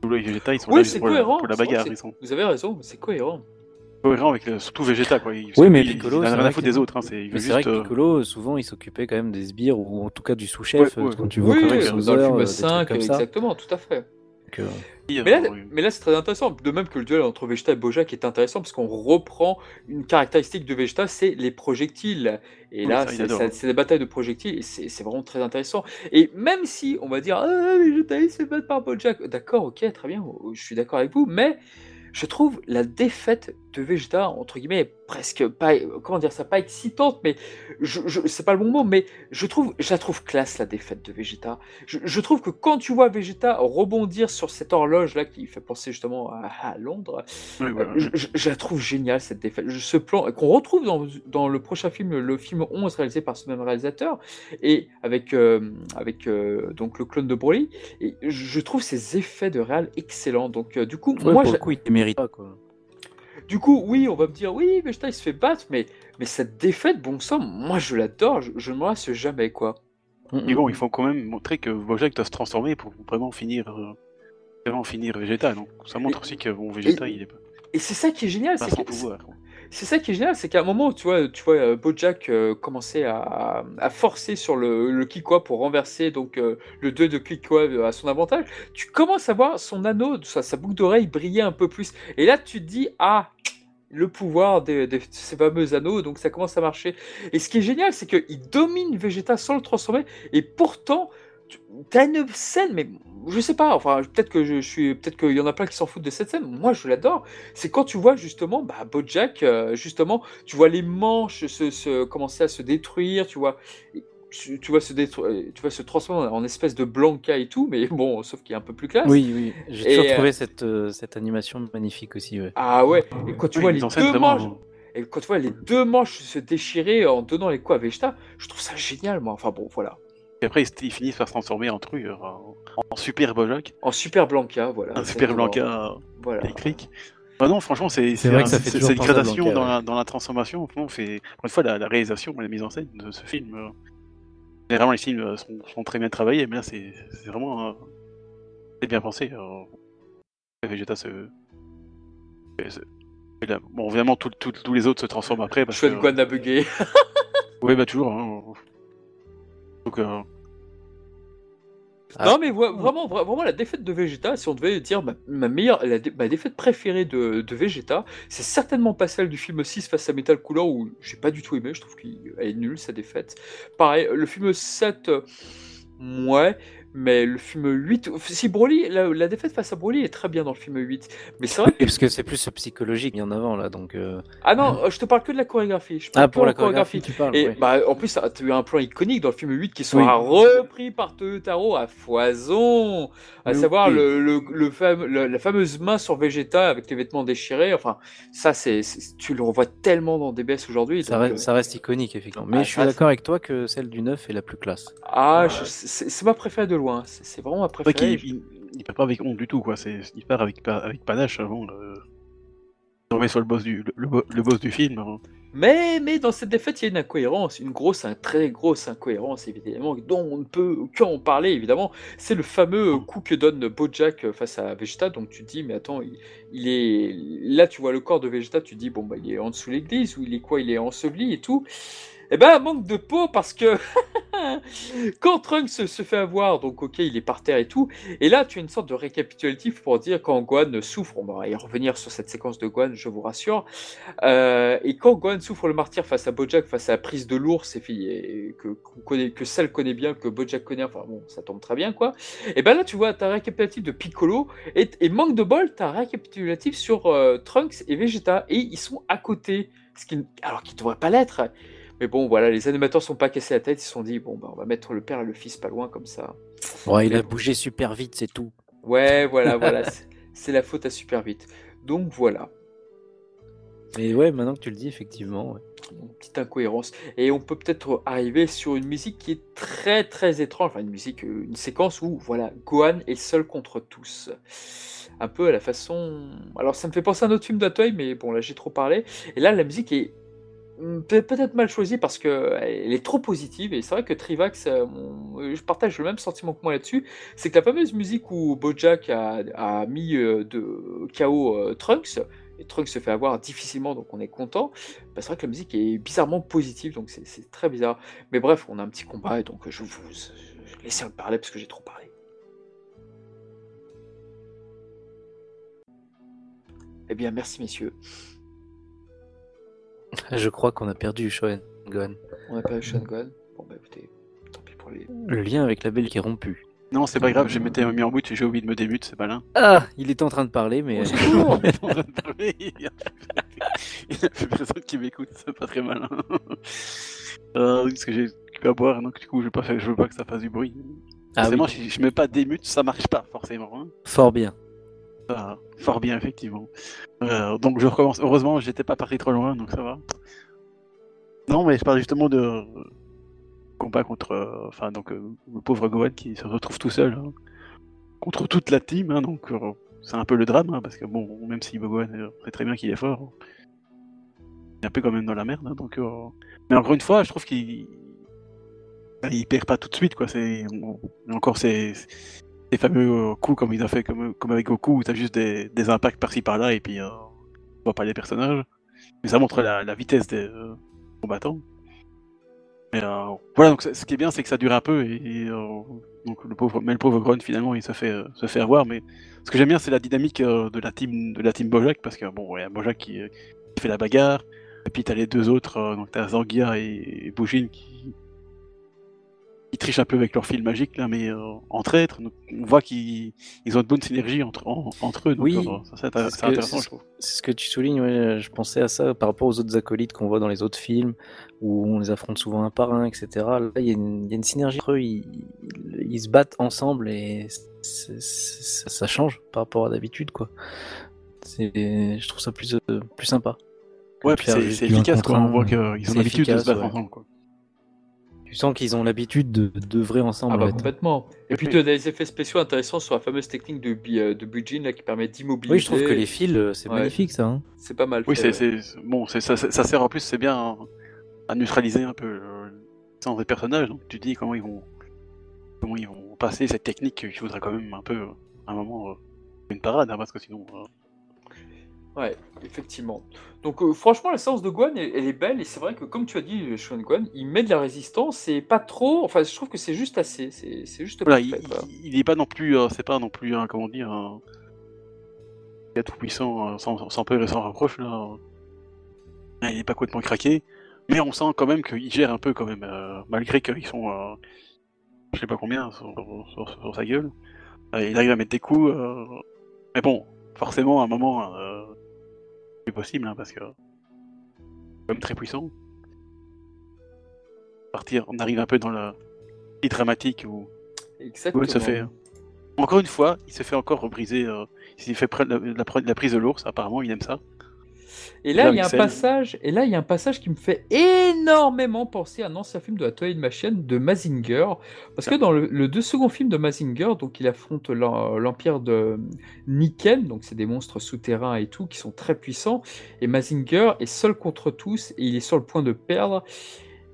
Piccolo et Vegeta, ils sont Oui, là c'est pour, la, cohérent. pour la vrai que bagarre. c'est- Ils sont Vous avez raison, c'est cohérent. cohérents avec le- surtout Vegeta, quoi. Il, Oui, mais il- Piccolo, il a rien à foutre des autres. Hein, c'est- c'est vrai juste. que euh, Piccolo, souvent, il s'occupait quand même des sbires ou en tout cas du sous-chef. Ouais, ouais, euh, quand tu vois Oui, oui, ils dans le film euh, des trucs 5, comme ça. exactement, tout à fait. Donc, euh, Mais là, mais là c'est très intéressant. De même que le duel entre Vegeta et Bojack est intéressant parce qu'on reprend une caractéristique de Vegeta, c'est les projectiles. Et Oui, là, il c'est des batailles de projectiles et c'est vraiment très intéressant. Et même si on va dire, ah, Vegeta il se fait battre par Bojack, d'accord, ok, très bien, je suis d'accord avec vous, mais je trouve la défaite de Vegeta, entre guillemets, presque pas, comment dire ça, pas excitante, mais je, je- c'est pas le bon mot, mais je trouve, je la trouve classe la défaite de Vegeta. Je, je trouve que quand tu vois Vegeta rebondir sur cette horloge là qui fait penser justement à, à Londres, oui, voilà. euh, je, je- je la trouve géniale cette défaite. Je- Ce plan qu'on retrouve dans, dans le prochain film, le film 11 réalisé par ce même réalisateur et avec euh, avec euh, donc le clone de Broly. Et je, je trouve ces effets de réal excellents. Donc euh, du coup, ouais, moi, pour j'a- le coup, il ne mérite pas quoi. Du coup, oui, on va me dire, oui, Vegeta il se fait battre, mais mais cette défaite, bon sang, moi je l'adore. Je, je ne me lasse jamais quoi. Mais bon, il faut quand même montrer que Bojack doit se transformer pour vraiment finir, euh, vraiment finir Vegeta. Donc ça montre aussi que bon, Vegeta, et- il est pas, Et c'est ça qui est génial, c'est que pouvoir. C'est ça qui est génial, c'est qu'à un moment, tu vois, tu vois euh, Bojack euh, commencer à, forcer sur le, le Kikwa pour renverser donc euh, le 2 de Kikwa à son avantage. Tu commences à voir son anneau, sa, sa boucle d'oreille briller un peu plus. Et là, tu te dis, ah, le pouvoir de, de ces fameux anneaux, donc ça commence à marcher. Et ce qui est génial, c'est qu'il domine Vegeta sans le transformer, et pourtant, tu as une scène, mais je sais pas, enfin, peut-être que je, suis, peut-être qu'il y en a plein qui s'en foutent de cette scène. Moi, je l'adore. C'est quand tu vois justement, bah, Bojack, euh, justement, tu vois les manches se, se- commencer à se détruire, tu vois. Tu, tu vois se détruire, tu vois se transformer en espèce de Blanca et tout, mais bon, sauf qu'il est un peu plus classe. Oui, oui. J'ai toujours euh, trouvé cette, euh, cette animation magnifique aussi. Ouais. Ah ouais. Et quand tu Oui, vois les deux manches. Et quand tu vois les deux manches se déchirer en donnant les coups à Vegeta, je trouve ça génial, moi. Enfin bon, voilà. Et après, ils, ils finissent par se transformer en truc, euh, en, en super Bojack, En Super Blanca, voilà. un super. Blanca Voilà. électrique. Ah non, franchement, c'est C'est vrai que ça fait gradation Blanca, dans, ouais. la, dans la transformation. Franchement, c'est encore une fois la, la réalisation et la mise en scène de ce film. euh, Généralement, les films euh, sont, sont très bien travaillés, mais là, c'est c'est vraiment euh, c'est bien pensé. euh. Vegeta se. bon, évidemment, tous les autres se transforment après. Parce Chouette que, Guan a bugué. Oui, bah toujours. hein. Donc, euh, Ah. Non, mais vraiment, vra- vraiment, la défaite de Vegeta, si on devait dire ma, ma meilleure, la dé- ma défaite préférée de, de Vegeta, c'est certainement pas celle du film 6 face à Metal Cooler où j'ai pas du tout aimé, je trouve qu'elle est nulle sa défaite. Pareil, le film 7, euh, ouais, mais le film 8, si Broly, la, la défaite face à Broly est très bien dans le film 8, mais c'est vrai que. Et parce que c'est plus psychologique bien avant là, donc. euh, Ah non, euh, je te parle que de la chorégraphie. Je parle Ah pour la chorégraphie, tu parles. Et bah, en plus, tu as eu un plan iconique dans le film 8 qui sera repris par Toyotaro à foison, à savoir oui. le, le, le fam- le- la fameuse main sur Vegeta avec les vêtements déchirés. Enfin, ça, c'est tu le revois tellement dans DBS aujourd'hui. Ça, donc, reste, euh, ça reste iconique effectivement. Mais Ah, je suis d'accord avec toi que celle du 9 est la plus classe. Ah, c'est ma préférée de loin. C'est vraiment préférée. qu'il il, il part pas avec honte du tout, quoi. C'est- Il part avec, avec panache avant. Euh... Tomber sur le boss du, le, le bo- le boss du film. hein. Mais, mais dans cette défaite, il y a une incohérence, une grosse, une très grosse incohérence, évidemment, dont on ne peut qu'en parler, évidemment. C'est le fameux euh, coup que donne Bojack face à Vegeta. Donc tu te dis, mais attends, il, il est. Là, tu vois le corps de Vegeta, tu te dis, bon, bah, il est en dessous de l'église, ou il est quoi Il est enseveli et tout. Eh ben, manque de peau parce que quand Trunks se, fait avoir, donc ok, il est par terre et tout, et là tu as une sorte de récapitulatif pour dire quand Gohan souffre, on va y revenir sur cette séquence de Gohan, je vous rassure, euh, et quand Gohan souffre le martyr face à Bojack, face à la prise de l'ours, et, que, connaît, Cell connaît bien, que Bojack connaît, enfin bon, ça tombe très bien quoi, et ben là tu vois, tu as un récapitulatif de Piccolo, et, manque de bol, tu as un récapitulatif sur euh, Trunks et Vegeta, et ils sont à côté, alors qu'ils ne devraient pas l'être. Mais bon, voilà, les animateurs sont pas cassés la tête, ils se sont dit, bon, bah, on va mettre le père et le fils pas loin comme ça. Ouais, il a bougé super vite, c'est tout. Ouais, voilà, voilà, c'est- la faute à super vite. Donc voilà, Mais ouais, maintenant que tu le dis, effectivement. ouais. une petite incohérence. Et on peut peut-être arriver sur une musique qui est très très étrange, enfin une musique, euh, une séquence où, voilà, Gohan est seul contre tous. Un peu à la façon... Alors ça me fait penser à un autre film d'Atoy, mais bon, là j'ai trop parlé. Et là, la musique est peut-être mal choisie parce qu'elle est trop positive. Et c'est vrai que Trivax, euh, euh, je partage le même sentiment que moi là-dessus. C'est que la fameuse musique où Bojack a, a mis euh, de KO Trunks, et Trunks se fait avoir difficilement, donc on est content. Bah, c'est vrai que la musique est bizarrement positive, donc c'est- très bizarre. Mais bref, on a un petit combat, et donc je vous je laisse le parler parce que j'ai trop parlé. Eh bien, merci messieurs. Je crois qu'on a perdu Shoen Gohan. On pas eu Sean Gunn. Bon, bah écoutez, tant pis pour lui. Le lien avec la belle qui est rompu. Non, c'est pas grave, je m'étais mis en mute et j'ai oublié de me démute, c'est malin. Ah, il est en train de parler, mais secours Il est en train de parler, il y a a plus personne qui m'écoute, c'est pas très malin. Euh, parce que j'ai occupé à boire, donc du coup je veux pas, faire- je veux pas que ça fasse du bruit. ah, oui, Forcément, si je mets pas démute, ça marche pas forcément. Hein. fort bien. Ah, fort bien, effectivement. Euh, donc je recommence. Heureusement, j'étais pas parti trop loin, donc ça va. Non, mais je parle justement de euh, combat contre, euh, enfin donc le pauvre Gohan qui se retrouve tout seul hein, contre toute la team. hein, donc c'est un peu le drame, hein, parce que bon, même si Gohan sait très bien qu'il est fort, il est un peu quand même dans la merde. hein, donc, mais encore une fois, je trouve qu'il il perd pas tout de suite, quoi. C'est encore ces des fameux euh, coups comme il a fait comme, avec Goku où t'as juste des, impacts par-ci par-là et puis euh, on voit pas les personnages. Mais ça montre la, vitesse des euh, combattants. Mais euh, voilà, donc ce qui est bien, c'est que ça dure un peu et, donc le pauvre, mais le pauvre Gron finalement il se fait se fait avoir. Mais ce que j'aime bien, c'est la dynamique de la team de la team Bojack parce que bon, il y a Bojack qui, fait la bagarre et puis t'as les deux autres, donc t'as Zangia et, et Bujin qui ils trichent un peu avec leur fil magique là, mais euh, entre êtres, on voit qu'ils ils ont de bonnes synergies entre, en- entre eux. Donc, Oui, euh, c'est intéressant, je trouve. C'est ce que tu soulignes, ouais, je pensais à ça par rapport aux autres acolytes qu'on voit dans les autres films, où on les affronte souvent un par un, etc. Là, il y, a une- il y a une synergie entre eux, ils, se battent ensemble et ça, ça change par rapport à d'habitude, quoi. Je trouve ça plus, euh, plus sympa. Ouais, Puis c'est efficace, quoi. On voit qu'ils ont l'habitude de se battre ouais. ensemble, quoi. Tu sens qu'ils ont l'habitude de d'œuvrer ensemble. Ah en bah fait. complètement. Et puis tu as des effets spéciaux intéressants sur la fameuse technique de, bi- euh, de Bujin là, qui permet d'immobiliser. Oui, je trouve que les fils, euh, c'est Ouais. magnifique ça. hein. C'est pas mal. Oui, fait, c'est bon, ça, sert en plus, c'est bien à, à neutraliser un peu euh, le sens des personnages. Donc tu dis comment ils vont comment ils vont passer cette technique qu'il faudrait quand même un peu euh, à un moment euh, une parade, hein, parce que sinon. euh, Ouais, effectivement. Donc euh, franchement, la séance de Guan, elle, elle est belle et c'est vrai que comme tu as dit, Sean Guan, il met de la résistance et pas trop. Enfin, je trouve que c'est juste assez. C'est juste Voilà, il, parfait. il- il est pas non plus, euh, c'est pas non plus, un, comment dire, un gars tout puissant, euh, sans, sans peur et sans reproche là. Il est pas complètement craqué, mais on sent quand même qu'il gère un peu quand même, euh, malgré qu'ils sont, euh, je sais pas combien sur, sur- sur sa gueule. Il arrive à mettre des coups, mais bon, forcément à un moment, possible hein, parce que quand même très puissant. Partir, on arrive un peu dans le petit dramatique où Exactement. oui, ça fait. Encore une fois, il se fait encore rebriser. Euh, il s'est fait la- la prise de l'ours. Apparemment, il aime ça. Et là, il y a un passage. Et là, il y a un passage qui me fait énormément penser à un ancien film de la Toei de Machine de Mazinger, parce que dans le, le deux second film de Mazinger, donc il affronte l'em- l'empire de Niken, donc c'est des monstres souterrains et tout qui sont très puissants, et Mazinger est seul contre tous et il est sur le point de perdre.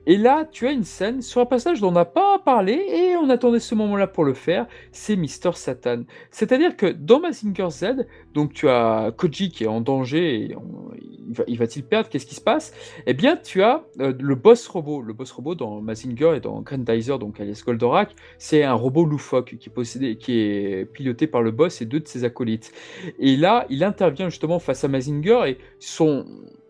Et là, tu as une scène sur un passage dont on n'a pas parlé et on attendait ce moment-là pour le faire, c'est Mister Satan. C'est-à-dire que dans Mazinger Z, donc tu as Koji qui est en danger, et il va- il va-t-il perdre? Qu'est-ce qui se passe? Eh bien, tu as euh, le boss robot. Le boss robot dans Mazinger et dans Grandizer, donc alias Goldorak, c'est un robot loufoque qui est, qui est piloté par le boss et deux de ses acolytes. Et là, il intervient justement face à Mazinger et son...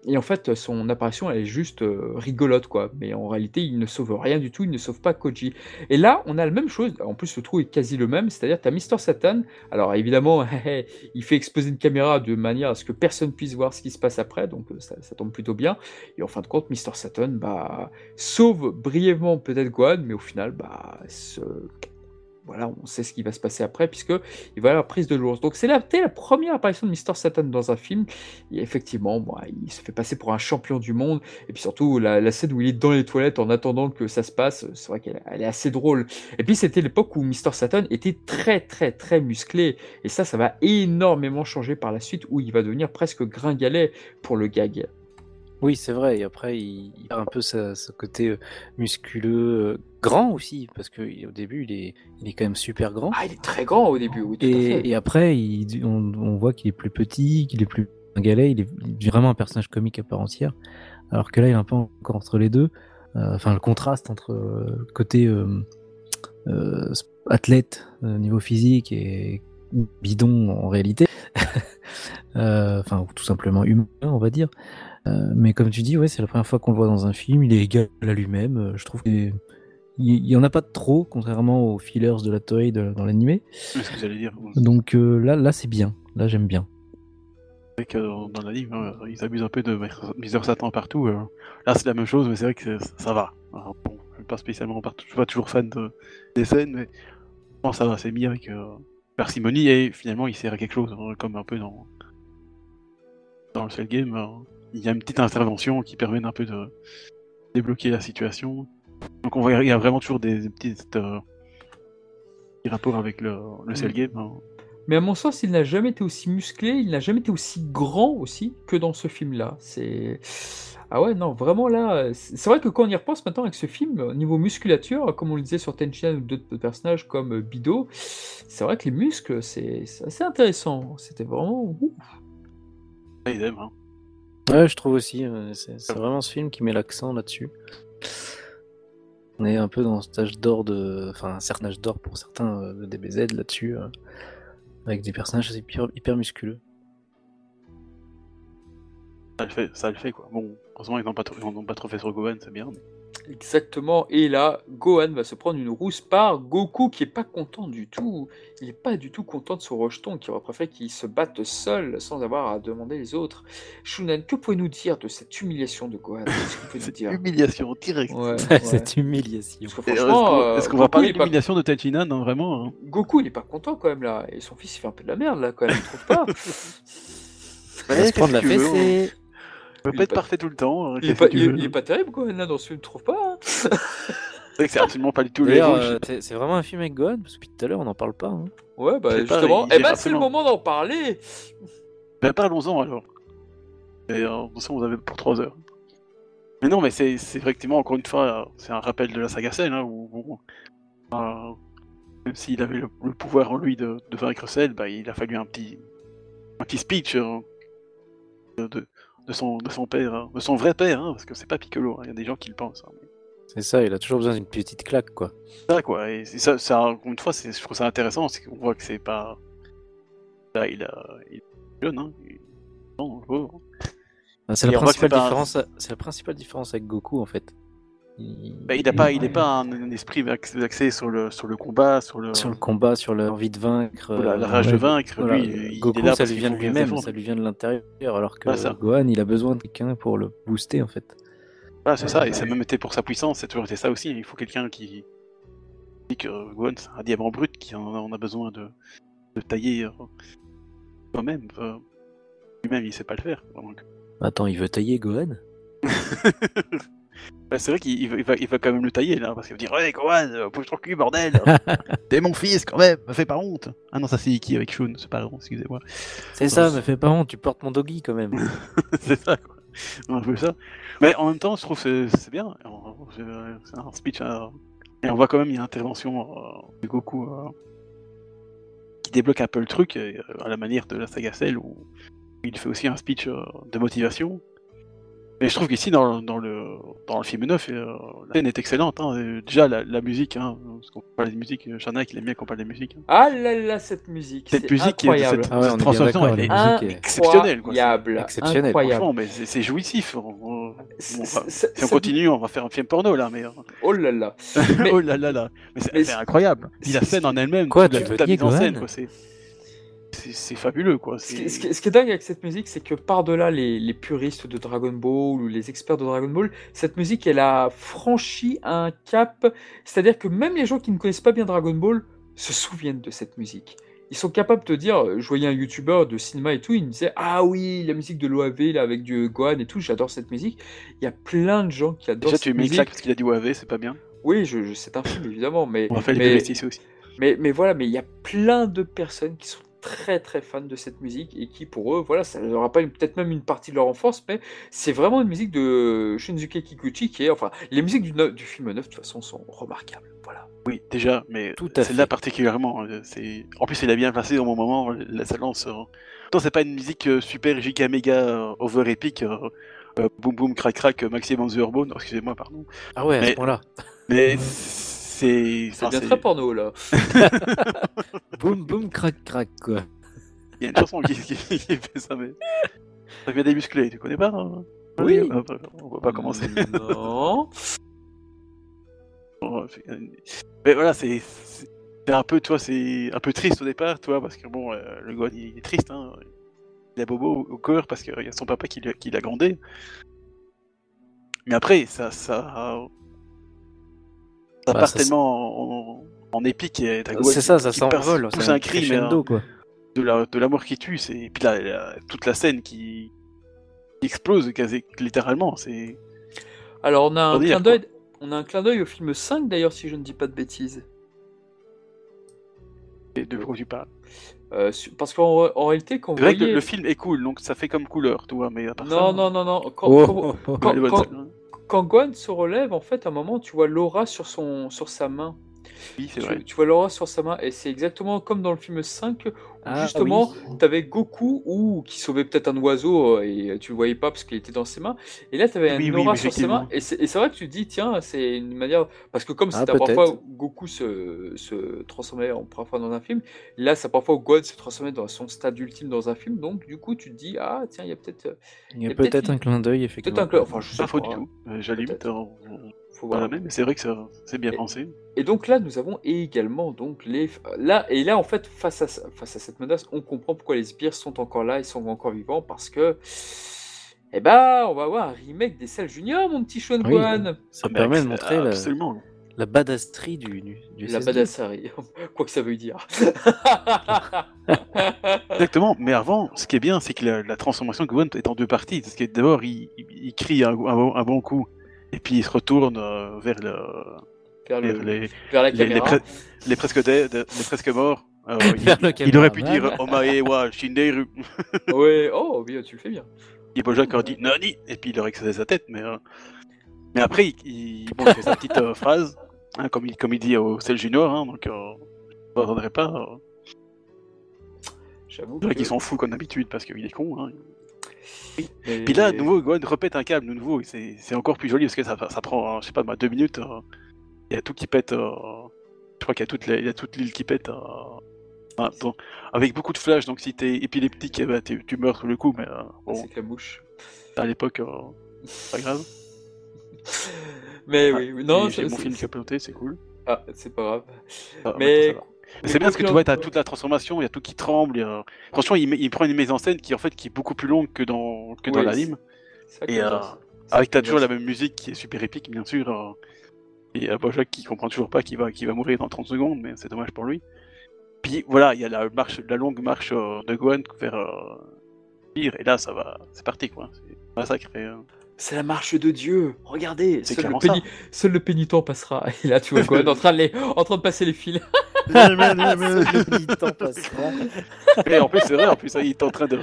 Et en fait, son apparition, elle est juste euh, rigolote, quoi. Mais en réalité, il ne sauve rien du tout, il ne sauve pas Koji. Et là, on a la même chose. En plus, le trou est quasi le même. C'est-à-dire, tu as Mister Satan. Alors, évidemment, il fait exploser une caméra de manière à ce que personne puisse voir ce qui se passe après, donc euh, ça, tombe plutôt bien. Et en fin de compte, Mr. Satan bah, sauve brièvement peut-être Gohan, mais au final, bah, ce- voilà, on sait ce qui va se passer après, puisque il va y avoir prise de l'ours. Donc c'est la, première apparition de Mr. Satan dans un film, effectivement, il se fait passer pour un champion du monde, et puis surtout la, scène où il est dans les toilettes en attendant que ça se passe, c'est vrai qu'elle elle est assez drôle. Et puis c'était l'époque où Mr. Satan était très très très musclé, et ça, ça va énormément changer par la suite, où il va devenir presque gringalet pour le gag. Oui, c'est vrai. Et après, il, il a un peu sa- ce côté euh, musculeux, euh, grand aussi, parce que au début, il est, il est quand même super grand. Ah, il est très grand au début, oui, tout à fait. Et, après, il- on, on voit qu'il est plus petit, qu'il est plus galet, il est, vraiment un personnage comique à part entière. Alors que là, il est un peu encore entre les deux. Euh, Enfin, le contraste entre le côté euh, athlète niveau physique et bidon en réalité. Euh, Enfin, ou tout simplement humain, on va dire. Euh, mais comme tu dis, ouais, c'est la première fois qu'on le voit dans un film. Il est égal à lui-même. Euh, Je trouve qu'il il y en a pas trop, contrairement aux fillers de la Toei de- dans l'animé. C'est ce que j'allais dire. C'est Donc euh, là, là c'est bien. Là, j'aime bien. vrai que dans l'anime, hein, ils abusent un peu de Mister Satan partout. Là, c'est la même chose, mais c'est vrai que c'est- ça va. Alors, bon, je suis pas spécialement partout, je suis pas toujours fan de, des scènes, mais bon, ça va, c'est mis avec euh, parcimonie et finalement, il sert à quelque chose, hein, comme un peu dans dans le Cell Game. Il y a une petite intervention qui permet d'un peu de débloquer la situation. Donc on voit, il y a vraiment toujours des, des petites euh, petits rapports avec le, le Cell. Game. hein. Mais à mon sens, il n'a jamais été aussi musclé, il n'a jamais été aussi grand aussi que dans ce film-là. C'est ah ouais non vraiment là, c'est vrai que quand on y repense maintenant avec ce film, au niveau musculature, comme on le disait sur Tenchan ou d'autres personnages comme euh, Bido, c'est vrai que les muscles c'est assez intéressant. C'était vraiment ouf. Ils aiment, hein. Ouais, je trouve aussi. euh, C'est vraiment ce film qui met l'accent là-dessus. On est un peu dans cet âge d'or de. Enfin, un certain âge d'or pour certains euh, de DBZ là-dessus. euh, avec des personnages hyper, hyper musculeux. Ça le fait, ça le fait quoi. Bon, heureusement ils n'ont pas, trop- pas trop fait sur Gohan, c'est bien. mais- Exactement. Et là, Gohan va se prendre une rousse par Goku qui est pas content du tout. Il est pas du tout content de son rejeton, qui aurait préféré qu'il se batte seul sans avoir à demander les autres. Shunan, que pouvez-nous dire de cette humiliation de Gohan? Dire? humiliation directe. Ouais, ouais. Cette humiliation. Est-ce qu'on euh, est-ce qu'on va Goku, parler il est pas- d'humiliation de Tenchinan non, vraiment hein? Goku, il est pas content quand même là. Et son fils, il fait un peu de la merde là quand même, tu trouves pas On va se prendre la fessée. Peut Il pas est être pas- parfait tout le temps. hein, Il est pas, il il est pas terrible, quoi, là, dans ce film, tu trouves pas hein C'est vrai que c'est absolument pas du tout le D'ailleurs, euh, c'est vraiment un film avec Gohan Parce que depuis tout à l'heure, on n'en parle pas. hein. Ouais, bah pas, justement. il Eh ben, c'est le moment d'en parler. Ben, parlons-en alors. Et euh, de toute façon, vous avez pour 3 heures. Mais non, mais c'est c'est effectivement, encore une fois, c'est un rappel de la saga Cell, hein, où, où, euh, même s'il avait le, le pouvoir en lui de, de vaincre Cell, bah, il a fallu un petit, un petit speech euh, de, de, de son, de son père, hein, de son vrai père, hein, parce que c'est pas Piccolo, hein, il y a des gens qui le pensent. hein. C'est ça, il a toujours besoin d'une petite claque, quoi. Ça, quoi, et c'est ça, ça, encore une fois, c'est- je trouve ça intéressant, c'est qu'on voit que c'est pas. Là, il, a, il est jeune, hein. il- Non. Ah, C'est la, c'est principale un- c'est la principale différence avec Goku, en fait. Il... Bah, n'a pas, il est pas un, un esprit ax- axé sur le, sur le combat, sur le, Sur le combat, sur l'envie de vaincre. la, euh, la rage de vaincre. Voilà, Lui, il Goku, est là ça lui vient de lui-même, ça lui vient de l'intérieur, alors que ça. Gohan, il a besoin de quelqu'un pour le booster, en fait. Voilà, c'est ça, et ça a même été pour sa puissance, c'est toujours été ça aussi. Il faut quelqu'un qui dit que Gohan, c'est un diamant brut, qui en a, on a besoin de, de tailler euh, soi-même. euh, Lui-même, il sait pas le faire. donc. Attends, il veut tailler Gohan? Bah, c'est vrai qu'il il va, il va, il va quand même le tailler là, parce qu'il va dire Ouais, Gohan, euh, bouge ton cul, bordel T'es mon fils quand même, me fais pas honte Ah non, ça c'est Iki avec Shun, c'est pas long, excusez-moi. C'est ça, me fais pas honte, tu portes mon doggy, quand même. c'est ça, quoi. Un peu ça. Mais en même temps, je trouve que c'est bien. C'est un speech. euh, Et on voit quand même, il y a une intervention euh, de Goku euh, qui débloque un peu le truc, euh, à la manière de la saga Cell, où il fait aussi un speech euh, de motivation. Mais je trouve qu'ici, dans, dans, le, dans le film 9, euh, la scène est excellente. hein. Euh, Déjà, la, la musique, hein, parce qu'on parle des musiques, euh, Shana qui aime bien qu'on parle des musiques. hein. Ah là là, cette musique. Cette c'est musique de incroyable. cette- Ah ouais, transformation, elle est exceptionnelle, quoi. Incroyable. Exceptionnelle, Incroyable. Franchement, mais c'est c'est jouissif. On- on- C'est- on va- c'est- si on continue, on va faire un film porno là, mais. euh, Oh là là. Mais- oh là là là, mais c'est c'est c'est- incroyable. Puis la c'est- scène en elle-même, Quoi, toute la, tu toute veux mise en scène, quoi, c'est fabuleux quoi. Ce qui, c'est- ce qui- ce qui est dingue avec cette musique, c'est que par-delà les, les puristes de Dragon Ball ou les experts de Dragon Ball, cette musique, elle a franchi un cap. C'est-à-dire que même les gens qui ne connaissent pas bien Dragon Ball se souviennent de cette musique. Ils sont capables de dire, je voyais un youtubeur de cinéma et tout, il me disait Ah oui, la musique de l'OAV là, avec du Gohan et tout, j'adore cette musique. Il y a plein de gens qui adorent Déjà, cette tu mets une musique. claque parce qu'il a dit OAV, c'est pas bien. Oui, je, je- c'est un film évidemment, mais, On va faire les mais, ici aussi. mais, mais voilà, mais il y a plein de personnes qui sont très très fans de cette musique et qui pour eux, voilà, ça leur rappelle peut-être même une partie de leur enfance, mais c'est vraiment une musique de Shinsuke Kikuchi qui est, enfin, les musiques du, neuf- du film 9 de toute façon sont remarquables. Voilà. Oui, déjà, mais Tout à celle-là particulièrement. euh, C'est en plus, il a bien placé au bon moment. La ça lance. Pourtant, c'est pas une musique euh, super giga méga euh, over épique. euh, euh, boum boum crac crac Maximum the Urbane. Oh, Excusez-moi, pardon. Ah ouais, à Mais- ce point-là. Mais c'est. Enfin, bien très porno là. Boum, boum, crac, crac, quoi. Il y a une chanson qui, qui- qui fait ça, mais. Ça vient des musclés, tu connais pas hein Oui. on va- On va pas commencer. Non. Mais voilà, c'est. un peu, toi, c'est un peu triste au départ, toi, parce que bon, euh, le gars, il est triste, hein. Il a bobo au- au cœur parce qu'il y a son papa qui l'a qui l'a grondé. Mais après, ça. Ça, ça Bah, part ça tellement en, en épique et C'est ça, ça s'envole. pousse c'est un cri, mais crescendo, euh, quoi. de la- de l'amour qui tue, c'est. Et puis là, la- toute la scène qui, qui explose quasi littéralement, c'est. Alors on a un clin d'œil, on a un clin d'œil au film 5 d'ailleurs si je ne dis pas de bêtises. c'est de quoi tu parles? Euh, parce qu'en en réalité quand que voyez... le film est cool, donc ça fait comme couleur, tu vois, mais à part Non, ça, non, non, non. Quand, Oh, quand- oh, quand-. quand Gohan se relève, en fait, à un moment, tu vois l'aura sur, sur sa main. Oui, c'est Tu, vrai. tu vois l'aura sur sa main, et c'est exactement comme dans le film 5, où Ah, justement, oui. tu avais Goku ou qui sauvait peut-être un oiseau, euh, et tu le voyais pas parce qu'il était dans ses mains. Et là, tu avais Oui, un oui, aura oui, sur ses mains, et c'est vrai que tu te dis, tiens, c'est une manière. Parce que comme Ah, c'était la première fois peut-être. où Goku se, se transformait en première fois dans un film, là, c'est la première fois où Gohan se transformait dans son stade ultime dans un film, donc du coup, tu te dis, ah, tiens, il y a peut-être. Il y a peut-être peut-être un clin d'œil, Peut-être effectivement. un club, enfin, je sais Pas faux pas, du hein. tout. Euh, J'allume, Peut-être. Faut voir. mais c'est vrai que c'est bien Et- pensé. Et donc là, nous avons également donc les là et là en fait face à face à cette menace, on comprend pourquoi les sbires sont encore là, ils sont encore vivants parce que eh ben on va avoir un remake des Cell Junior, mon petit Sean Oui. Ça Ah, mais permet de montrer la- Absolument. la badasserie du, du, du La SS2. badasserie, quoi que ça veut dire. Exactement, mais avant, ce qui est bien, c'est que la, la transformation de Gwen est en deux parties. Parce que d'abord, il, il- il crie un, un bon- un bon coup, et puis il se retourne euh, vers, le, vers, le- vers les, vers la les, les, pre- les presque, dé- de- les presque morts. Il, il aurait pu dire Omae wa Shinderu. Ouais, oh, bien, tu le fais bien. Et Bojack aurait dit Nani Et puis il aurait excédé sa tête, mais, euh, mais après, il, il, bon, il fait sa petite euh, phrase, hein, comme, il, comme il dit au Cell Junior, hein, donc euh, je ne pas. Euh, J'avoue. je dirais que- qu'il s'en fout comme d'habitude parce qu'il est con. Hein. Puis là, de nouveau, Gohan repète un câble, de nouveau, c'est encore plus joli parce que ça, ça prend, euh, je sais pas, bah, deux minutes. euh, Il y a tout qui pète. euh, je crois qu'il y a toute l'île qui pète. ah, avec beaucoup de flash, donc si t'es épileptique, eh ben, tu meurs sous le coup, mais euh, bon, C'est que la mouche. à l'époque, euh, c'est pas grave. Mais Ah, oui, non, c'est- mon film qui a planté, c'est cool. Ah, c'est pas grave. Ah, va. Mais c'est bien parce que tu vois, t'as toute la transformation, il y a tout qui tremble. a- Franchement, il, prend une mise en scène qui en fait qui est beaucoup plus longue que dans que dans Oui, l'anime, Et, euh, avec t'as toujours la même musique qui est super épique, bien sûr. euh, Et euh, Bojack qui comprend toujours pas qu'il va qu'il va mourir dans 30 secondes, mais c'est dommage pour lui. Puis voilà, il y a la marche, la longue marche euh, de Gohan vers euh, Pire, et là ça va, c'est parti quoi. C'est massacre. euh, C'est la marche de Dieu. Regardez, C'est seul le, péni- seul le pénitent passera. Et là, tu vois quoi en train de les... en train de passer les fils. Passera. Et en plus c'est vrai, en plus il est en train de.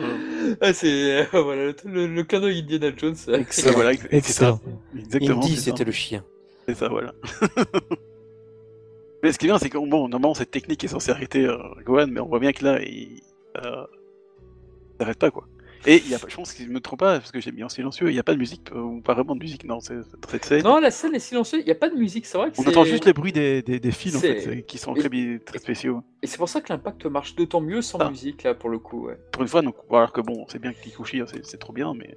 Ah, c'est euh, voilà le, le, le cadeau Indiana Jones. Excellent. voilà, c'est ça. Excellent. Exactement. Indy, c'est ça. c'était le chien. C'est ça, voilà. mais ce qui est bien, c'est que bon, normalement, cette technique est censée arrêter euh, Gohan, mais on voit bien que là, il euh, il s'arrête pas, quoi. Et il y a pas, je pense que je me trompe pas, parce que j'ai mis en silencieux, il n'y a pas de musique, euh, ou pas vraiment de musique, non, c'est c'est cette scène. Non, la scène est silencieuse. Il n'y a pas de musique. C'est vrai que on entend juste les bruits des, des, des fils, en fait, qui sont très, spéciaux. Et c'est pour ça que l'impact marche d'autant mieux sans Ah. musique là pour le coup. Ouais. Pour une fois, donc, alors que bon, c'est bien que Kikuchi, hein, c'est trop bien, mais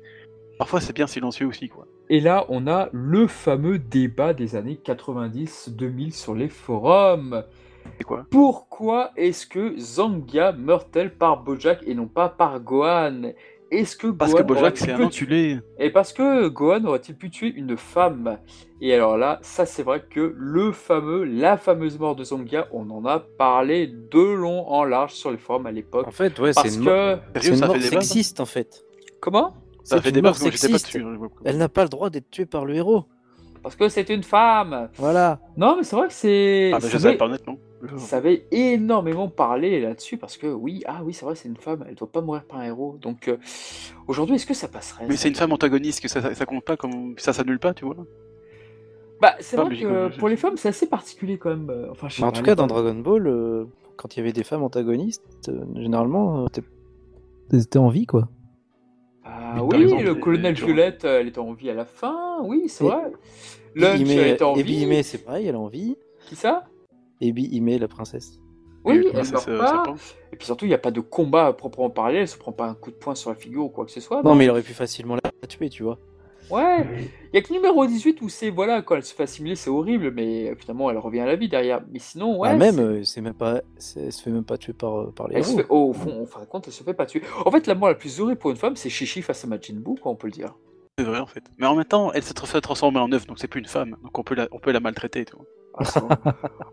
parfois c'est bien silencieux aussi, quoi. Et là, on a le fameux débat des années 90-2000 sur les forums. Quoi? Pourquoi est-ce que Zanga meurt-elle par Bojack et non pas par Gohan? Est-ce que Parce que Gohan Bojack, aurait-il c'est un pu enculé. Et parce que Gohan aurait-il pu tuer une femme? Et alors là, ça c'est vrai que le fameux, la fameuse mort de Zanga, on en a parlé de long en large sur les forums à l'époque. En fait, ouais, Parce c'est une, que... une ça mort ça sexiste en fait. Comment? Ça fait débat, mort que sexiste. hein. Elle n'a pas le droit d'être tuée par le héros. Parce que c'est une femme Voilà. Non mais c'est vrai que c'est... Ah, bah, je savais pas honnêtement. Ça avait énormément parlé là-dessus parce que oui, ah oui, c'est vrai, c'est une femme, elle doit pas mourir par un héros. Donc euh, aujourd'hui, est-ce que ça passerait Mais c'est une femme antagoniste, que ça, ça, ça compte pas comme ça s'annule pas, tu vois. Bah, c'est vrai que pour les femmes, c'est assez particulier quand même. euh, Enfin, je sais Mais en tout cas, dans Dragon Ball, euh, quand il y avait des femmes antagonistes, euh, généralement, euh, elles étaient en vie, quoi. Ah oui, exemple, le colonel Violette, elle était en vie à la fin. Oui, c'est Et- vrai. Lunch, elle était en vie. Ime, c'est pareil, elle est en vie. Qui ça? Ebi Ime, la princesse. Oui, Et elle meurt euh, pas. Et puis surtout, il n'y a pas de combat à proprement parler. Elle se prend pas un coup de poing sur la figure ou quoi que ce soit. Non, mais il aurait pu facilement la tuer, tu vois. Ouais, il y a que le numéro 18 où c'est, voilà, quand elle se fait assimiler, c'est horrible, mais finalement, elle revient à la vie derrière. Mais sinon, ouais. Ah, même, c'est- euh, c'est même pas, elle se fait même pas tuer par, euh, par les Elle se héros. fait, oh, au fond, en fin de compte, elle se fait pas tuer. En fait, la mort la plus horrible pour une femme, c'est Chichi face à Majin Buu, quoi, on peut le dire. C'est vrai en fait. Mais en même temps, elle s'est tra- transformée en œuf, donc c'est plus une femme. Donc on peut la, on peut la maltraiter. Tu vois. Ah,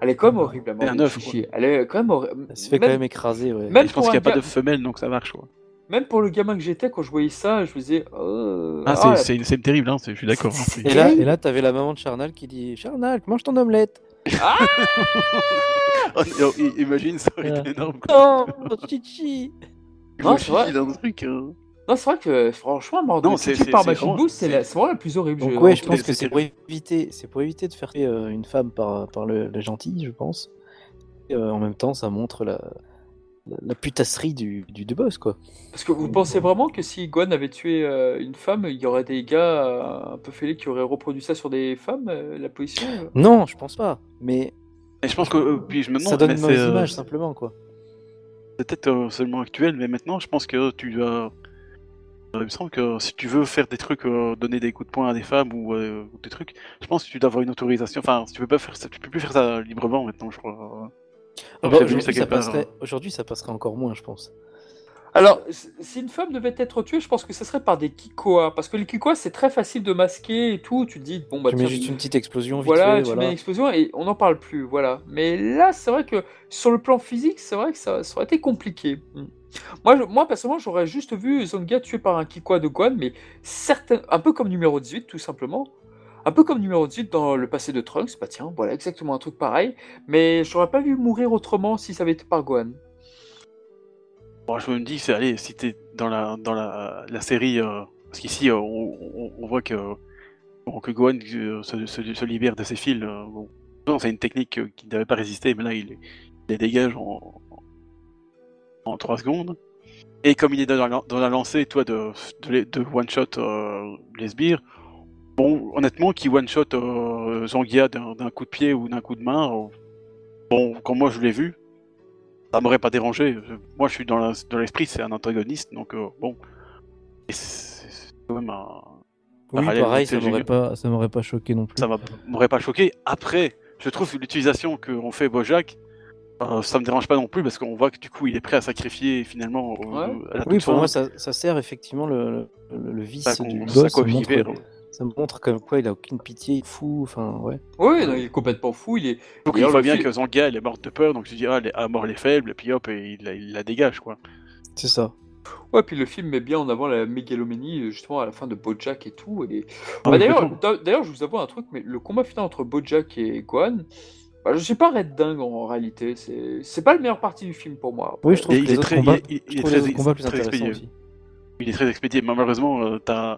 elle est quand même horrible, la mort Chichi. Elle est quand même horrible. Elle se fait quand même écraser, ouais. même Et je pense pour qu'il n'y a pas de femelle, donc ça marche. Quoi. Même pour le gamin que j'étais, quand je voyais ça, je me disais. Oh, Ah, ah, c'est, c'est terrible, hein, c'est- je suis d'accord. hein, c'est- Et là, et là, t'avais la maman de Charnal qui dit Charnal, mange ton omelette. Oh, oh, imagine, ça aurait été énorme. Quoi. Non, chichi. Tu Non, c'est vrai. Chichi dans le truc. hein. Non, c'est vrai que franchement, mort Non, de c'est- par vraiment- Buu, c'est la- vraiment la plus horrible. Donc je- ouais, je pense que c'est pour éviter, c'est pour éviter de faire tuer euh, une femme par, par le, le gentil, je pense. Et, euh, en même temps, ça montre la, la, la putasserie du, du, du boss, quoi. Parce que vous pensez vraiment que si Gohan avait tué euh, une femme, il y aurait des gars euh, un peu fêlés qui auraient reproduit ça sur des femmes, euh, la position euh? Non, je pense pas. Mais Et je pense que, euh, puis je me demande, ça donne une mauvaise euh, image, simplement, quoi. c'est peut-être euh, seulement actuel, mais maintenant, je pense que tu dois. Euh, Il me semble que si tu veux faire des trucs, euh, donner des coups de poing à des femmes ou euh, ou des trucs, je pense que tu dois avoir une autorisation. Enfin, tu peux pas faire ça, tu peux plus faire ça librement maintenant, je crois. Ah bah, Aujourd'hui, ça, ça passerait... Aujourd'hui, ça passerait encore moins, je pense. Alors, si une femme devait être tuée, je pense que ce serait par des Kikoa. Parce que les Kikoa, c'est très facile de masquer et tout. Tu te dis, bon, bah tu mets juste une petite explosion vite Voilà, fait, tu voilà. mets une explosion et on n'en parle plus, voilà. Mais là, c'est vrai que sur le plan physique, c'est vrai que ça, ça aurait été compliqué. Mm. Moi, moi personnellement, j'aurais juste vu Zonga tué par un Kikoa de Guan, mais certain, un peu comme numéro 18, tout simplement. Un peu comme numéro 18 dans le passé de Trunks, bah tiens, voilà, exactement un truc pareil. Mais j'aurais pas vu mourir autrement si ça avait été par Gohan. Bon, je me dis, c'est allez, si t'es dans la dans la, série, euh, parce qu'ici euh, on, voit que que Gohan euh, se, libère de ses fils. c'est une technique qui n'avait pas résisté, mais là il, il les dégage en en 3 secondes. Et comme il est dans la, dans la lancée, toi, de, de, de one shot euh, les sbires, bon, honnêtement, qui one shot euh, Zangia d'un coup de pied ou d'un coup de main, euh, bon, quand moi je l'ai vu, ça m'aurait pas dérangé. Moi, je suis dans l'esprit, c'est un antagoniste, donc euh, bon. C'est quand même un. Oui, pareil, ça m'aurait pas, ça pas choqué non plus. Ça m'a- m'aurait pas choqué. Après, je trouve que l'utilisation qu'on fait Bojack, euh, ça me dérange pas non plus parce qu'on voit que du coup, il est prêt à sacrifier finalement euh, Ouais. à la Oui, pour fin. moi, ça, ça sert effectivement le, le, le vice Ça, du gosse. ça, qu'on montre, vivait, ça montre comme quoi il a aucune pitié, il est fou. Enfin, ouais. Oui, non, il est complètement fou. Il est. Donc il voit bien film- que Zanga, elle est morte de peur, donc je dis, ah, elle est à mort les faibles, et puis hop, et il, la- il la dégage, quoi. C'est ça. Ouais, puis le film met bien en avant la mégalomanie, justement, à la fin de Bojack et tout. Et... Ah, Bah, d'ailleurs, je vous avoue un truc, mais le combat final entre Bojack et Gohan, bah, je suis pas red dingue en réalité. C'est c'est pas le meilleur partie du film pour moi. Oui, je trouve Et que les est autres très- combats, il est- il je est trouve très- les autres combats plus très intéressants expédié. aussi. Il est très expédié, mais malheureusement, euh, t'as...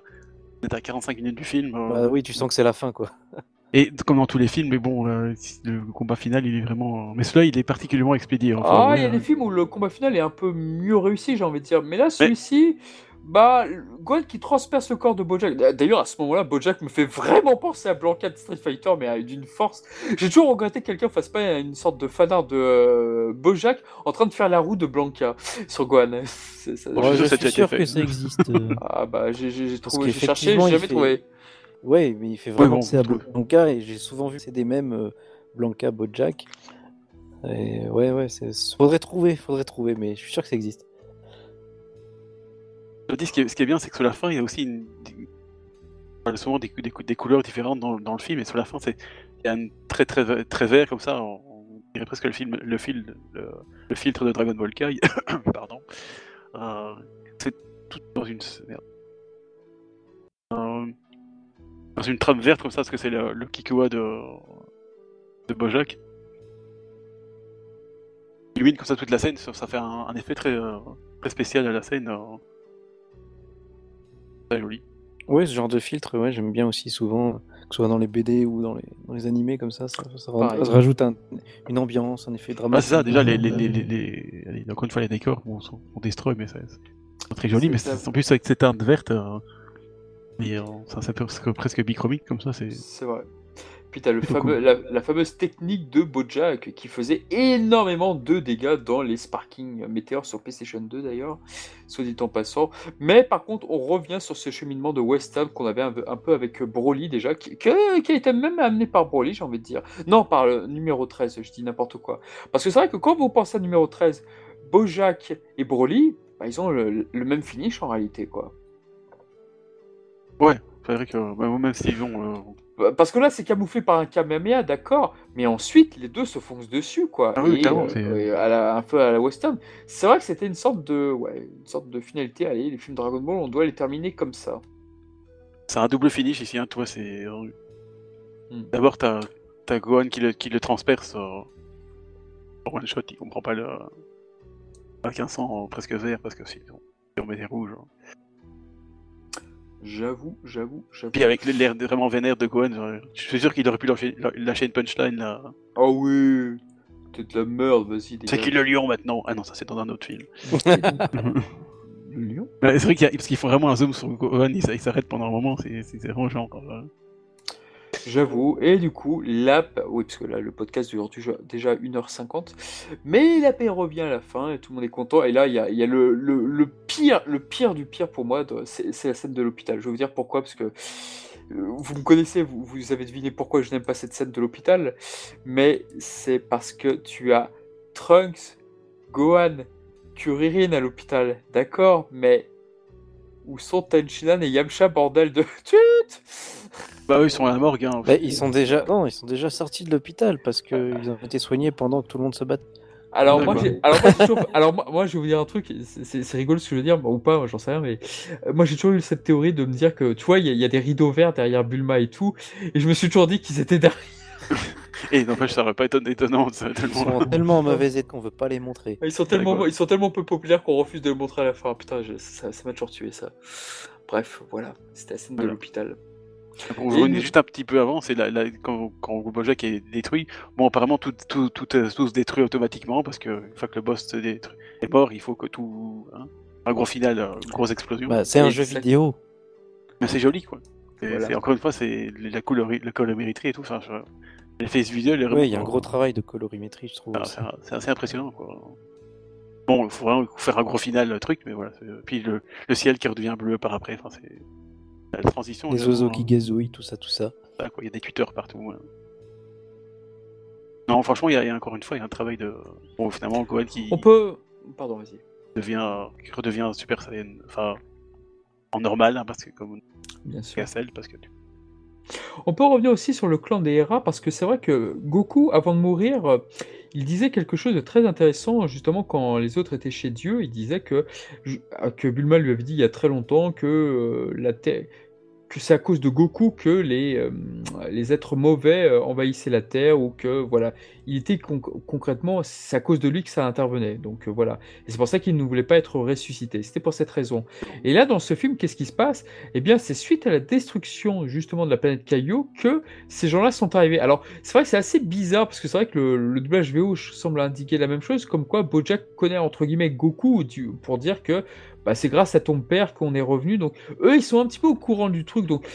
on est à 45 minutes du film. euh, Bah oui, tu sens que c'est la fin, quoi. Et comme dans tous les films, mais bon, euh, le combat final, il est vraiment. Mais celui-là, il est particulièrement expédié. Enfin, Ah, ouais, il y a euh, des films où le combat final est un peu mieux réussi, j'ai envie de dire. Mais là, celui-ci, bah, Gohan qui transperce le corps de Bojack. D'ailleurs, à ce moment-là, Bojack me fait vraiment penser à Blanca de Street Fighter, mais d'une force. J'ai toujours regretté que quelqu'un fasse pas une sorte de fanart de euh, Bojack en train de faire la roue de Blanca sur Gohan. C'est- ça- Bon, je je suis sûr que ça existe. euh. Ah bah j'ai trouvé, j'ai cherché, j'ai jamais fait- trouvé. Ouais, mais il fait vraiment bon, penser à. Blanca et j'ai souvent vu c'est des mêmes euh, Blanca, Bojack. Et ouais, ouais, faudrait trouver, faudrait trouver, mais je suis sûr que ça existe. Je dis, ce qui est, ce qui est bien, c'est que sur la fin, il y a aussi une... voilà, souvent des, des, des couleurs différentes dans, dans le film, et sur la fin, c'est il y a un très très très vert comme ça. On, on dirait presque le film, le fil, le, le filtre de Dragon Ball Kai. Pardon. Euh, c'est tout dans une merde. Euh, dans une trame verte comme ça, parce que c'est le, le Kikoa de de Bojack. Il illumine comme ça toute la scène, ça, ça fait un, un effet très euh, très spécial à la scène. euh, très joli. Ouais, ce genre de filtre, ouais, j'aime bien aussi souvent, que ce soit dans les BD ou dans les, dans les animés comme ça, ça, ça, Pareil. ça rajoute un- une ambiance, un effet Ah, dramatique. c'est ça, déjà, les, les, les, les, encore une fois, les décors bon, sont, sont destroy, mais c'est très joli, mais en plus, avec cette teinte verte, euh, et, euh, ça, fait presque, bichromique comme ça, c'est. C'est vrai. Puis t'as fameux, la, la fameuse technique de Bojack qui faisait énormément de dégâts dans les Sparking Meteor sur PlayStation 2 d'ailleurs, soit dit en passant. Mais par contre, on revient sur ce cheminement de West Ham qu'on avait un, peu- un peu avec Broly déjà, qui, qui a été même amené par Broly, j'ai envie de dire. Non, par le numéro 13, je dis n'importe quoi. Parce que c'est vrai que quand vous pensez à numéro 13, Bojack et Broly, bah, ils ont le, le même finish en réalité, quoi. Ouais, c'est vrai que bah, même s'ils vont. euh, Bah, Parce que là, c'est camouflé par un Kamehameha, d'accord, mais ensuite, les deux se foncent dessus, quoi. Ah oui, Et, clairement, euh, à la- un peu à la western. C'est vrai que c'était une sorte de, ouais, une sorte de finalité. Allez, les films Dragon Ball, on doit les terminer comme ça. C'est un double finish ici, hein, toi, c'est. euh, Hmm. D'abord, t'as t'as Gohan qui le, qui le transperce euh, en one shot, il comprend pas le. Un sang presque vert, parce que sinon, on met des rouges. hein. J'avoue, j'avoue, j'avoue. Puis avec l'air vraiment vénère de Gohan, genre, je suis sûr qu'il aurait pu lâcher, lâcher une punchline là. Oh oui, t'es de la merde, vas-y, C'est qui le lion maintenant? Ah non, ça c'est dans un autre film. Le lion? c'est vrai qu'il y a- parce qu'ils font vraiment un zoom sur Gohan, il s- il s'arrête pendant un moment, c'est c'est vraiment genre. euh, J'avoue. Et du coup, l'app, oui, parce que là, le podcast dure déjà- déjà 1h50, mais la paix revient à la fin et tout le monde est content. Et là, il y a, y a le, pire, le pire du pire pour moi, c'est la scène de l'hôpital. Je vais vous dire pourquoi, parce que euh, vous me connaissez, vous, vous avez deviné pourquoi je n'aime pas cette scène de l'hôpital, mais c'est parce que tu as Trunks, Gohan Kuririn à l'hôpital, d'accord, mais où sont Tenchinan et Yamcha, bordel de... Tut Bah eux, ils sont à la morgue. Hein. Bah, ils sont déjà, non, ils sont déjà sortis de l'hôpital parce qu'ils ont été soignés pendant que tout le monde se bat. Alors moi, alors, moi, toujours- alors moi, moi, je vais vous dire un truc, c'est- rigolo ce que je veux dire, ou pas, moi, j'en sais rien, mais euh, moi j'ai toujours eu cette théorie de me dire que, tu vois, il y, a- il y a des rideaux verts derrière Bulma et tout, et je me suis toujours dit qu'ils étaient derrière. Et n'empêche, ça aurait pas été étonnant. ça, Ils tellement- sont tellement en mauvais état qu'on veut pas les montrer. Ils sont tellement, rigolo. ils sont tellement peu populaires qu'on refuse de le montrer à la fin. Putain, je- ça m'a toujours tué ça. Bref, voilà, c'était la scène de l'hôpital. Pour vous revenir juste un petit peu avant, c'est quand, quand Bojack est détruit. Bon, apparemment, tout, tout, tout, est- tout se détruit automatiquement parce que une fois que le boss est mort, il faut que tout. hein, un gros final, euh, une grosse explosion. Bah, c'est un jeu vidéo. Mais c'est joli, quoi. Voilà. encore une fois, c'est la colori- la colorimétrie et tout. Enfin, je- l'effet visuel est Ouais, il y a un gros travail de colorimétrie, je trouve. Ah, c'est assez impressionnant, quoi. Bon, il faut vraiment faire un gros final, le truc, mais voilà. c'est- Puis le, le ciel qui redevient bleu par après. Enfin, c'est. La transition. Les oiseaux vraiment- qui gazouillent, tout ça, tout ça. quoi. Il y a des tweeters partout. hein. Non, franchement, il y, a, il y a encore une fois, il y a un travail de. Bon, finalement, Gohan qui On peut. Pardon, vas-y. devient, qui redevient Super Saiyan, enfin, en normal, hein, parce que comme Bien sûr. Cassel, parce que. On peut revenir aussi sur le clan des Hera parce que c'est vrai que Goku, avant de mourir, euh, il disait quelque chose de très intéressant, justement quand les autres étaient chez Dieu. Il disait que, que Bulma lui avait dit il y a très longtemps que euh, la. Que c'est à cause de Goku que les, euh, les êtres mauvais euh, envahissaient la Terre ou que voilà, il était con- concrètement, c'est à cause de lui que ça intervenait. Donc euh, voilà, et c'est pour ça qu'il ne voulait pas être ressuscité. C'était pour cette raison. Et là, dans ce film, qu'est-ce qui se passe? Eh bien, c'est suite à la destruction justement de la planète Caillou que ces gens-là sont arrivés. Alors, c'est vrai que c'est assez bizarre parce que c'est vrai que le, le doublage VO semble indiquer la même chose, comme quoi Bojack connaît entre guillemets Goku pour dire que bah, c'est grâce à ton père qu'on est revenu. Donc, eux, ils sont un petit peu au courant du truc. Donc,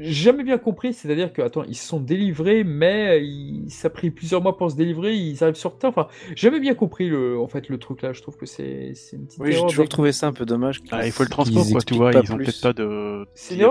jamais bien compris. C'est-à-dire que, attends, ils se sont délivrés, mais ils- ça a pris plusieurs mois pour se délivrer. Ils arrivent sur Terre. Enfin, j'ai jamais bien compris le, en fait, le truc là. Je trouve que c'est c'est une petite Oui, j'ai toujours trouvé ça un peu dommage. Ah, il faut le transport, quoi, tu vois. Ils ont plus. peut-être pas de. C'est peut-être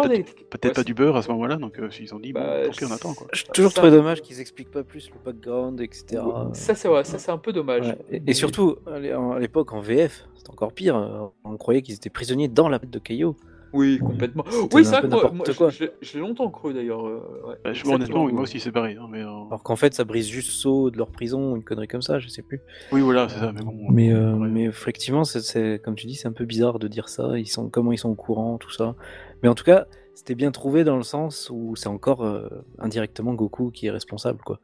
Ouais, pas c'est- du beurre à ce moment-là, donc euh, ils ont dit, bon, Bah, tant pis, on attend, quoi. J'ai toujours Ça- trouvé dommage qu'ils expliquent pas plus le background, etc. Ça, c'est vrai. Ça, c'est un peu dommage. Ouais, Et, et surtout, à l'é- à l'époque, en VF, c'était encore pire. On croyait qu'ils étaient prisonniers dans la de Caillou. Oui, complètement. C'était Oui, c'est vrai moi, quoi. je, je l'ai longtemps cru d'ailleurs. euh, ouais. Bah, je- honnêtement, oui, moi aussi, c'est pareil. hein, mais, euh, Alors qu'en fait, ça brise juste Sceaux de leur prison, ou une connerie comme ça, je sais plus. Oui, voilà, c'est ça. Mais bon. Mais, euh, ouais. mais effectivement, c'est- c'est comme tu dis, c'est un peu bizarre de dire ça. Ils sont comment ils sont au courant, tout ça. Mais en tout cas, c'était bien trouvé dans le sens où c'est encore euh, indirectement Goku qui est responsable, quoi.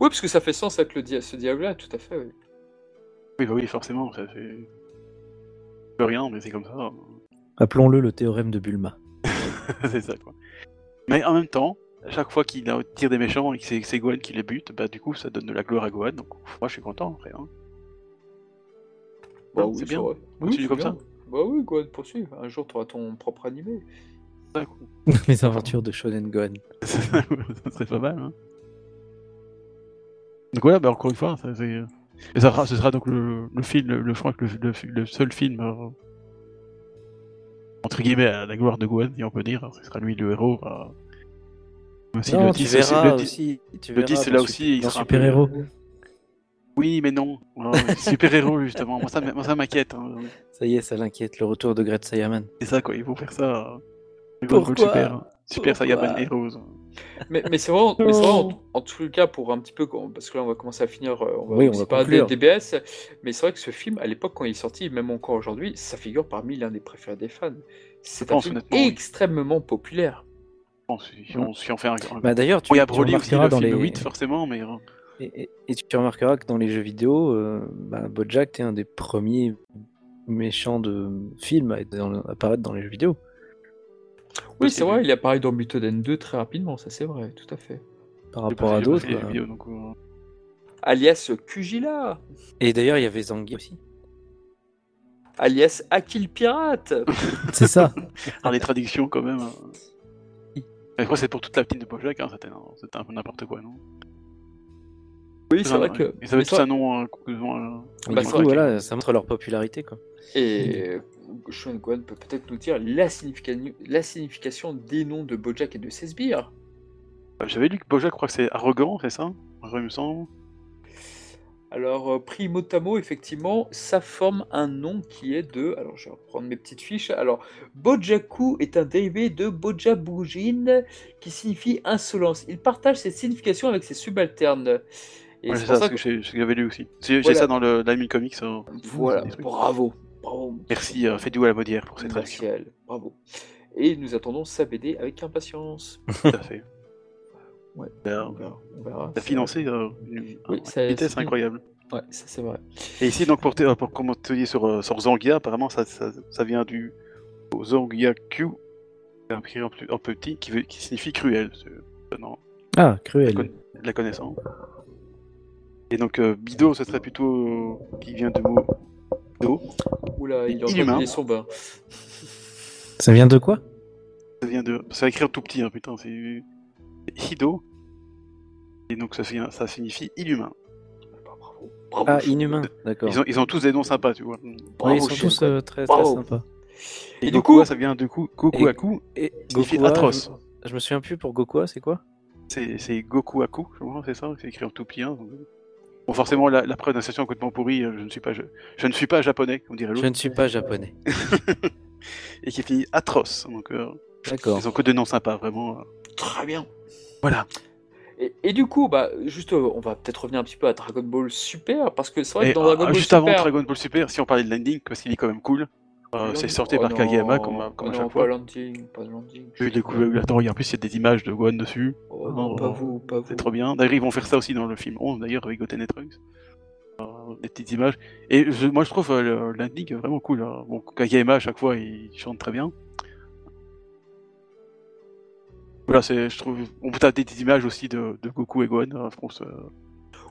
Oui, parce que ça fait sens avec le dia- ce diable-là, tout à fait. oui. Oui, bah oui, forcément. Ça fait. Je peux rien, mais c'est comme ça. Appelons-le le théorème de Bulma. c'est ça, quoi. Mais en même temps, à chaque fois qu'il tire des méchants et que c'est c'est Gohan qui les bute, bah du coup, ça donne de la gloire à Gohan. Donc, moi, je suis content, après. Hein. Bah Non, oui, c'est bien. vrai. Continue c'est comme bien. ça. Bah oui, quoi, poursuivre. Un jour, tu auras ton propre animé. Les aventures de Shonen Gohan. ça serait pas mal. Hein. Donc voilà, bah encore une fois, ça, c'est- et ça sera, ce sera donc le, le film, le, je crois que le, le- le seul film euh, entre guillemets à la gloire de si on peut dire. Ce sera lui le héros. Même si non, le tu 10, c'est- verras le 10 aussi. Tu le verras 10, c'est dans là aussi, il sera peu- super héros. Oui, mais non. super héros justement. Moi ça, m- moi, ça m'inquiète. hein. Ça y est, ça l'inquiète. Le retour de Gret Sayaman. C'est ça quoi. Il faut faire ça. Super. Super Pourquoi Saiyaman Heroes. Mais, mais c'est vraiment, mais c'est vraiment en, en tout cas pour un petit peu, parce que là on va commencer à finir, euh, on va Oui, on va conclure. des DBS, mais c'est vrai que ce film, à l'époque quand il est sorti, même encore aujourd'hui, ça figure parmi l'un des préférés des fans. C'est un pense, film honnêtement, oui. extrêmement populaire. Si, on, si on fait un. un- Bah d'ailleurs, tu, a tu aussi, le dans film les 8 forcément, mais. euh, et, et- et tu remarqueras que dans les jeux vidéo, euh, bah, Bojack est un des premiers méchants de films à apparaître dans les jeux vidéo. Oui, c'est vrai, il apparaît dans Butoden 2 très rapidement, ça c'est vrai, tout à fait. Par rapport à d'autres. bah. donc, euh, Alias Kujila, Et d'ailleurs, il y avait Zangief aussi. alias Akil Pirate. C'est ça. Dans les traductions, quand même. euh. Mais je crois que c'est pour toute la team de Bojack, hein, c'était un- c'était un peu n'importe quoi, non? Oui, c'est vrai que. Ils avaient tous un nom. Et Bah, du c'est coup, voilà, ça montre leur popularité. Quoi. Et Sean Gohan peut peut-être nous dire la, significa- la signification des noms de Bojack et de ses sbires. euh, J'avais lu que Bojack, je crois que c'est arrogant, c'est ça Il me semble. Alors, euh, pris mot à mot, effectivement, ça forme un nom qui est de. Alors, je vais reprendre mes petites fiches. Alors, Bojaku est un dérivé de Bojabujin qui signifie insolence. Il partage cette signification avec ses subalternes. Et Ouais, c'est ça, que. j'avais lu aussi. J'ai Voilà. ça dans le l'anime comics. euh, Voilà, bravo. Bravo. Merci, euh, Fedou à la Modière pour cette Merci traduction. à elle. Bravo. Et nous attendons sa BD avec impatience. Tout à fait. Ouais. Ben, On verra. on verra. T'as financé euh, une, Oui, une ça- vitesse c'est- incroyable. Ouais, ça c'est vrai. Et ici, donc, pour, te- pour commenter sur, euh, sur Zangia, apparemment, ça, ça, ça vient du Zangia Q, un écrit en, plus- en petit, qui, veut, qui signifie cruel. Non, Ah, la, cruel. con- la connaissance. Et donc, euh, Bido, ce serait plutôt. euh, qui vient du mot Do. Oula, il est en train de Inhumain. mouiller son bain. Ça vient de quoi? Ça vient de. Ça écrit en tout petit, hein, putain, c'est. Hido. Et donc, ça, vient- ça signifie inhumain. Bah, bravo. Bravo. Ah, inhumain, d'accord. Ils ont, ils ont tous des noms sympas, tu vois. Oui, ils sont tous euh, très, très sympas. Et, Et du coup- ça vient de Ku- Gokuaku. Et signifie Gokua, atroce. Je, je me souviens plus pour Gokua, c'est quoi? C'est c'est Gokuaku, je crois, c'est ça, c'est écrit en tout petit. hein. Bon, forcément, la, la prononciation est complètement pourrie, euh, je ne suis pas, je, je ne suis pas japonais, comme dirait Je l'autre, ne suis pas japonais. et qui finit atroce. Donc, euh, D'accord. ils ont que des noms sympas, vraiment. euh. Très bien. Voilà. Et, et du coup, bah, juste, euh, on va peut-être revenir un petit peu à Dragon Ball Super, parce que c'est vrai Et, que dans Dragon ah, Ball juste Super. avant Dragon Ball Super, si on parlait de landing, parce qu'il est quand même cool, euh, c'est sorti Oh par non, Kageyama, comme, à- comme oh à non, chaque pas fois. landing, pas landing. Je l'ai découvert, attends, regarde, en plus il y a des images de Gohan dessus, Oh non, pas vous, pas vous. c'est trop bien. D'ailleurs, ils vont faire ça aussi dans le film 11, d'ailleurs, avec Goten et Trunks. Euh, des petites images. Et je- moi, je trouve euh, le landing vraiment cool. hein. Bon, Kageyama, à chaque fois, il chante très bien. Voilà, c'est, je trouve, on peut taper des images aussi de, de Goku et Gohan, hein, je pense.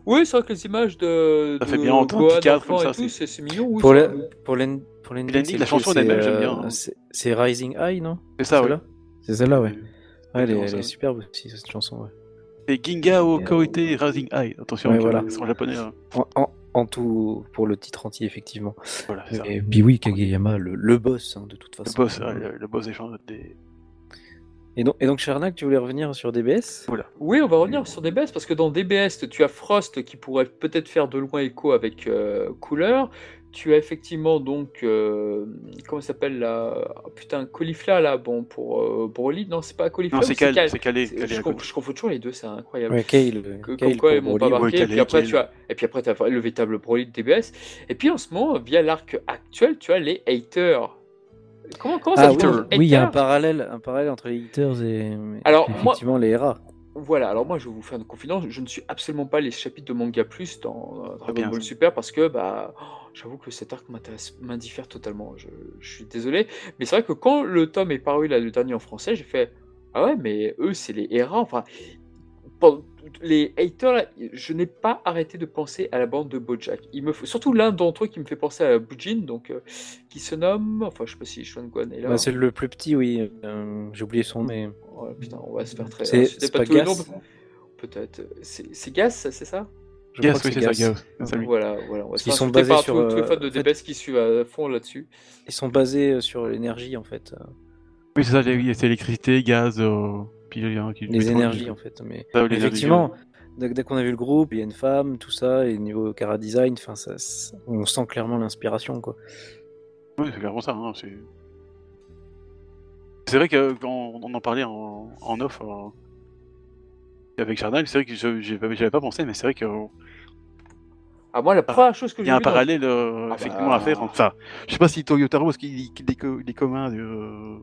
Euh, Oui, c'est vrai que les images de. Ça de fait bien en Gohan comme et ça, tout, c'est- mignon. Oui, Pour le- Pour l'en- pour l'ending, la chanson c'est, elle-même, j'aime euh, bien, hein. c'est- C'est Rising High, non? C'est ça, oui. C'est celle-là, ouais. Ouais, elle, est, elle superbe aussi, cette chanson, ouais. Et Gingao Koite Rising High. Attention, Ouais, voilà. c'est en japonais. hein. En, en- en tout, pour le titre entier, effectivement. Voilà, c'est ça. Et puis oui, Kageyama, le, le boss, hein, de toute Le façon. boss, ouais, le, le boss des gens des. Et donc, et donc Charnac, tu voulais revenir sur DBS Oui, on va revenir sur DBS parce que dans DBS, tu as Frost qui pourrait peut-être faire de loin écho avec euh, Cooler. Tu as effectivement donc euh, comment ça s'appelle là oh, Putain, Caulifla là, bon pour euh, Broly. Non, c'est pas Caulifla. Non, c'est c'est- calé Je, confonds toujours les deux, c'est incroyable. Ouais, Kale. Que- Kale comme quoi pour ils m'ont pas Broly. marqué. ouais, et, puis Calais, après, tu as, et puis après, tu as le véritable Broly de DBS. Et puis en ce moment, via l'arc actuel, tu as les haters. Comment, comment ça Ah se oui, il y a un parallèle, un parallèle entre les haters et, Alors, et moi- effectivement les RA. Voilà, alors moi je vais vous faire une confidence, je ne suis absolument pas les chapitres de manga plus dans Dragon bien, Ball ça. Super parce que bah oh, j'avoue que cet arc m'indiffère totalement. Je, je suis désolé, mais c'est vrai que quand le tome est paru là le dernier en français, j'ai fait ah ouais mais eux c'est les ERA, enfin les haters je n'ai pas arrêté de penser à la bande de Bojack. Il me faut surtout l'un d'entre eux qui me fait penser à Bujin donc euh, qui se nomme enfin je sais pas si Sean Guan est là. Bah, c'est le plus petit, oui. euh, J'ai oublié son nom, mais Oh, putain, on va se faire très c'est pas tous les Gas. Peut-être. C'est Gas, c'est ça? Je que oui, c'est ça, Gas. Gas. C'est lui. Voilà, voilà. On va se Ils sont basés sur, tous, tous les euh, fans de DBS qui suivent à fond là-dessus. Ils sont basés sur l'énergie en fait, Oui, c'est ça, c'est électricité, gaz, euh, il y a un qui. les énergies en fait. Mais effectivement, dès, dès qu'on a vu le groupe, il y a une femme, tout ça, et niveau cara design, enfin, ça, on sent clairement l'inspiration quoi. Oui, c'est clairement ça. Hein, c'est... c'est vrai que quand on en parlait en, en off euh, avec Jardin, c'est vrai que je j'avais pas pensé, mais c'est vrai qu'il Ah, moi, la première chose que y j'ai a un vue dans- parallèle euh, Ah effectivement bah. à faire. Enfin, je sais pas si Toyotaro, est-ce qu'il est, co- il est commun euh,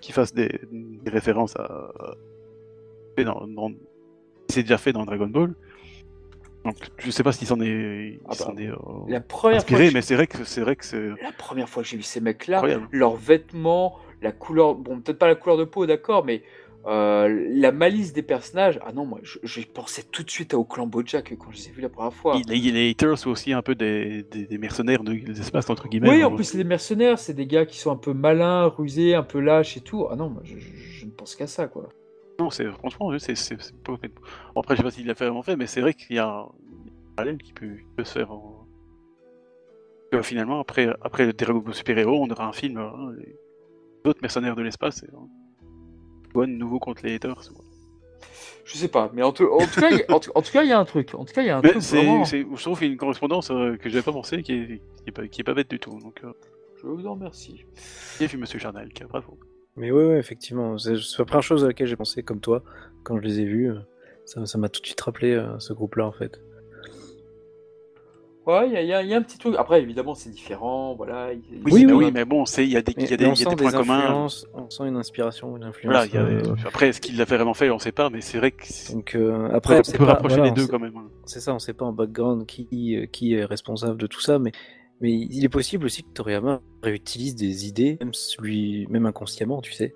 qu'il fasse des, des références à. fait dans, dans- c'est déjà fait dans Dragon Ball. Donc, je sais pas s'il s'en est, Ah bah, est euh, La première, fois inspiré, que mais c'est vrai que c'est vrai que c'est j'ai- la première fois que j'ai vu ces mecs-là, leurs vêtements, la couleur, bon, peut-être pas la couleur de peau, d'accord, mais euh, la malice des personnages. Ah non, moi, je- j'ai pensé tout de suite au clan Bojack quand je les ai vus la première fois. Les, les haters sont aussi un peu des, des, des mercenaires de l'espace, entre guillemets. Oui, en plus, c'est des mercenaires, c'est des gars qui sont un peu malins, rusés, un peu lâches et tout. Ah non, moi, je, je- je ne pense qu'à ça, quoi. Non, c'est franchement, c'est pas après, je sais pas s'il l'a fait vraiment fait, mais c'est vrai qu'il y a un parallèle qui peut, qui peut se faire. En... Que, finalement, après, après le Dragon Super Héros, on aura un film, hein, les autres mercenaires de l'espace, et, hein, Gohan nouveau contre les haters. quoi. Je sais pas, mais en tout, en tout cas, il- en tout, en tout cas, il y a un truc. En tout cas, il y a un Mais truc c'est, vraiment. je trouve une correspondance euh, que j'avais pas pensé qui est, qui est pas, qui est pas bête du tout. Donc, euh, Je vous en remercie. bien vu, monsieur Charnel, bravo. Mais ouais, ouais, effectivement. C'est la première chose à laquelle j'ai pensé, comme toi, quand je les ai vus. euh, Ça ça m'a tout de suite rappelé euh, ce groupe-là, en fait. Ouais, il y, a- y a- y a un petit truc. Après, évidemment, c'est différent. Voilà. il- il- Oui, Oui, mais, oui. mais bon, c'est- il y a des, Mais, y a des, on y a points communs. on sent une inspiration, une influence. Voilà, a- euh, Après, ce qu'il l'a fait vraiment fait, on sait pas, mais c'est vrai que c'est- Donc euh, on après, peut, c'est on peut pas- rapprocher voilà, les on deux sait- quand même. hein. C'est ça, on sait pas en background qui, euh, qui est responsable de tout ça, mais, mais il est possible aussi que Toriyama réutilise des idées, même, lui, même inconsciemment, tu sais,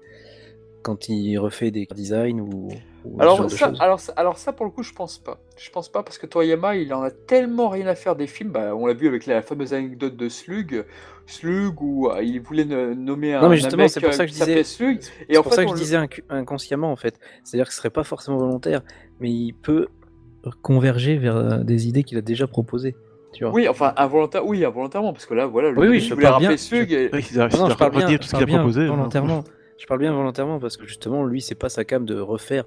quand il refait des designs ou, ou ce Alors ça, alors, ça, alors ça, pour le coup, je pense pas. Je pense pas parce que Toriyama, il en a tellement rien à faire des films. Bah, on l'a vu avec la fameuse anecdote de Slug, Slug où euh, il voulait nommer un, Non, mais justement, c'est pour ça que je disais- Slug. Et C'est en pour fait, ça que on je le- disais inconsciemment, en fait. C'est-à-dire que ce serait pas forcément volontaire, mais il peut converger vers des idées qu'il a déjà proposées. Tu vois. Oui, enfin involontaire, oui, involontairement, parce que là, voilà, le Oui, oui, je parle rappeler bien, Slug. je- et- Oui, de je parle bien, tout je ce qu'il a proposé. hein. volontairement. Je parle bien volontairement parce que justement, lui, c'est pas sa came de refaire.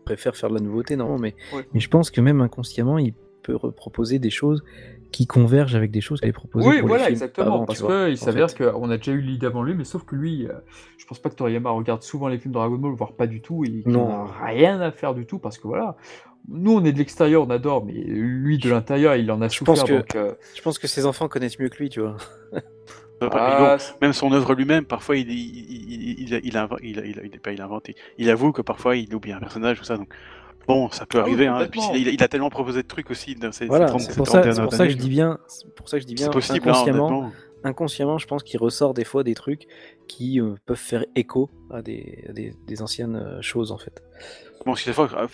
Il préfère faire de la nouveauté, non, mais, Ouais. mais je pense que même inconsciemment, il peut reproposer des choses qui convergent avec des choses qu'il proposées Oui, pour voilà, les films exactement. avant, parce qu'il s'avère qu'on a déjà eu l'idée avant lui, mais sauf que lui, euh, je pense pas que Toriyama regarde souvent les films de Dragon Ball, voire pas du tout, et qu'il n'a rien à faire du tout, parce que voilà, nous on est de l'extérieur, on adore, mais lui de l'intérieur, il en a Je souffert. pense que- donc, euh, Je pense que ses enfants connaissent mieux que lui, tu vois. Ah, même son œuvre lui-même, parfois, il, il, il, inventé. Avoue que parfois, il oublie un personnage ou ça. Donc, bon, ça peut Ah arriver. hein. Il, a- il a tellement proposé de trucs aussi dans ces, Voilà, ces 30 c'est ces pour 30 ça, que je dis bien, c'est pour ça que je dis bien C'est possible, hein, inconsciemment, inconsciemment, je pense qu'il ressort des fois des trucs qui euh, peuvent faire écho à des, à des, des anciennes euh, choses en fait. Bon, si des fois, un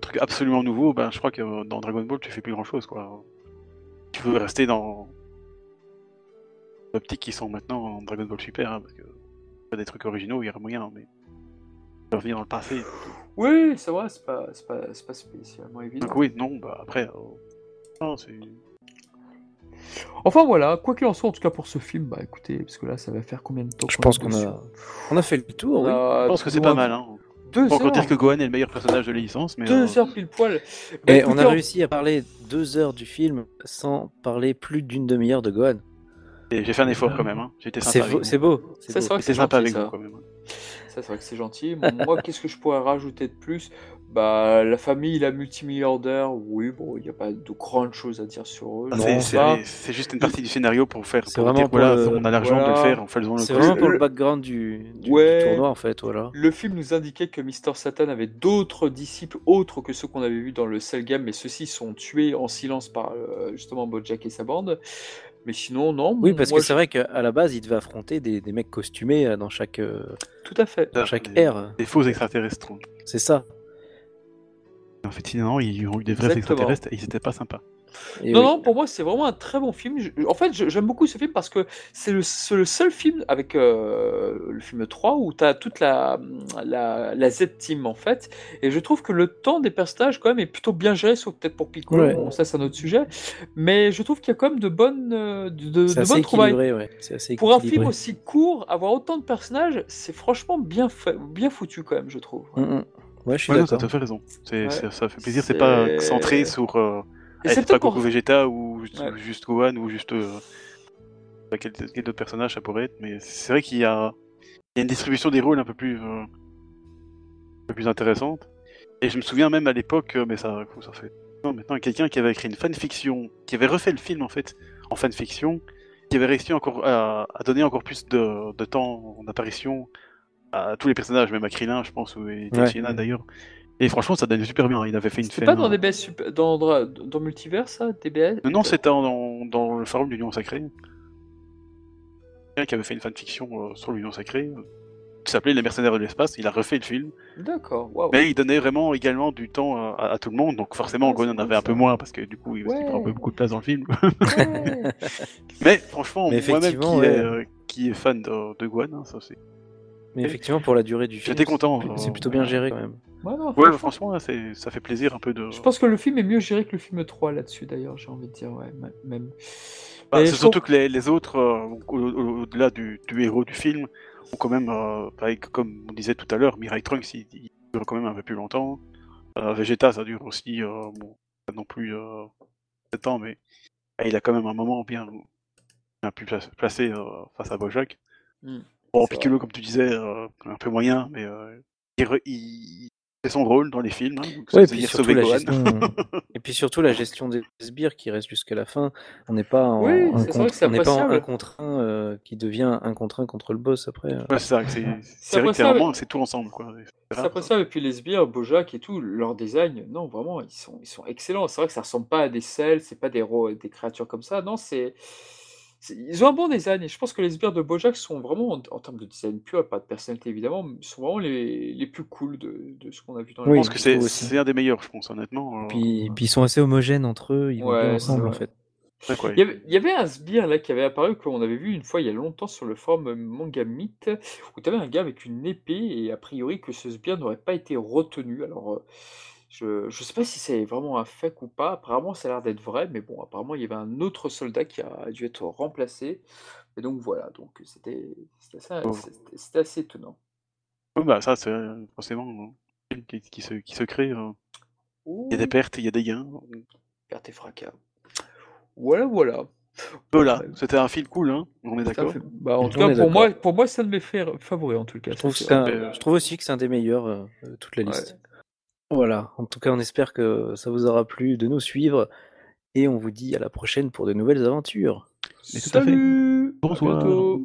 truc absolument nouveau, ben, je crois que dans Dragon Ball, tu fais plus grand chose, quoi. Tu veux rester dans l'optique qui sont maintenant en Dragon Ball Super, hein, parce que pas des trucs originaux, il y aurait moyen, mais revenir dans le passé. oui, c'est vrai, c'est pas, c'est pas, c'est pas spécialement évident. Donc oui, non, bah après, euh, non, c'est Enfin voilà, quoi qu'il en soit, en tout cas pour ce film, bah écoutez, parce que là, ça va faire combien de temps Je pense qu'on a, on a fait le tour. Oui. a Je pense que c'est pas mal, hein. Deux encore heures. dire que Gohan est le meilleur personnage de la licence, mais Deux euh, heures pile poil. Bah, Et on a en- réussi à parler deux heures du film sans parler plus d'une demi-heure de Gohan. J'ai fait un effort quand même. Hein. J'ai été C'est sympa avec beau, vous. c'est beau. c'est beau. J'étais sympa avec ça. vous quand même. hein. Ça, c'est vrai que c'est gentil. Moi, qu'est-ce que je pourrais rajouter de plus? Bah, la famille, la multimilliardaire, oui, bon, il n'y a pas de grandes choses à dire sur eux. Ah, non, c'est- juste une partie du scénario pour faire C'est pour vraiment dire pour voilà, le- on a l'argent de voilà. le faire, on fait le C'est vraiment Le- pour le le- background du, du- Ouais. du tournoi en fait, voilà. Le film nous indiquait que Mister Satan avait d'autres disciples autres que ceux qu'on avait vus dans le Cell Game, mais ceux-ci sont tués en silence par euh, justement Bojack et sa bande. Mais sinon, non. Oui, parce moi, que c'est vrai qu'à la base, il devait affronter des, des mecs costumés euh, dans chaque, euh, Tout à fait. dans chaque des, ère. des faux extraterrestres. C'est ça. En fait, non, ils ont eu des vrais Exactement. extraterrestres et ils étaient pas sympas. Et non, oui. non, pour moi, c'est vraiment un très bon film. Je- en fait, j'aime beaucoup ce film parce que c'est le, seul film avec euh, le film 3 où tu as toute la, la, la Z-Team, en fait. Et je trouve que le temps des personnages, quand même, est plutôt bien géré, sauf peut-être pour Piccolo. Ouais. Bon, ça, c'est un autre sujet. Mais je trouve qu'il y a quand même de bonnes, euh, de, de, bonnes trouvailles. ouais. Pour un film aussi court, avoir autant de personnages, c'est franchement bien, fait, bien foutu, quand même, je trouve. Mm, mm. Ouais, je suis Ouais, non, ça d'accord. te fait raison. Ouais. ça fait plaisir. C'est C'est- pas centré sur euh, Et c'est être pas pour- Goku Vegeta ou juste, Ouais. ou juste Gohan ou juste euh, quel, quel autre personnage ça pourrait être. Mais c'est vrai qu'il y a, il y a une distribution des rôles un peu plus, euh, un peu plus intéressante. Et je me souviens même à l'époque, euh, mais ça, ça fait non, maintenant quelqu'un qui avait écrit une fanfiction, qui avait refait le film en fait en fanfiction, qui avait réussi encore à, à donner encore plus de, de temps d'apparition à tous les personnages, même à Krillin, je pense, ou et Ouais. D'ailleurs. Et franchement, ça donnait super bien. Il avait fait une C'est pas fin- dans DBS Super- dans, dans, dans Multiverse, ça DBS Non, non, c'était dans, le forum de l'Union Sacrée. Quelqu'un qui avait fait une fanfiction euh, sur l'Union Sacrée, euh, qui s'appelait Les Mercenaires de l'espace. Il a refait le film. D'accord, waouh. Mais il donnait vraiment également du temps à, à tout le monde. Donc forcément, c'est en avait un peu moins parce que du coup, il, Ouais. il prend un peu beaucoup de place dans le film. Ouais. Mais franchement, moi-même qui, est, euh, qui est fan de, de hein, ça c'est. Mais effectivement, pour la durée du film, J'étais content. c'est- c'est plutôt bien géré quand même. Ouais, non, Ouais, franchement, c'est- ça fait plaisir un peu de. Je pense que le film est mieux géré que le film 3 là-dessus, d'ailleurs, j'ai envie de dire, ouais, même. Bah, c'est surtout trouve- que les, les autres, euh, au- au- au-delà du, du héros du film, ont quand même, euh, pareil comme on disait tout à l'heure, Mirai Trunks, il, il- dure quand même un peu plus longtemps. Euh, Vegeta, ça dure aussi, bon, non plus euh, 7 ans, mais ah, il a quand même un moment bien, bien plus pla- placé face à Bojack. Hmm. Bon, Piccolo, comme tu disais, un peu moyen, mais il fait son rôle dans les films. Hein, donc Ouais, et c'est puis, surtout sauver la Gohan. gestion... et puis surtout la gestion des sbires qui reste jusqu'à la fin. On n'est pas en, Oui, un c'est vrai contre- que c'est on n'est pas en appréciable. un contre un euh, qui devient un contre un contre le boss après. euh. Ouais, c'est c'est c'est vrai que c'est appréciable. vraiment, c'est tout ensemble, quoi. C'est C'est ça, et puis les sbires, Bojack et tout, leur design, non, vraiment, ils sont, ils sont excellents. C'est vrai que ça ressemble pas à des selles, c'est pas des, ro- des créatures comme ça. Non, c'est. Ils ont un bon design, et je pense que les sbires de Bojack sont vraiment, en, en termes de design pur, pas de personnalité évidemment, mais sont vraiment les, les plus cool de, de ce qu'on a vu dans les Je Oui, pense films. que je c'est trouve aussi. c'est un des meilleurs, je pense, honnêtement. euh, Puis, puis ils sont assez homogènes entre eux, ils vont Ouais, bien c'est ensemble en vrai. fait. ouais, quoi. Il y, avait, il y avait un sbire là qui avait apparu qu'on avait vu une fois il y a longtemps sur le forum Manga Myth où tu avais un gars avec une épée et a priori que ce sbire n'aurait pas été retenu. Alors euh, je ne sais pas si c'est vraiment un fake ou pas. Apparemment ça a l'air d'être vrai, mais bon apparemment il y avait un autre soldat qui a dû être remplacé. Et donc voilà, donc c'était c'était assez, c'était- c'était assez étonnant. Ouais, bah, ça, c'est euh, forcément un film qui, qui se, qui se crée. euh. Il y a des Ouh, pertes, il y a des gains. perte et fracas. Voilà, voilà. Voilà, c'était un film cool, hein on est Ça d'accord? fait- bah, en tout On cas, est pour moi, d'accord. pour moi, c'est un de mes fa- favoris en tout cas. Je trouve, c'est que c'est vrai. un- Euh, je trouve aussi que c'est un des meilleurs euh, de toute la Ouais. liste. Voilà, en tout cas on espère que ça vous aura plu de nous suivre et on vous dit à la prochaine pour de nouvelles aventures. Mais tout à fait. Salut À Bonsoir.